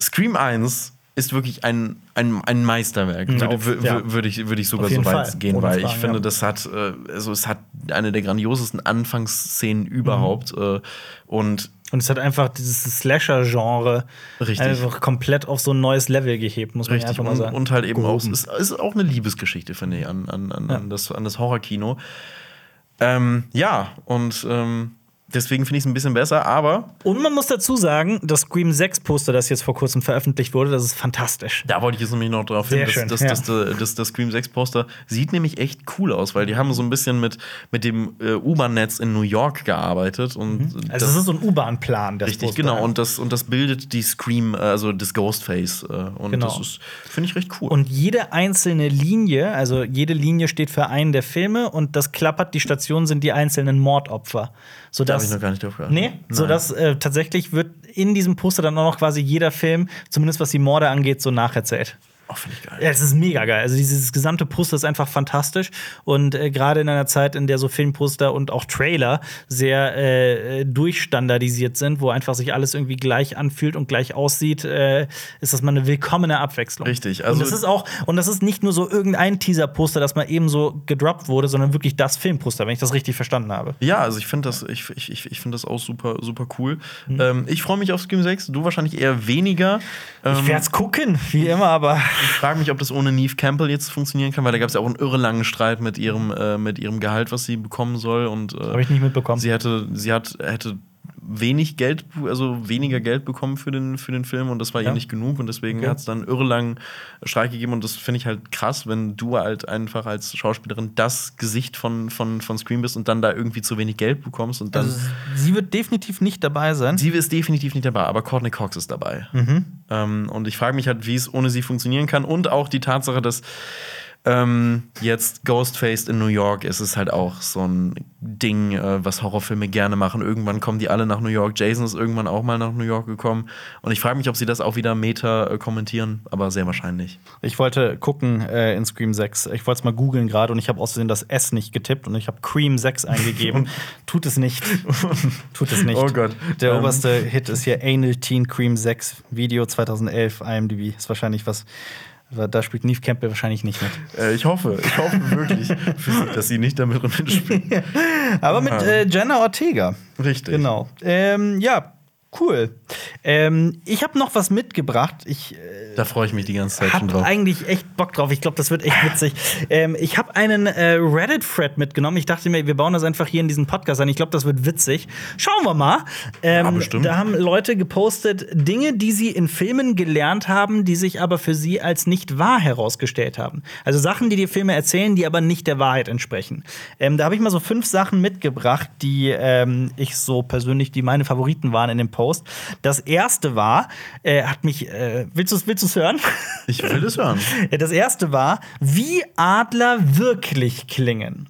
[SPEAKER 2] Scream 1 ist wirklich ein, ein, ein Meisterwerk.
[SPEAKER 1] Ja,
[SPEAKER 2] Würde
[SPEAKER 1] ja.
[SPEAKER 2] wür- würde ich, würde ich sogar so weit
[SPEAKER 1] Fall.
[SPEAKER 2] gehen,
[SPEAKER 1] Ohne
[SPEAKER 2] weil ich finde,
[SPEAKER 1] ja.
[SPEAKER 2] das hat, äh, also es hat eine der grandiosesten Anfangsszenen überhaupt.
[SPEAKER 1] Mhm.
[SPEAKER 2] Und
[SPEAKER 1] Und es hat einfach dieses Slasher-Genre einfach komplett auf so ein neues Level gehebt, muss man
[SPEAKER 2] Richtig,
[SPEAKER 1] einfach mal
[SPEAKER 2] und,
[SPEAKER 1] sagen.
[SPEAKER 2] und halt eben auch,
[SPEAKER 1] Gehoben.
[SPEAKER 2] es ist, ist auch eine Liebesgeschichte, finde ich, an, an, an,
[SPEAKER 1] Ja.
[SPEAKER 2] an, das, an das Horrorkino. Ähm, ja, und ähm, deswegen finde ich es ein bisschen besser, aber
[SPEAKER 1] Und man muss dazu sagen, das Scream 6 Poster, das jetzt vor kurzem veröffentlicht wurde, das ist fantastisch.
[SPEAKER 2] da wollte ich jetzt nämlich noch drauf hin,
[SPEAKER 1] Sehr
[SPEAKER 2] dass,
[SPEAKER 1] schön,
[SPEAKER 2] dass,
[SPEAKER 1] ja.
[SPEAKER 2] dass, dass, dass das Scream 6 Poster sieht nämlich echt cool aus, weil die haben so ein bisschen mit, mit dem äh, U-Bahn-Netz in New York gearbeitet. Und
[SPEAKER 1] Also, das ist so ein U-Bahn-Plan, das
[SPEAKER 2] Richtig,
[SPEAKER 1] Poster.
[SPEAKER 2] genau. Und das, und das bildet die Scream, äh, also das Ghostface. Äh, und
[SPEAKER 1] Genau.
[SPEAKER 2] das finde ich, recht cool.
[SPEAKER 1] Und jede einzelne Linie, also jede Linie steht für einen der Filme und das klappert, die Stationen sind die einzelnen Mordopfer.
[SPEAKER 2] Da habe
[SPEAKER 1] Sodass,
[SPEAKER 2] ich noch gar nicht drauf geachtet.
[SPEAKER 1] Nee, sodass äh, tatsächlich wird in diesem Poster dann auch noch quasi jeder Film, zumindest was die Morde angeht, so nacherzählt.
[SPEAKER 2] Oh, finde ich geil.
[SPEAKER 1] Ja, es ist mega geil. Also dieses gesamte Poster ist einfach fantastisch. Und äh, gerade in einer Zeit, in der so Filmposter und auch Trailer sehr äh, durchstandardisiert sind, wo einfach sich alles irgendwie gleich anfühlt und gleich aussieht, äh, ist das mal eine willkommene Abwechslung.
[SPEAKER 2] Richtig,
[SPEAKER 1] Also
[SPEAKER 2] also-
[SPEAKER 1] und das ist auch, und das ist nicht nur so irgendein Teaser-Poster, das mal eben so gedroppt wurde, sondern wirklich das Filmposter, wenn ich das richtig verstanden habe.
[SPEAKER 2] Ja, also ich finde das, ich, ich, ich, ich finde das auch super, super cool.
[SPEAKER 1] Mhm.
[SPEAKER 2] Ähm, ich freue mich auf Scream 6, du wahrscheinlich eher weniger. Ähm,
[SPEAKER 1] Ich werde es gucken, wie immer, aber
[SPEAKER 2] ich frage mich, ob das ohne Neve Campbell jetzt funktionieren kann, weil da gab es ja auch einen irre langen Streit mit ihrem, äh, mit ihrem Gehalt, was sie bekommen soll. Und äh,
[SPEAKER 1] habe ich nicht mitbekommen.
[SPEAKER 2] sie hatte, sie hat, hätte wenig Geld, also weniger Geld bekommen für den, für den Film und das war
[SPEAKER 1] Ja.
[SPEAKER 2] ihr nicht genug und deswegen
[SPEAKER 1] Okay.
[SPEAKER 2] hat es dann irre langen Streik gegeben und das finde ich halt krass, wenn du halt einfach als Schauspielerin das Gesicht von, von, von Scream bist und dann da irgendwie zu wenig Geld bekommst und dann.
[SPEAKER 1] Also, sie wird definitiv nicht dabei sein.
[SPEAKER 2] Sie ist definitiv nicht dabei, aber Courtney Cox ist dabei.
[SPEAKER 1] Mhm.
[SPEAKER 2] Ähm, und ich frage mich halt, wie es ohne sie funktionieren kann. Und auch die Tatsache, dass ähm, jetzt Ghostface in New York ist, ist halt auch so ein Ding, äh, was Horrorfilme gerne machen. Irgendwann kommen die alle nach New York. Jason ist irgendwann auch mal nach New York gekommen. Und ich frage mich, ob sie das auch wieder Meta äh, kommentieren, aber sehr wahrscheinlich.
[SPEAKER 1] Ich wollte gucken äh, in Scream 6. Ich wollte es mal googeln gerade und ich habe außerdem das S nicht getippt und ich habe Cream 6 eingegeben. Tut es nicht. Tut es nicht.
[SPEAKER 2] Oh Gott.
[SPEAKER 1] Der
[SPEAKER 2] Ähm.
[SPEAKER 1] oberste Hit ist hier Anal Teen Cream 6 Video 2011 IMDb. Ist wahrscheinlich was. Da spielt Neve Campbell wahrscheinlich nicht mit.
[SPEAKER 2] Äh, ich hoffe, ich hoffe wirklich, dass sie nicht damit mitspielt.
[SPEAKER 1] Aber mit äh, Jenna Ortega.
[SPEAKER 2] Richtig.
[SPEAKER 1] Genau. Ähm, ja, cool. Ähm, ich habe noch was mitgebracht. Ich äh,
[SPEAKER 2] Da freue ich mich die ganze Zeit schon drauf.
[SPEAKER 1] eigentlich echt Bock drauf. Ich glaube, das wird echt witzig. ähm, ich habe einen äh, Reddit-Thread mitgenommen. Ich dachte mir, wir bauen das einfach hier in diesen Podcast ein. Ich glaube, das wird witzig. Schauen wir mal. Ähm,
[SPEAKER 2] Ja, bestimmt.
[SPEAKER 1] Da haben Leute gepostet Dinge, die sie in Filmen gelernt haben, die sich aber für sie als nicht wahr herausgestellt haben. Also Sachen, die die Filme erzählen, die aber nicht der Wahrheit entsprechen. Ähm, da habe ich mal so fünf Sachen mitgebracht, die ähm, ich so persönlich, die meine Favoriten waren in dem Post. Das erste war, äh, hat mich, äh, willst du es willst du's hören?
[SPEAKER 2] Ich will das hören.
[SPEAKER 1] Das erste war, wie Adler wirklich klingen.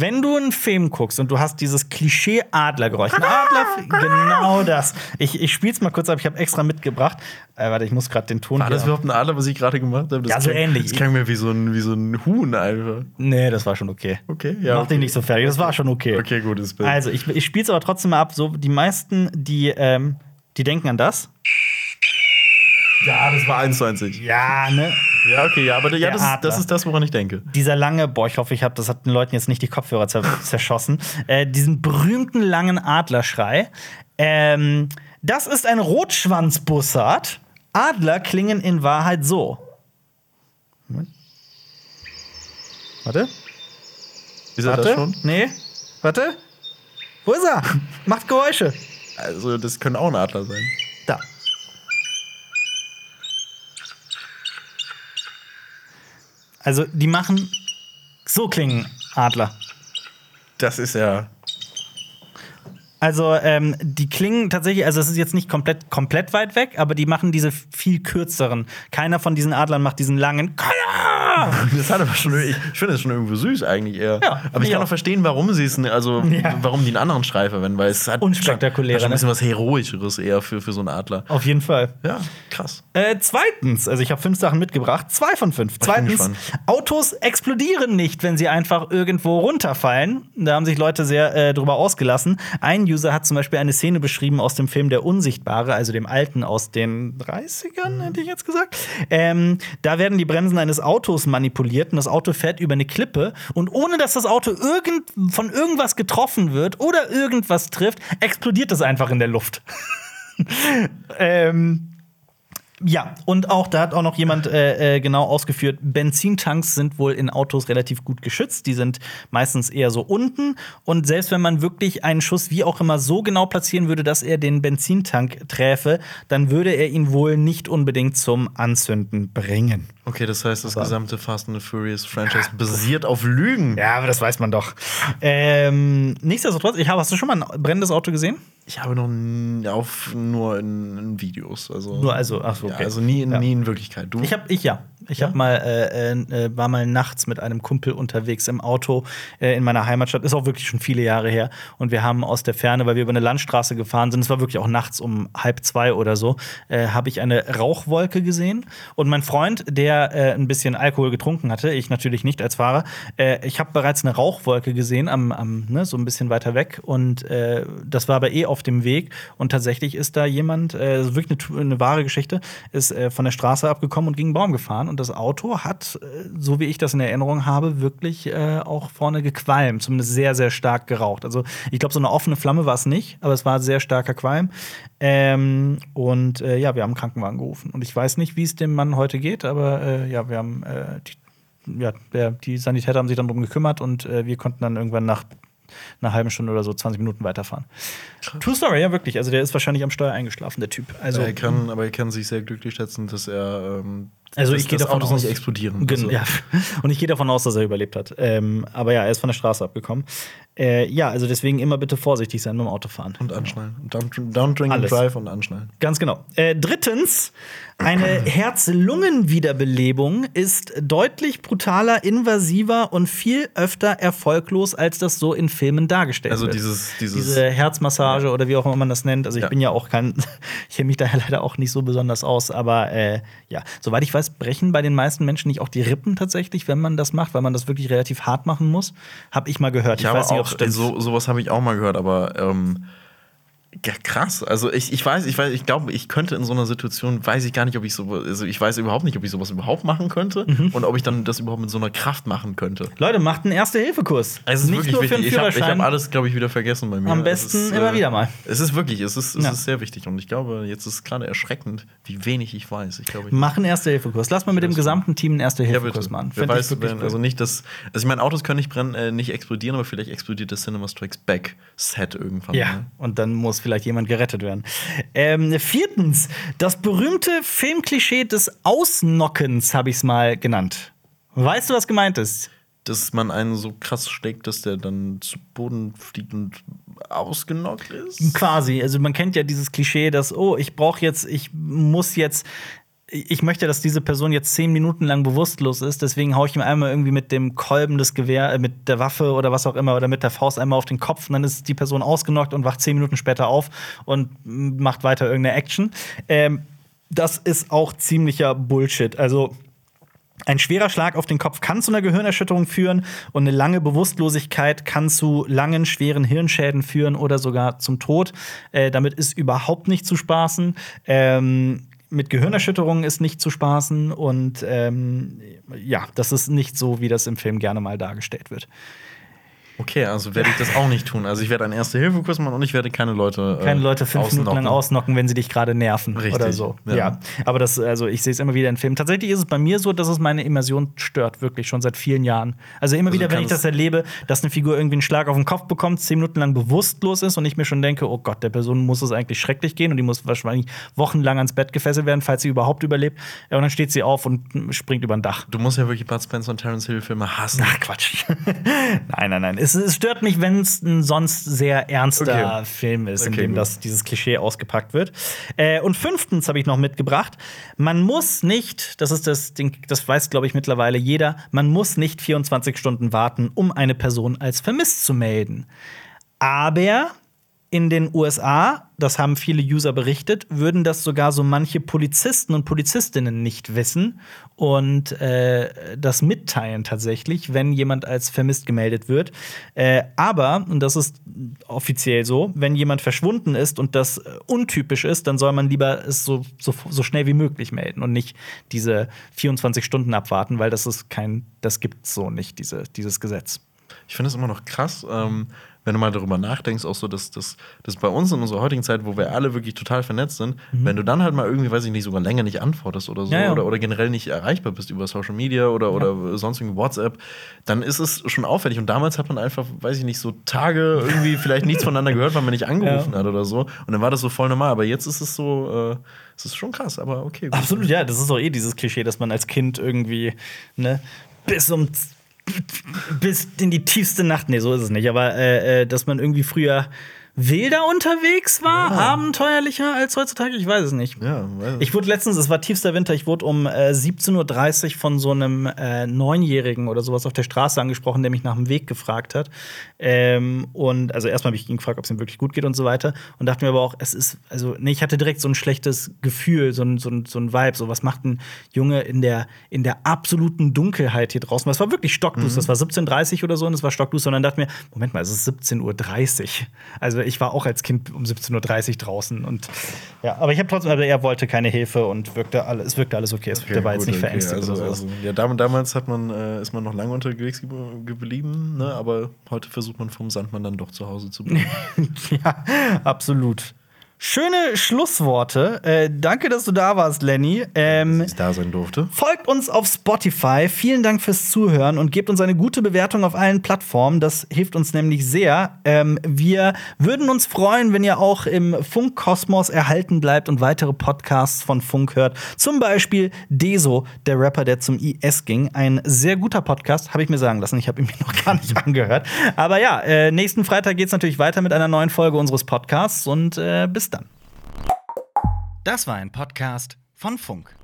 [SPEAKER 1] Wenn du einen Film guckst und du hast dieses Klischee Adlergeräusch, ein Adler, genau das. Ich, ich spiel's mal kurz ab, ich habe extra mitgebracht. Äh, warte, ich muss gerade den Ton.
[SPEAKER 2] War das überhaupt ein Adler, was ich gerade gemacht habe? Das
[SPEAKER 1] Ja, so
[SPEAKER 2] klang-
[SPEAKER 1] ähnlich.
[SPEAKER 2] Das klang mir wie so ein, wie so ein Huhn einfach.
[SPEAKER 1] nee, das war schon okay.
[SPEAKER 2] Okay, ja.
[SPEAKER 1] Mach
[SPEAKER 2] okay.
[SPEAKER 1] dich nicht so fertig, das war schon okay.
[SPEAKER 2] Okay, gutes Bild.
[SPEAKER 1] Also, ich, ich spiel's aber trotzdem mal ab. So, die meisten, die, ähm, die denken an das.
[SPEAKER 2] ja, das war 21.
[SPEAKER 1] Ja, ne?
[SPEAKER 2] Ja, okay, ja, aber ja,
[SPEAKER 1] Der
[SPEAKER 2] das, ist-
[SPEAKER 1] Adler.
[SPEAKER 2] das ist das, woran ich denke.
[SPEAKER 1] dieser lange, boah, ich hoffe, ich habe, das hat den Leuten jetzt nicht die Kopfhörer zer zerschossen, äh, diesen berühmten langen Adlerschrei. Ähm, das ist ein Rotschwanzbussard. Adler klingen in Wahrheit so. Moment. Warte,
[SPEAKER 2] Ist er
[SPEAKER 1] warte.
[SPEAKER 2] das schon?
[SPEAKER 1] Nee, warte. Wo ist er? Macht Geräusche.
[SPEAKER 2] Also, das können auch ein Adler sein.
[SPEAKER 1] Also, die machen so klingen Adler.
[SPEAKER 2] Das ist ja.
[SPEAKER 1] Also, ähm, die klingen tatsächlich, also es ist jetzt nicht komplett, komplett weit weg, aber die machen diese viel kürzeren. Keiner von diesen Adlern macht diesen langen.
[SPEAKER 2] Das hat aber schon. Ich, ich finde das schon irgendwo süß eigentlich eher.
[SPEAKER 1] Ja,
[SPEAKER 2] aber ich
[SPEAKER 1] ja.
[SPEAKER 2] kann auch verstehen, warum sie es, also
[SPEAKER 1] Ja.
[SPEAKER 2] warum die einen anderen Schrei verwenden, weil es hat
[SPEAKER 1] Unspektakulärer,
[SPEAKER 2] Schon, hat schon ein
[SPEAKER 1] ne?
[SPEAKER 2] bisschen was Heroischeres eher für, für so einen Adler.
[SPEAKER 1] Auf jeden Fall.
[SPEAKER 2] Ja, krass.
[SPEAKER 1] Äh, zweitens, also ich habe fünf Sachen mitgebracht, zwei von fünf.
[SPEAKER 2] bin
[SPEAKER 1] Zweitens. Autos explodieren nicht, wenn sie einfach irgendwo runterfallen. Da haben sich Leute sehr äh, drüber ausgelassen. Ein User hat zum Beispiel eine Szene beschrieben aus dem Film Der Unsichtbare, also dem alten aus den 30ern, hätte ich jetzt gesagt. Ähm, da werden die Bremsen eines Autos manipuliert und das Auto fährt über eine Klippe und ohne dass das Auto irgend von irgendwas getroffen wird oder irgendwas trifft, explodiert es einfach in der Luft. ähm, ja, und auch da hat auch noch jemand äh, äh, genau ausgeführt, Benzintanks sind wohl in Autos relativ gut geschützt. Die sind meistens eher so unten. Und selbst wenn man wirklich einen Schuss wie auch immer so genau platzieren würde, dass er den Benzintank träfe, dann würde er ihn wohl nicht unbedingt zum Anzünden bringen.
[SPEAKER 2] Okay, das heißt, das gesamte Fast and the Furious Franchise basiert auf Lügen.
[SPEAKER 1] Ja, aber das weiß man doch. Ähm, nichtsdestotrotz, ich habe, hast du schon mal ein brennendes Auto gesehen?
[SPEAKER 2] Ich habe noch auf, nur in, in Videos. Also,
[SPEAKER 1] Nur also, ach so, okay.
[SPEAKER 2] ja, also nie in,
[SPEAKER 1] Ja.
[SPEAKER 2] nie in Wirklichkeit. Du?
[SPEAKER 1] Ich habe ich ja. Ich
[SPEAKER 2] Ja?
[SPEAKER 1] hab mal äh, äh, war mal nachts mit einem Kumpel unterwegs im Auto äh, in meiner Heimatstadt. Ist auch wirklich schon viele Jahre her. Und wir haben aus der Ferne, weil wir über eine Landstraße gefahren sind, es war wirklich auch nachts um halb zwei oder so, äh, habe ich eine Rauchwolke gesehen. Und mein Freund, der äh, ein bisschen Alkohol getrunken hatte, ich natürlich nicht als Fahrer, äh, ich habe bereits eine Rauchwolke gesehen, am, am ne, so ein bisschen weiter weg. Und äh, das war aber eh auf dem Weg. Und tatsächlich ist da jemand, äh, ist wirklich eine, eine wahre Geschichte, ist äh, von der Straße abgekommen und gegen einen Baum gefahren. Und das Auto hat, äh, so wie ich das in Erinnerung habe, wirklich äh, auch vorne gequalmt, zumindest sehr, sehr stark geraucht. Also ich glaube, so eine offene Flamme war es nicht, aber es war sehr starker Qualm. Ähm, und äh, ja, wir haben einen Krankenwagen gerufen. Und ich weiß nicht, wie es dem Mann heute geht, aber äh, ja, wir haben äh, die, ja, der, die Sanitäter haben sich dann darum gekümmert und äh, wir konnten dann irgendwann nach einer halben Stunde oder so 20 Minuten weiterfahren. True Story, ja, wirklich. Also der ist wahrscheinlich am Steuer eingeschlafen, der Typ. Also,
[SPEAKER 2] er kann, aber er kann sich sehr glücklich schätzen, dass er. Ähm,
[SPEAKER 1] Also ich gehe davon
[SPEAKER 2] Autos
[SPEAKER 1] aus,
[SPEAKER 2] nicht explodieren.
[SPEAKER 1] Gen
[SPEAKER 2] Also,
[SPEAKER 1] ja. Und ich gehe davon aus, dass er überlebt hat. Ähm, aber ja, er ist von der Straße abgekommen. Äh, ja, also deswegen immer bitte vorsichtig sein beim Autofahren.
[SPEAKER 2] Und anschnallen. Don't, don't drink and
[SPEAKER 1] Alles.
[SPEAKER 2] drive und anschnallen.
[SPEAKER 1] Ganz genau. Äh, drittens, eine Herz-Lungen-Wiederbelebung ist deutlich brutaler, invasiver und viel öfter erfolglos, als das so in Filmen dargestellt
[SPEAKER 2] Also
[SPEAKER 1] wird.
[SPEAKER 2] dieses, dieses
[SPEAKER 1] Diese Herzmassage oder wie auch immer man das nennt. Also ich
[SPEAKER 2] Ja.
[SPEAKER 1] bin ja auch kein, ich kenne mich da ja leider auch nicht so besonders aus, aber äh, ja, soweit ich weiß, brechen bei den meisten Menschen nicht auch die Rippen tatsächlich, wenn man das macht, weil man das wirklich relativ hart machen muss. Hab ich mal gehört.
[SPEAKER 2] Ich, habe
[SPEAKER 1] weiß nicht,
[SPEAKER 2] auch, so, sowas habe ich auch mal gehört, aber ähm, Ja, krass. Also ich, ich weiß, ich weiß, ich glaube, ich könnte in so einer Situation, weiß ich gar nicht, ob ich so, also ich weiß überhaupt nicht, ob ich sowas überhaupt machen könnte
[SPEAKER 1] Mhm.
[SPEAKER 2] und ob ich dann das überhaupt mit so einer Kraft machen könnte.
[SPEAKER 1] Leute, macht einen Erste-Hilfe-Kurs.
[SPEAKER 2] Also es ist
[SPEAKER 1] Nicht nur für einen
[SPEAKER 2] Ich habe hab alles, glaube ich, wieder vergessen bei mir.
[SPEAKER 1] Am
[SPEAKER 2] Es
[SPEAKER 1] besten
[SPEAKER 2] ist,
[SPEAKER 1] immer wieder mal.
[SPEAKER 2] Es ist wirklich, es ist, es
[SPEAKER 1] Ja.
[SPEAKER 2] ist sehr wichtig und ich glaube, jetzt ist es gerade erschreckend, wie wenig ich weiß. Ich glaube, ich
[SPEAKER 1] Mach einen Erste-Hilfe-Kurs. Lass mal mit dem gesamten Team einen
[SPEAKER 2] ja,
[SPEAKER 1] Erste-Hilfe-Kurs
[SPEAKER 2] bitte.
[SPEAKER 1] machen.
[SPEAKER 2] Wer weiß,
[SPEAKER 1] wirklich
[SPEAKER 2] wenn, also nicht das, also ich meine, Autos können nicht brennen, äh, nicht explodieren, aber vielleicht explodiert das Cinema Strikes Back Set irgendwann.
[SPEAKER 1] Ja,
[SPEAKER 2] ne?
[SPEAKER 1] und dann muss vielleicht jemand gerettet werden. Ähm, viertens, das berühmte Filmklischee des Ausnockens habe ich es mal genannt. Weißt du, was gemeint ist?
[SPEAKER 2] Dass man einen so krass schlägt, dass der dann zu Boden fliegt und ausgenockt ist.
[SPEAKER 1] Quasi. Also man kennt ja dieses Klischee, dass, oh, ich brauche jetzt, ich muss jetzt. Ich möchte, dass diese Person jetzt zehn Minuten lang bewusstlos ist, deswegen haue ich ihm einmal irgendwie mit dem Kolben des Gewehr, äh, mit der Waffe oder was auch immer oder mit der Faust einmal auf den Kopf und dann ist die Person ausgenockt und wacht zehn Minuten später auf und macht weiter irgendeine Action. Ähm, das ist auch ziemlicher Bullshit. Also ein schwerer Schlag auf den Kopf kann zu einer Gehirnerschütterung führen und eine lange Bewusstlosigkeit kann zu langen, schweren Hirnschäden führen oder sogar zum Tod. Äh, damit ist überhaupt nicht zu spaßen. Ähm, mit Gehirnerschütterungen ist nicht zu spaßen und ähm, ja, das ist nicht so, wie das im Film gerne mal dargestellt wird.
[SPEAKER 2] Okay, also werde ich das auch nicht tun. Also ich werde einen Erste-Hilfe-Kurs machen und ich werde keine Leute. äh,
[SPEAKER 1] Keine Leute fünf Minuten lang
[SPEAKER 2] ausnocken.
[SPEAKER 1] ausnocken, wenn sie dich gerade nerven
[SPEAKER 2] Richtig,
[SPEAKER 1] oder so. Ja.
[SPEAKER 2] ja.
[SPEAKER 1] Aber das, also ich sehe es immer wieder in Filmen. Tatsächlich ist es bei mir so, dass es meine Immersion stört, wirklich schon seit vielen Jahren. Also immer
[SPEAKER 2] Also
[SPEAKER 1] wieder, wenn ich das erlebe, dass eine Figur irgendwie einen Schlag auf den Kopf bekommt, zehn Minuten lang bewusstlos ist und ich mir schon denke, oh Gott, der Person muss es eigentlich schrecklich gehen und die muss wahrscheinlich wochenlang ans Bett gefesselt werden, falls sie überhaupt überlebt. Und dann steht sie auf und springt über ein Dach.
[SPEAKER 2] Du musst ja wirklich Bud Spencer und Terence Hill-Filme hassen.
[SPEAKER 1] Ach, Quatsch. nein, nein, nein. Es, es stört mich, wenn es ein sonst sehr ernster
[SPEAKER 2] Okay.
[SPEAKER 1] Film ist, in
[SPEAKER 2] Okay,
[SPEAKER 1] dem
[SPEAKER 2] gut.
[SPEAKER 1] das, dieses Klischee ausgepackt wird. Äh, und fünftens habe ich noch mitgebracht: Man muss nicht, das ist das Ding, das weiß, glaube ich, mittlerweile jeder, man muss nicht 24 Stunden warten, um eine Person als vermisst zu melden. Aber in den USA, das haben viele User berichtet, würden das sogar so manche Polizisten und Polizistinnen nicht wissen und äh, das mitteilen tatsächlich, wenn jemand als vermisst gemeldet wird. Äh, aber, und das ist offiziell so, wenn jemand verschwunden ist und das äh, untypisch ist, dann soll man lieber es so, so, so schnell wie möglich melden und nicht diese 24 Stunden abwarten, weil das ist kein, das gibt so nicht, diese, dieses Gesetz.
[SPEAKER 2] Ich finde es immer noch krass, ähm, wenn du mal darüber nachdenkst, auch so, dass das bei uns in unserer heutigen Zeit, wo wir alle wirklich total vernetzt sind, wenn du dann halt mal irgendwie, weiß ich nicht, sogar länger nicht antwortest oder so
[SPEAKER 1] Ja, ja.
[SPEAKER 2] Oder, oder generell nicht erreichbar bist über Social Media oder, oder sonst irgendwie WhatsApp, dann ist es schon auffällig. Und damals hat man einfach, weiß ich nicht, so Tage irgendwie vielleicht nichts voneinander gehört, weil man nicht angerufen
[SPEAKER 1] Ja.
[SPEAKER 2] hat oder so. Und dann war das so voll normal. Aber jetzt ist es so, äh, es ist schon krass, aber okay. gut.
[SPEAKER 1] Absolut, ja, das ist doch eh dieses Klischee, dass man als Kind irgendwie ne, bis um bis in die tiefste Nacht, nee, so ist es nicht, aber äh, äh, dass man irgendwie früher wilder unterwegs war, abenteuerlicher als heutzutage, ich weiß es nicht.
[SPEAKER 2] Ja, weiß
[SPEAKER 1] Ich wurde letztens, es war tiefster Winter, ich wurde um äh, 17.30 Uhr von so einem äh, Neunjährigen oder sowas auf der Straße angesprochen, der mich nach dem Weg gefragt hat. Ähm, und also erstmal habe ich ihn gefragt, ob es ihm wirklich gut geht und so weiter. Und dachte mir aber auch, es ist, also, nee, ich hatte direkt so ein schlechtes Gefühl, so ein, so ein, so ein Vibe. So, was macht ein Junge in der, in der absoluten Dunkelheit hier draußen? Es war wirklich stockduster, das war 17.30 Uhr oder so und es war stockduster. Und dann dachte mir, Moment mal, es ist 17.30 Uhr. Also ich war auch als Kind um 17.30 Uhr draußen. Und ja, aber ich habe trotzdem, aber er wollte keine Hilfe und wirkte alle, es wirkte alles okay. Es
[SPEAKER 2] Okay,
[SPEAKER 1] der war jetzt nicht
[SPEAKER 2] okay.
[SPEAKER 1] verängstigt
[SPEAKER 2] Also,
[SPEAKER 1] oder sowas.
[SPEAKER 2] also, ja, dam damals hat man, äh, ist man noch lange unterwegs ge geblieben, ne? aber heute versucht man vom Sandmann dann doch zu Hause zu bleiben.
[SPEAKER 1] Ja, absolut. Schöne Schlussworte. Äh, danke, dass du da warst, Lenny. Ähm,
[SPEAKER 2] Dass ich da sein durfte.
[SPEAKER 1] Folgt uns auf Spotify. Vielen Dank fürs Zuhören und gebt uns eine gute Bewertung auf allen Plattformen. Das hilft uns nämlich sehr. Ähm, wir würden uns freuen, wenn ihr auch im Funkkosmos erhalten bleibt und weitere Podcasts von Funk hört. Zum Beispiel Deso, der Rapper, der zum IS ging. Ein sehr guter Podcast, habe ich mir sagen lassen. Ich habe ihn mir noch gar nicht angehört. Aber ja, äh, nächsten Freitag geht es natürlich weiter mit einer neuen Folge unseres Podcasts und äh, dann. Das war ein Podcast von Funk.